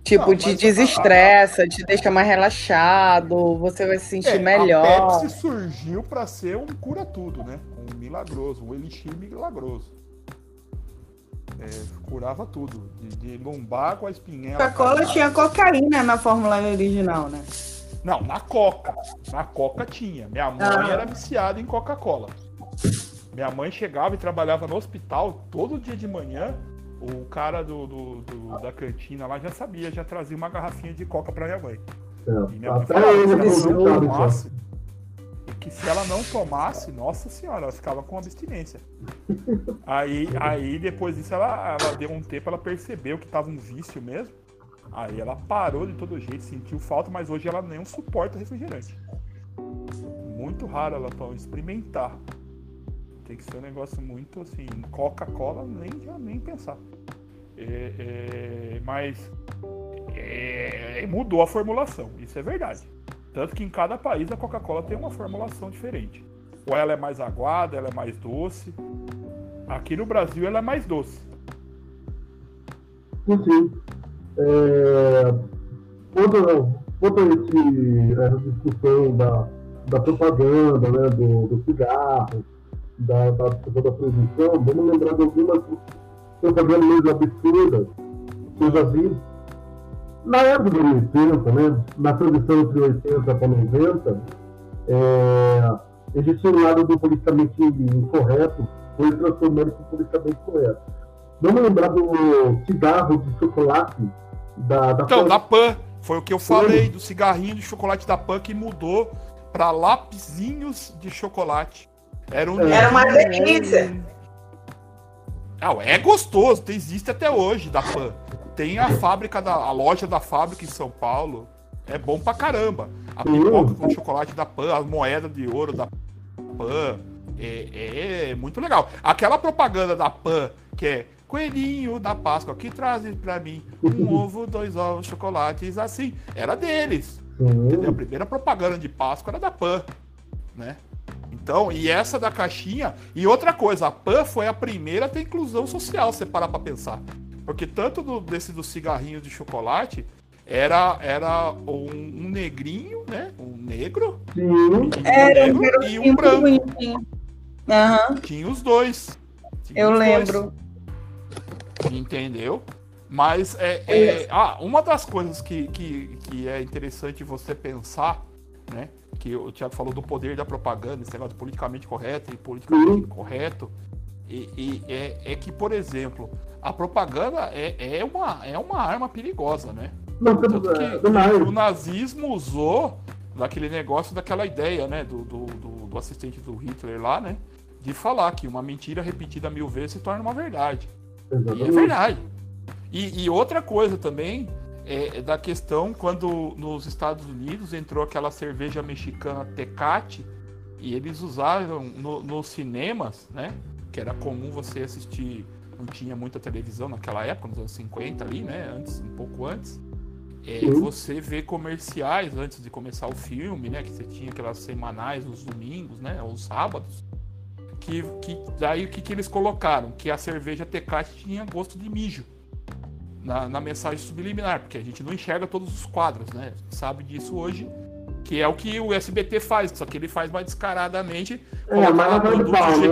Tipo, Não, te mas a- desestressa, te deixa mais relaxado, você vai se sentir É, melhor. A Pepsi surgiu para ser um cura-tudo, né? Um milagroso, um elixir milagroso. É, curava tudo. De, de lombar com a espinhela. Coca-Cola tinha cocaína na fórmula original, né? Não, na Coca. Na Coca tinha. Minha mãe Ah. era viciada em Coca-Cola. Minha mãe chegava e trabalhava no hospital todo dia de manhã. O cara do, do- do- da cantina lá já sabia, já trazia uma garrafinha de Coca pra minha mãe. E É, minha mãe falava que se ela não tomasse, nossa senhora, ela ficava com abstinência. Aí, aí depois disso, ela, ela deu um tempo, ela percebeu que tava um vício mesmo. Aí ela parou de todo jeito, sentiu falta, mas hoje ela nem suporta refrigerante. Muito raro ela toma, experimentar. Tem que ser um negócio muito assim, Coca-Cola nem, nem pensar. É, é, mas é, mudou a formulação, isso é verdade. Tanto que em cada país a Coca-Cola tem uma formulação diferente. Ou ela é mais aguada, ela é mais doce. Aqui no Brasil ela é mais doce. Sim. É, quanto, quanto a esse, essa discussão da, da propaganda, né, do, do cigarro, da, da da proibição, vamos lembrar de algumas propagandas absurdas que eu já vi. Na época dos anos 80, né, na transição entre 80 para 90, é, existia um lado do politicamente incorreto, foi transformando para o politicamente correto. Vamos lembrar do cigarro de chocolate da, da Então, Pan- da Pan, foi o que eu falei, do cigarrinho de chocolate da Pan que mudou para lapisinhos de chocolate. Era, um Era uma delícia. Ah, é gostoso, tem- existe até hoje da Pan. Tem a fábrica da a loja da fábrica em São Paulo. É bom pra caramba. A pipoca com chocolate da Pan, as moedas de ouro da Pan. é, é muito legal. Aquela propaganda da Pan, que é Coelhinho da Páscoa, que traz para mim um ovo, dois ovos, chocolates, assim, era deles. Entendeu? A primeira propaganda de Páscoa era da Pan, né? Então, e essa da caixinha. E outra coisa, a PAN foi a primeira a ter inclusão social, se você parar pra pensar. Porque tanto do, desse dos cigarrinhos de chocolate era, era um, um negrinho, né? Um negro. Sim. Um Era um negro e um branco. Aham, Tinha os dois. Tinha eu os dois. lembro. Entendeu? Mas é, é- ah, uma das coisas que, que, que é interessante você pensar, né? Que o Thiago falou do poder da propaganda, esse negócio de politicamente correto e politicamente Uhum. incorreto. E, e é, é que, por exemplo, a propaganda é, é, uma, é uma arma perigosa, né? Não, Tanto que é, o nazismo usou daquele negócio, daquela ideia, né? Do, do, do- do assistente do Hitler lá, né? De falar que uma mentira repetida mil vezes se torna uma verdade. E é Exatamente. verdade. E, e outra coisa também é da questão quando nos Estados Unidos entrou aquela cerveja mexicana Tecate e eles usaram no- nos cinemas, né? Que era comum você assistir, não tinha muita televisão naquela época, nos anos 50 ali, né? Antes, um pouco antes. É, você vê comerciais antes de começar o filme, né? Que você tinha aquelas semanais nos domingos, né? Os sábados. Que, que daí o que, que eles colocaram? Que a cerveja Tecate tinha gosto de mijo na, na mensagem subliminar, porque a gente não enxerga todos os quadros, né? A gente sabe disso hoje, que é o que o SBT faz, só que ele faz mais descaradamente É, mas cara de produtos pau, né?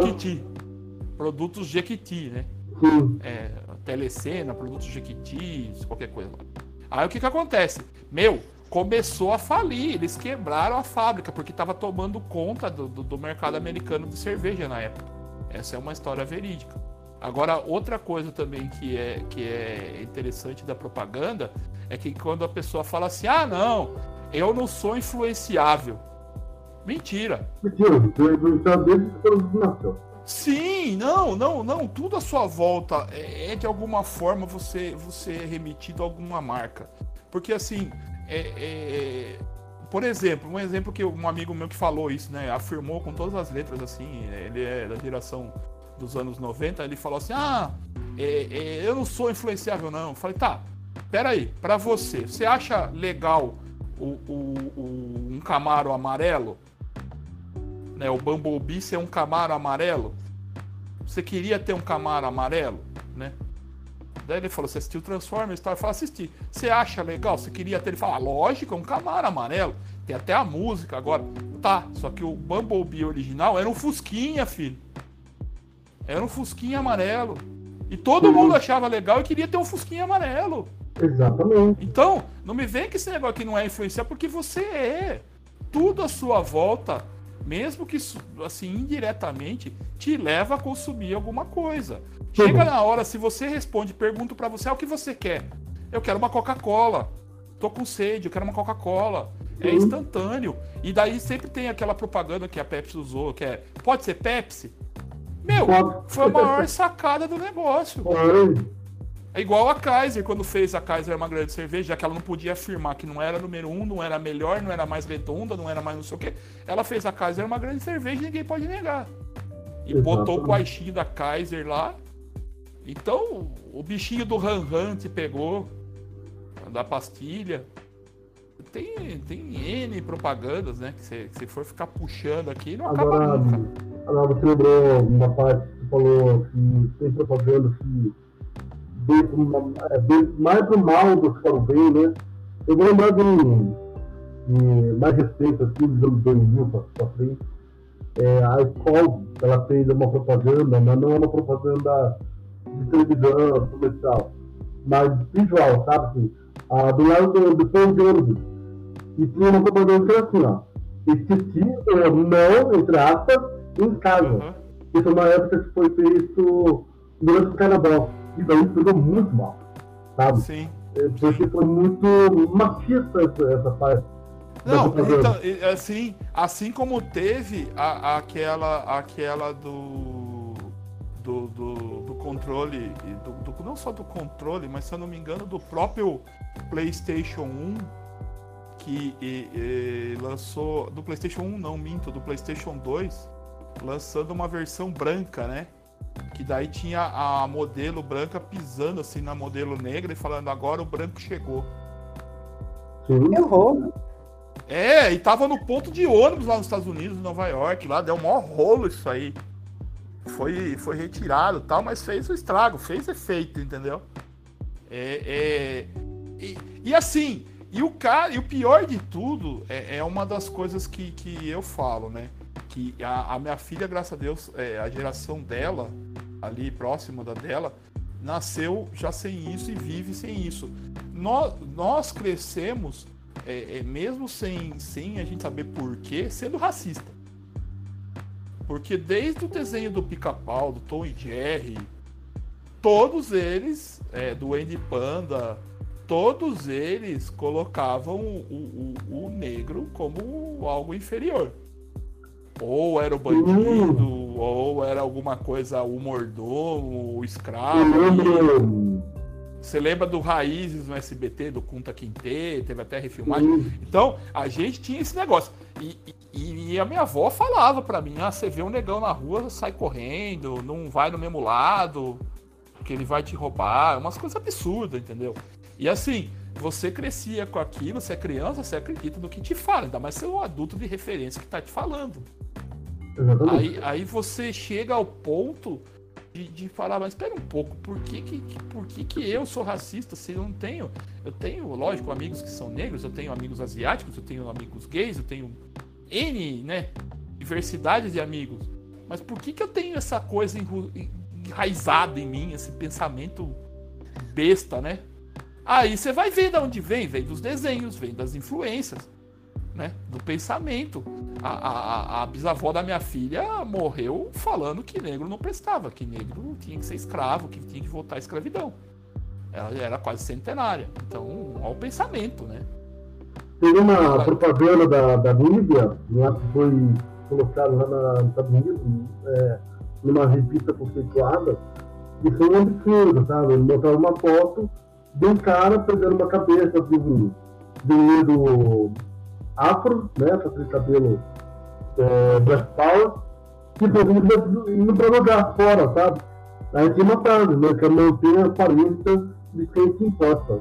Produtos Jequiti, né? Sim. é, telecena, produtos Jequiti, qualquer coisa lá. Aí o que que acontece? Meu, começou a falir, eles quebraram a fábrica, porque estava tomando conta do, do, do mercado americano de cerveja na época. Essa é uma história verídica. Agora, outra coisa também que é, que é interessante da propaganda é que quando a pessoa fala assim, ah não, eu não sou influenciável. Mentira. Mentira, do influenciador desde que nasceu. Sim, não, não, não. Tudo à sua volta é, é de alguma forma você, você é remetido a alguma marca. Porque assim, é, é- por exemplo, um exemplo que um amigo meu que falou isso, né? Afirmou com todas as letras, assim, ele é da geração dos anos 90, ele falou assim: Ah, é, é, eu não sou influenciável, não. Eu falei, tá, peraí, pra você, você acha legal o, o- o- um Camaro amarelo? Né, o Bumblebee ser um Camaro amarelo. Você queria ter um Camaro amarelo, né? Daí ele falou, você assistiu Transformers tal? Eu falei, assisti. Você acha legal? Você queria ter? Ele falou, ah, lógico, é um Camaro amarelo. Tem até a música agora. Tá, só que o Bumblebee original era um Fusquinha, filho. Era um Fusquinha amarelo. E todo mundo achava legal e queria ter um Fusquinha amarelo. Exatamente. Então, não me vem que esse negócio aqui não é influenciar, porque você é. Tudo à sua volta, mesmo que isso, assim, indiretamente, te leva a consumir alguma coisa. Chega na hora, se você responde, pergunto pra você, ah, o que você quer? Eu quero uma Coca-Cola. Tô com sede, eu quero uma Coca-Cola. É Sim. instantâneo. E daí sempre tem aquela propaganda que a Pepsi usou, que é, pode ser Pepsi? Meu, foi a maior sacada do negócio. É igual a Kaiser, quando fez a Kaiser uma grande cerveja, já que ela não podia afirmar que não era número um, não era melhor, não era mais redonda, não era mais não sei o quê. Ela fez a Kaiser uma grande cerveja e ninguém pode negar. E botou o Exatamente. baixinho da Kaiser lá. Então, o bichinho do Han Han te pegou, da pastilha. Tem, tem N propagandas, né? Que você for ficar puxando aqui, não acaba Agora, nunca. agora você lembrou uma parte que falou que tem propaganda que é, mais pro mal do que para o bem, né? Eu vou lembrar de um mais recente, assim, dos anos 2000 pra, pra frente. É, a Skol, ela fez uma propaganda, mas não é uma propaganda de televisão, comercial, mas visual, sabe? Assim, ah, do lado do, do pão de ônibus. E tinha uma propaganda que era assim, ó. Existir ou não, entre aspas, em casa. Uhum. Isso é uma época que foi feito durante o carnaval. E daí pegou muito mal, sabe? Sim. É, Porque foi muito machista essa, essa parte. Não, então, assim, assim como teve a- aquela, aquela do, do, do, do controle, do, do- não só do controle, mas se eu não me engano, do próprio PlayStation 1, que e- e lançou. Do PlayStation 1, não, minto, do PlayStation 2, lançando uma versão branca, né? Que daí tinha a modelo branca pisando assim na modelo negra e falando agora o branco chegou. Sim. Errou. É, e tava no ponto de ônibus lá nos Estados Unidos, em Nova York, lá deu um maior rolo isso aí. Foi, foi retirado tal, mas fez o estrago, fez efeito, entendeu? É, é e, e, assim, e o cara, e o pior de tudo é, é uma das coisas que, que eu falo, né? Que a, a minha filha, graças a Deus, é, a geração dela, ali próxima da dela, nasceu já sem isso e vive sem isso. Nós, nós crescemos é, é, mesmo sem, sem a gente saber porquê, sendo racista. Porque desde o desenho do Pica-Pau, do Tom e Jerry, todos eles, é, do Andy Panda, todos eles colocavam o, o, o, negro como algo inferior. Ou era o bandido, uhum. ou era alguma coisa, o mordomo, o escravo. Uhum. Você lembra do Raízes no SBT, do Kunta Quinte, teve até refilmagem. Uhum. Então, a gente tinha esse negócio. E, e, e a minha avó falava para mim: ah, você vê um negão na rua, sai correndo, não vai no mesmo lado, porque ele vai te roubar. Umas coisas absurdas, entendeu? E assim, você crescia com aquilo, você é criança, você acredita no que te fala, ainda mais se é um adulto de referência que tá te falando. Aí, aí você chega ao ponto de, de falar, mas espera um pouco, por que que, por que que eu sou racista se eu não tenho? Eu tenho, lógico, amigos que são negros, eu tenho amigos asiáticos, eu tenho amigos gays, eu tenho N, né, diversidade de amigos. Mas por que que eu tenho essa coisa enraizada em mim, esse pensamento besta, né? Aí você vai ver de onde vem, vem dos desenhos, vem das influências né, do pensamento. A, a, a, bisavó da minha filha morreu falando que negro não prestava, que negro tinha que ser escravo, que tinha que voltar à escravidão. Ela era quase centenária. Então, olha o pensamento, né? Tem uma propaganda da, da Líbia, né, que foi colocada lá na, nos Estados Unidos, é, numa revista conceituada, e foi um absurdo, sabe? Ele mostrava uma foto de um cara pegando uma cabeça de um, um afro, né? Com aquele cabelo é, Black Power, tipo, indo pra lugar fora, sabe? Aí tem uma frase, né? Que é manter a aparência de quem se importa.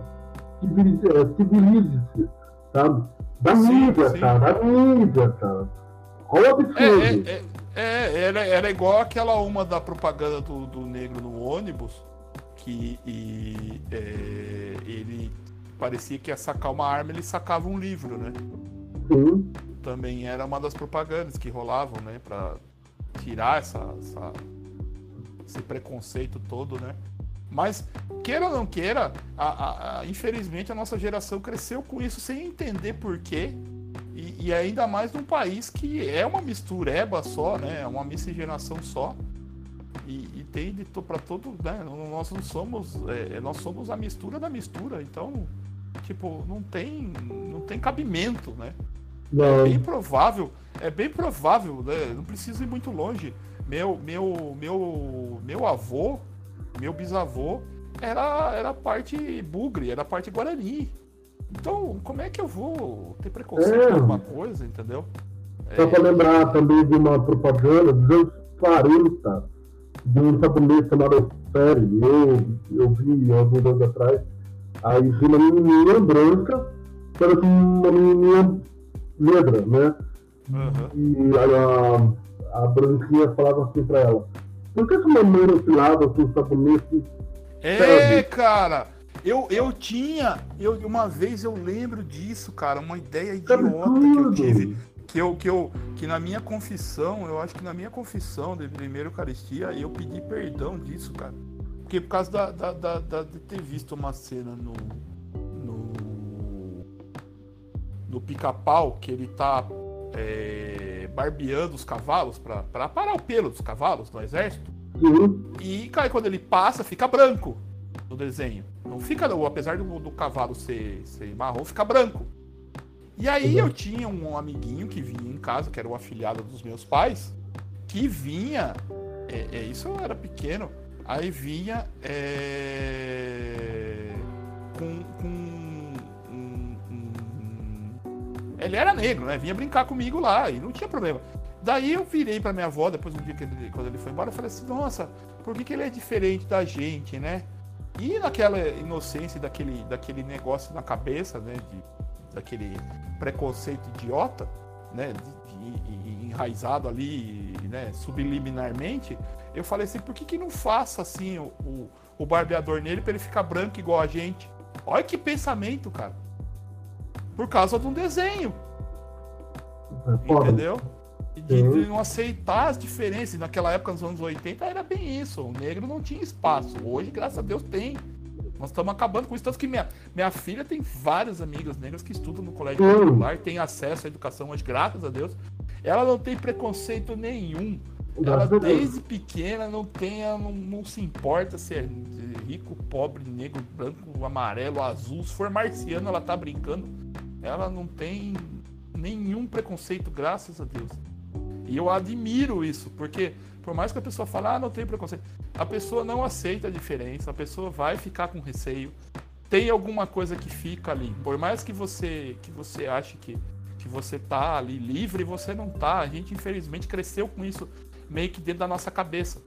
Civilize-se, é, sabe? Da sim, mídia, sim. cara, da mídia, cara. Olha o absurdo. É, é, é, era, era igual aquela uma da propaganda do, do negro no ônibus, que e, é, ele parecia que ia sacar uma arma, ele sacava um livro, né? Sim. Também era uma das propagandas que rolavam, né? Pra tirar essa, essa, esse preconceito todo, né? Mas, queira ou não queira, a, a, a, infelizmente a nossa geração cresceu com isso sem entender por quê. E, e, ainda mais num país que é uma mistureba só, né? É uma miscigenação só. E, e tem de para todo. Né? Nós não somos. É, nós somos a mistura da mistura. Então, tipo, não tem, não tem cabimento, né? Não. É bem provável, é bem provável, né? Não precisa ir muito longe. Meu, meu, meu, meu avô, meu bisavô, era, era parte bugre, era parte guarani. Então, como é que eu vou ter preconceito é. com alguma coisa, entendeu? Só é... para lembrar também de uma propaganda dos anos 40, de um japonês chamado Ferry. Eu, eu vi alguns anos atrás. Aí vi uma menininha branca, que era uma menininha negra, né? Uhum. E a, a branquinha falava assim pra ela: Por que essa mamãe não com sabonete? É, cara! Eu, eu tinha, eu, uma vez eu lembro disso, cara, uma ideia idiota que eu tive. Que, eu, que, eu, que na minha confissão, eu acho que na minha confissão de primeira Eucaristia, eu pedi perdão disso, cara. Porque por causa da, da, da, da de ter visto uma cena no, do pica-pau que ele tá é, barbeando os cavalos para parar o pelo dos cavalos no exército. Uhum. E cara, quando ele passa, fica branco no desenho. Não fica, apesar do, do cavalo ser, ser marrom, fica branco. E aí eu tinha um amiguinho que vinha em casa, que era o afilhado dos meus pais, que vinha. É, é isso eu era pequeno. Aí vinha é, com, com ele era negro, né? Vinha brincar comigo lá e não tinha problema. daí eu virei pra minha avó, depois um dia que ele, quando ele foi embora, eu falei assim, nossa, por que, que ele é diferente da gente, né? E naquela inocência daquele, daquele negócio na cabeça, né? De, daquele preconceito idiota, né? Enraizado ali, né? Subliminarmente, eu falei assim, por que, que não faça assim o, o, o barbeador nele para ele ficar branco igual a gente? Olha que pensamento, cara. Por causa de um desenho. É Entendeu? De, de, não aceitar as diferenças. Naquela época, nos anos 80, era bem isso. O negro não tinha espaço. Hoje, graças a Deus, tem. Nós estamos acabando com isso. Tanto que minha, minha filha tem várias amigas negras que estudam no colégio particular, tem acesso à educação hoje, graças a Deus. Ela não tem preconceito nenhum. Ela desde pequena não tem, não, não se importa se é rico, pobre, negro, branco, amarelo, azul. Se for marciano, ela tá brincando. Ela não tem nenhum preconceito, graças a Deus. E eu admiro isso, porque por mais que a pessoa fale, ah, não tem preconceito, a pessoa não aceita a diferença, a pessoa vai ficar com receio. Tem alguma coisa que fica ali. Por mais que você que você ache que, que você tá ali livre, você não tá. A gente infelizmente cresceu com isso meio que dentro da nossa cabeça.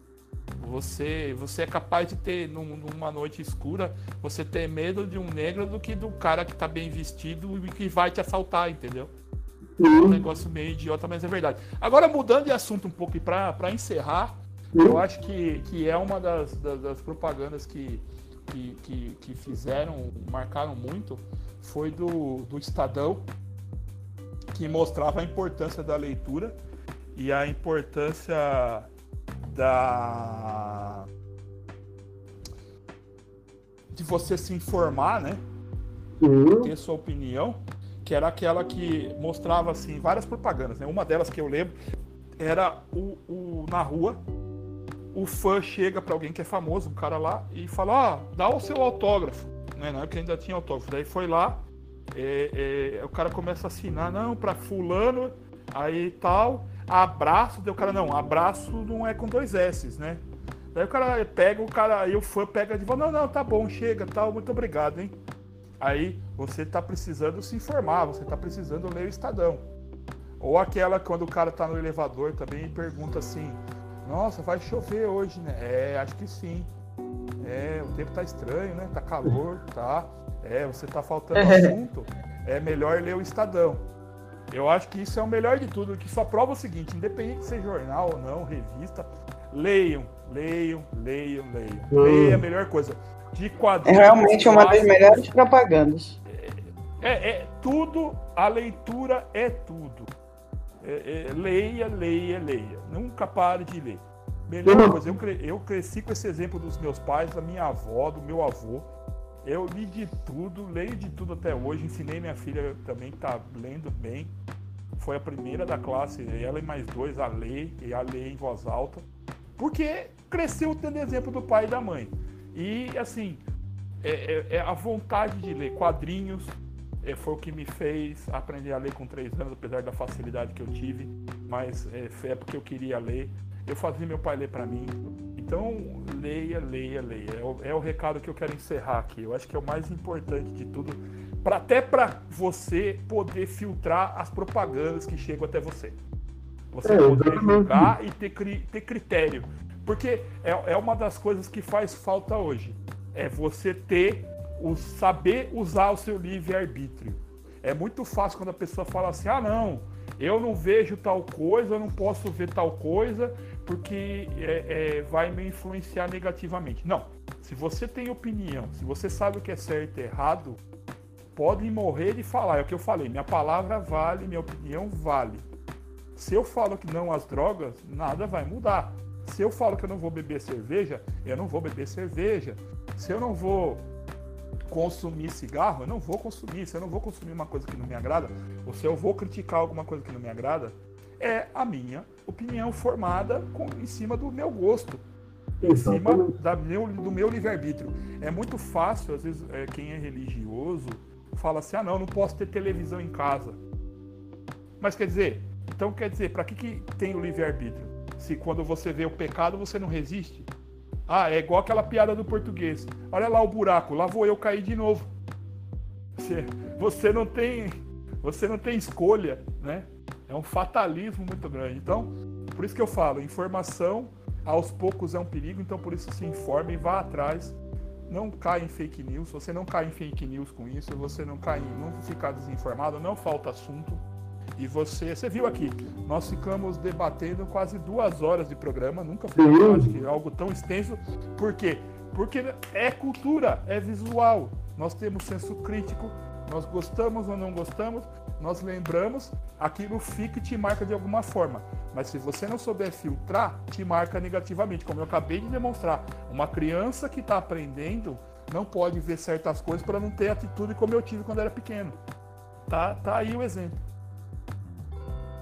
Você, você é capaz de ter, num, numa noite escura, você ter medo de um negro do que do cara que tá bem vestido e que vai te assaltar, entendeu? É um negócio meio idiota, mas é verdade. Agora, mudando de assunto um pouco e para encerrar, eu acho que, que é uma das, das, das propagandas que, que, que, que, fizeram, marcaram muito, foi do, do Estadão, que mostrava a importância da leitura e a importância da de você se informar, né? Ter sua opinião, que era aquela que mostrava assim várias propagandas, né? Uma delas que eu lembro era o, o na rua o fã chega para alguém que é famoso, um cara lá, e fala: oh, dá o seu autógrafo. Né? Na época ainda tinha autógrafo. Daí foi lá, é, é, o cara começa a assinar, não, para Fulano, aí tal abraço, deu o cara, não, abraço não é com dois S, né? Daí o cara pega, o cara, aí o fã pega de volta, não, não, tá bom, chega, tal, muito obrigado, hein? Aí você tá precisando se informar, você tá precisando ler o Estadão. Ou aquela quando o cara tá no elevador também e pergunta assim, nossa, vai chover hoje, né? É, acho que sim. É, o tempo tá estranho, né? Tá calor, tá? É, você tá faltando assunto. É melhor ler o Estadão. Eu acho que isso é o melhor de tudo, que só prova o seguinte, independente de ser jornal ou não, revista, leiam, leiam, leiam, leiam. Hum. Leiam é a melhor coisa. De quadrinhos. É realmente uma das melhores propagandas. É, é, tudo, a leitura é tudo. É, é, leia, leia, leia. Nunca pare de ler. Melhor coisa, eu, cre eu cresci com esse exemplo dos meus pais, da minha avó, do meu avô. Eu li de tudo, leio de tudo até hoje. Ensinei minha filha também, tá lendo bem. Foi a primeira da classe, ela e mais dois, a ler, e a ler em voz alta. Porque cresceu tendo exemplo do pai e da mãe. E, assim, é, é, é a vontade de ler quadrinhos, é, foi o que me fez aprender a ler com três anos, apesar da facilidade que eu tive, mas é, é porque eu queria ler. Eu fazia meu pai ler para mim. Então, leia, leia, leia. É o, é o, recado que eu quero encerrar aqui. Eu acho que é o mais importante de tudo, pra, até para você poder filtrar as propagandas que chegam até você. Você é, poder julgar e ter, ter critério. Porque é, é uma das coisas que faz falta hoje. É você ter o saber usar o seu livre-arbítrio. É muito fácil quando a pessoa fala assim: ah, não, eu não vejo tal coisa, eu não posso ver tal coisa, porque é, é, vai me influenciar negativamente. Não. Se você tem opinião, se você sabe o que é certo e errado, pode morrer de falar. É o que eu falei. Minha palavra vale, minha opinião vale. Se eu falo que não às drogas, nada vai mudar. Se eu falo que eu não vou beber cerveja, eu não vou beber cerveja. Se eu não vou consumir cigarro, eu não vou consumir. Se eu não vou consumir uma coisa que não me agrada, ou se eu vou criticar alguma coisa que não me agrada, é a minha opinião formada com, em cima do meu gosto, em cima da meu, do meu livre-arbítrio. É muito fácil, às vezes, é, quem é religioso fala assim: ah, não, não posso ter televisão em casa. Mas quer dizer, então quer dizer, para que, que tem o livre-arbítrio? Se quando você vê o pecado você não resiste? Ah, é igual aquela piada do português. Olha lá o buraco, lá vou eu cair de novo. Você, você não tem, você não tem escolha, né? É um fatalismo muito grande. Então, por isso que eu falo, informação aos poucos é um perigo, então por isso se informe e vá atrás. Não caia em fake news. Você não cai em fake news com isso, você não cai em não ficar desinformado, não falta assunto. E você, você viu aqui, nós ficamos debatendo quase duas horas de programa, nunca foi que algo tão extenso. Por quê? Porque é cultura, é visual. Nós temos senso crítico, nós gostamos ou não gostamos, nós lembramos, aquilo fica e te marca de alguma forma. Mas se você não souber filtrar, te marca negativamente, como eu acabei de demonstrar. Uma criança que está aprendendo não pode ver certas coisas para não ter atitude como eu tive quando era pequeno. Tá, tá aí o exemplo.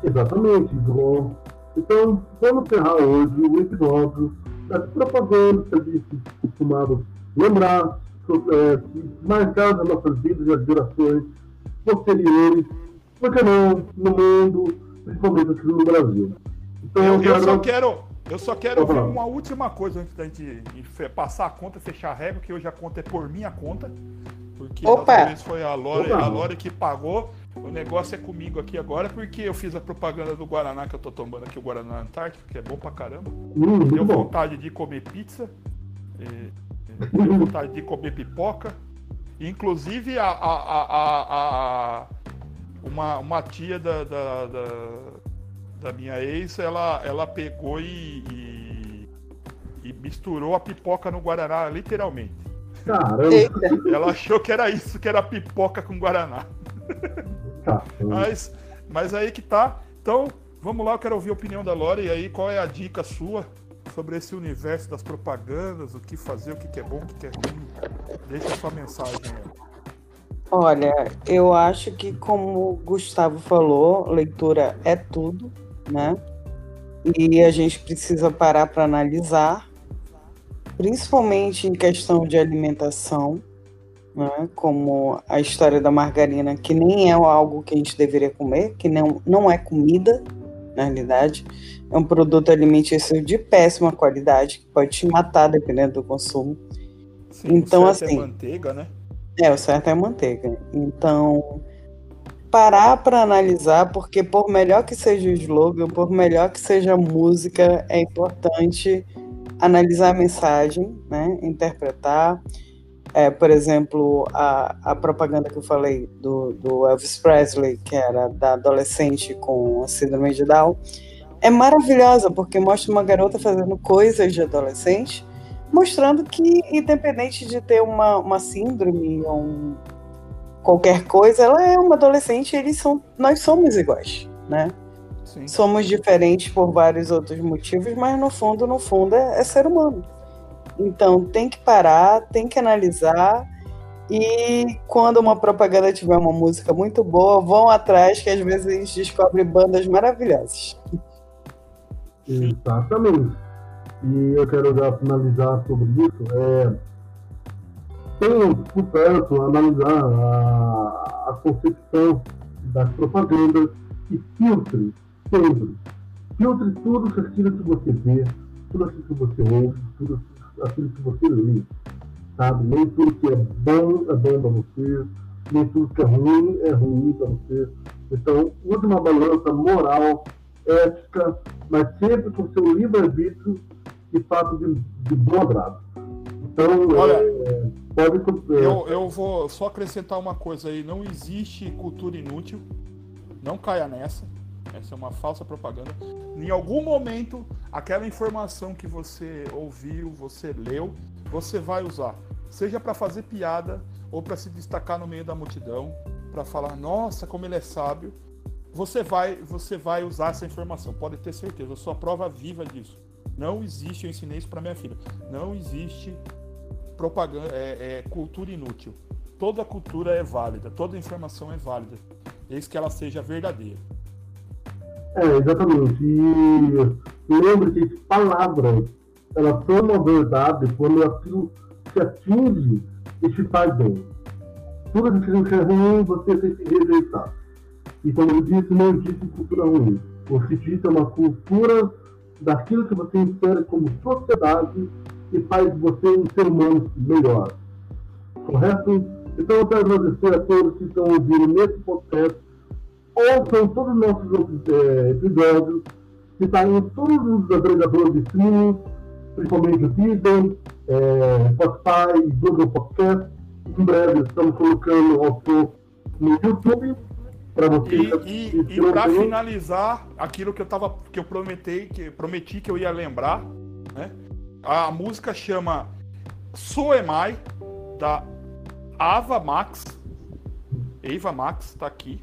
Exatamente, João. Então, vamos encerrar hoje o episódio das propagandas que a gente costumado lembrar, é, que marcaram as nossas vidas e as gerações posteriores, por que não, no mundo, principalmente aqui no Brasil. Então, eu, eu só quero, eu só quero ver uma última coisa antes da gente passar a conta, fechar a regra, que hoje a conta é por minha conta. Porque Opa. foi a Lore, a Lore que pagou. O negócio é comigo aqui agora, porque eu fiz a propaganda do Guaraná que eu tô tomando aqui, o Guaraná Antártico, que é bom pra caramba. Hum, Deu bom. vontade de comer pizza. E, deu vontade de comer pipoca. Inclusive, a, a, a, a uma, uma tia da, da, da, da, minha ex, ela, ela pegou e, e, e misturou a pipoca no Guaraná, literalmente. Caramba! Ela achou que era isso, que era pipoca com Guaraná. Mas, mas aí que tá. Então, vamos lá, eu quero ouvir a opinião da Lore. E aí, qual é a dica sua sobre esse universo das propagandas? O que fazer, o que é bom, o que é ruim? Deixa a sua mensagem aí. Olha, eu acho que, como o Gustavo falou, leitura é tudo, né? E a gente precisa parar para analisar, principalmente em questão de alimentação, né? como a história da margarina, que nem é algo que a gente deveria comer, que não, não é comida, na realidade. É um produto alimentício de péssima qualidade, que pode te matar dependendo do consumo. Sim, então, assim. É manteiga, né? É, o certo é manteiga. Então, parar para analisar, porque por melhor que seja o slogan, por melhor que seja a música, é importante analisar a mensagem, né? interpretar. É, por exemplo, a, a propaganda que eu falei do, do Elvis Presley, que era da adolescente com a síndrome de Down, é maravilhosa, porque mostra uma garota fazendo coisas de adolescente mostrando que, independente de ter uma, uma síndrome ou um, qualquer coisa, ela é uma adolescente e eles são, nós somos iguais, né? Sim. Somos diferentes por vários outros motivos, mas no fundo, no fundo, é, é ser humano. Então tem que parar, tem que analisar. E quando uma propaganda tiver uma música muito boa, vão atrás, que às vezes a gente descobre bandas maravilhosas. Exatamente e eu quero já finalizar sobre isso, é, por perto analisar a, a concepção das propagandas e filtre sempre. Filtre tudo aquilo que você vê, tudo aquilo que você ouve, tudo aquilo que você lê. Sabe? Nem tudo que é bom é bom para você, nem tudo que é ruim é ruim para você. Então, use uma balança moral, ética, mas sempre com seu livre-arbítrio de fato de, de bom agrado. Então, Olha, é, pode. É, eu, eu vou só acrescentar uma coisa aí: não existe cultura inútil, não caia nessa. Essa é uma falsa propaganda. Em algum momento, aquela informação que você ouviu, você leu, você vai usar. Seja para fazer piada ou para se destacar no meio da multidão, para falar, nossa, como ele é sábio. Você vai, você vai usar essa informação, pode ter certeza. Eu sou a prova viva disso. Não existe, eu ensinei isso para minha filha. Não existe propaganda, é, é, cultura inútil. Toda cultura é válida, toda informação é válida, desde que ela seja verdadeira. É, exatamente. E lembre que palavras, elas são uma verdade quando aquilo se atinge e te faz bem. Tudo aquilo que é ruim, você tem que rejeitar. E como eu disse, não existe cultura ruim. O existe é uma cultura daquilo que você espera como sociedade e faz você um ser humano melhor. Correto? Então eu quero agradecer a todos que estão ouvindo nesse podcast. Ouçam todos os nossos outros é, episódios, que estão em todos os agregadores de streaming, principalmente o Deezer, é, Spotify, Google Podcast. Em breve estamos colocando ao som no YouTube para vocês. E, e, e para finalizar, aquilo que eu tava, que eu prometi, que prometi que eu ia lembrar, né? A música chama So Am I, da Ava Max. Eva Max tá aqui.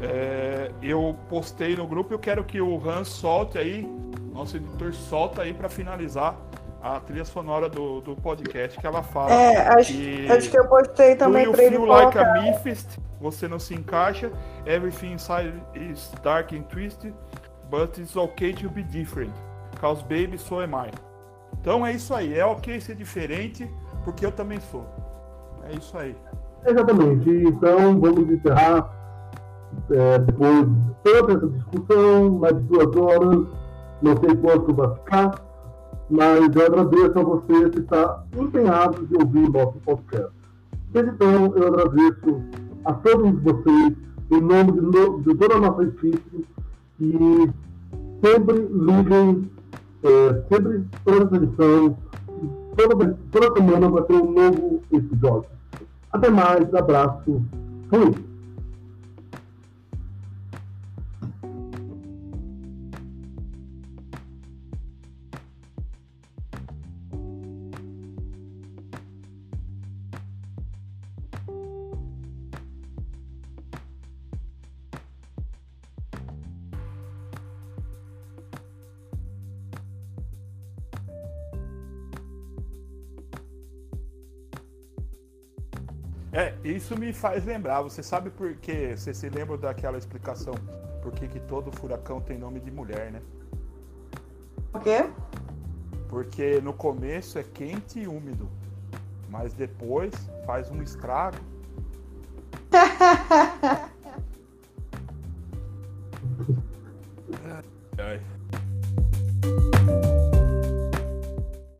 É, eu postei no grupo, eu quero que o Hans solte aí, nosso editor solta aí para finalizar a trilha sonora do, do podcast que ela fala. É, acho que, acho que eu postei também para ele like a Mephist, você não se encaixa. Everything inside is dark and twisted, but it's okay to be different. Cause baby, so am I. Então é isso aí, é ok ser diferente, porque eu também sou. É isso aí. Exatamente. Então vamos encerrar é, depois de toda essa discussão, mais de duas horas, não sei quanto vai ficar, mas eu agradeço a você que está empenhado de ouvir nosso podcast. Então, eu agradeço a todos vocês, em nome de, de toda a nossa equipe, e sempre liguem, é, sempre essa edição, toda, toda semana vai ter um novo episódio. Até mais, abraço, fui! isso me faz lembrar. Você sabe por quê? Você se lembra daquela explicação? Por que, que todo furacão tem nome de mulher, né? Por quê? Porque no começo é quente e úmido, mas depois faz um estrago. ai.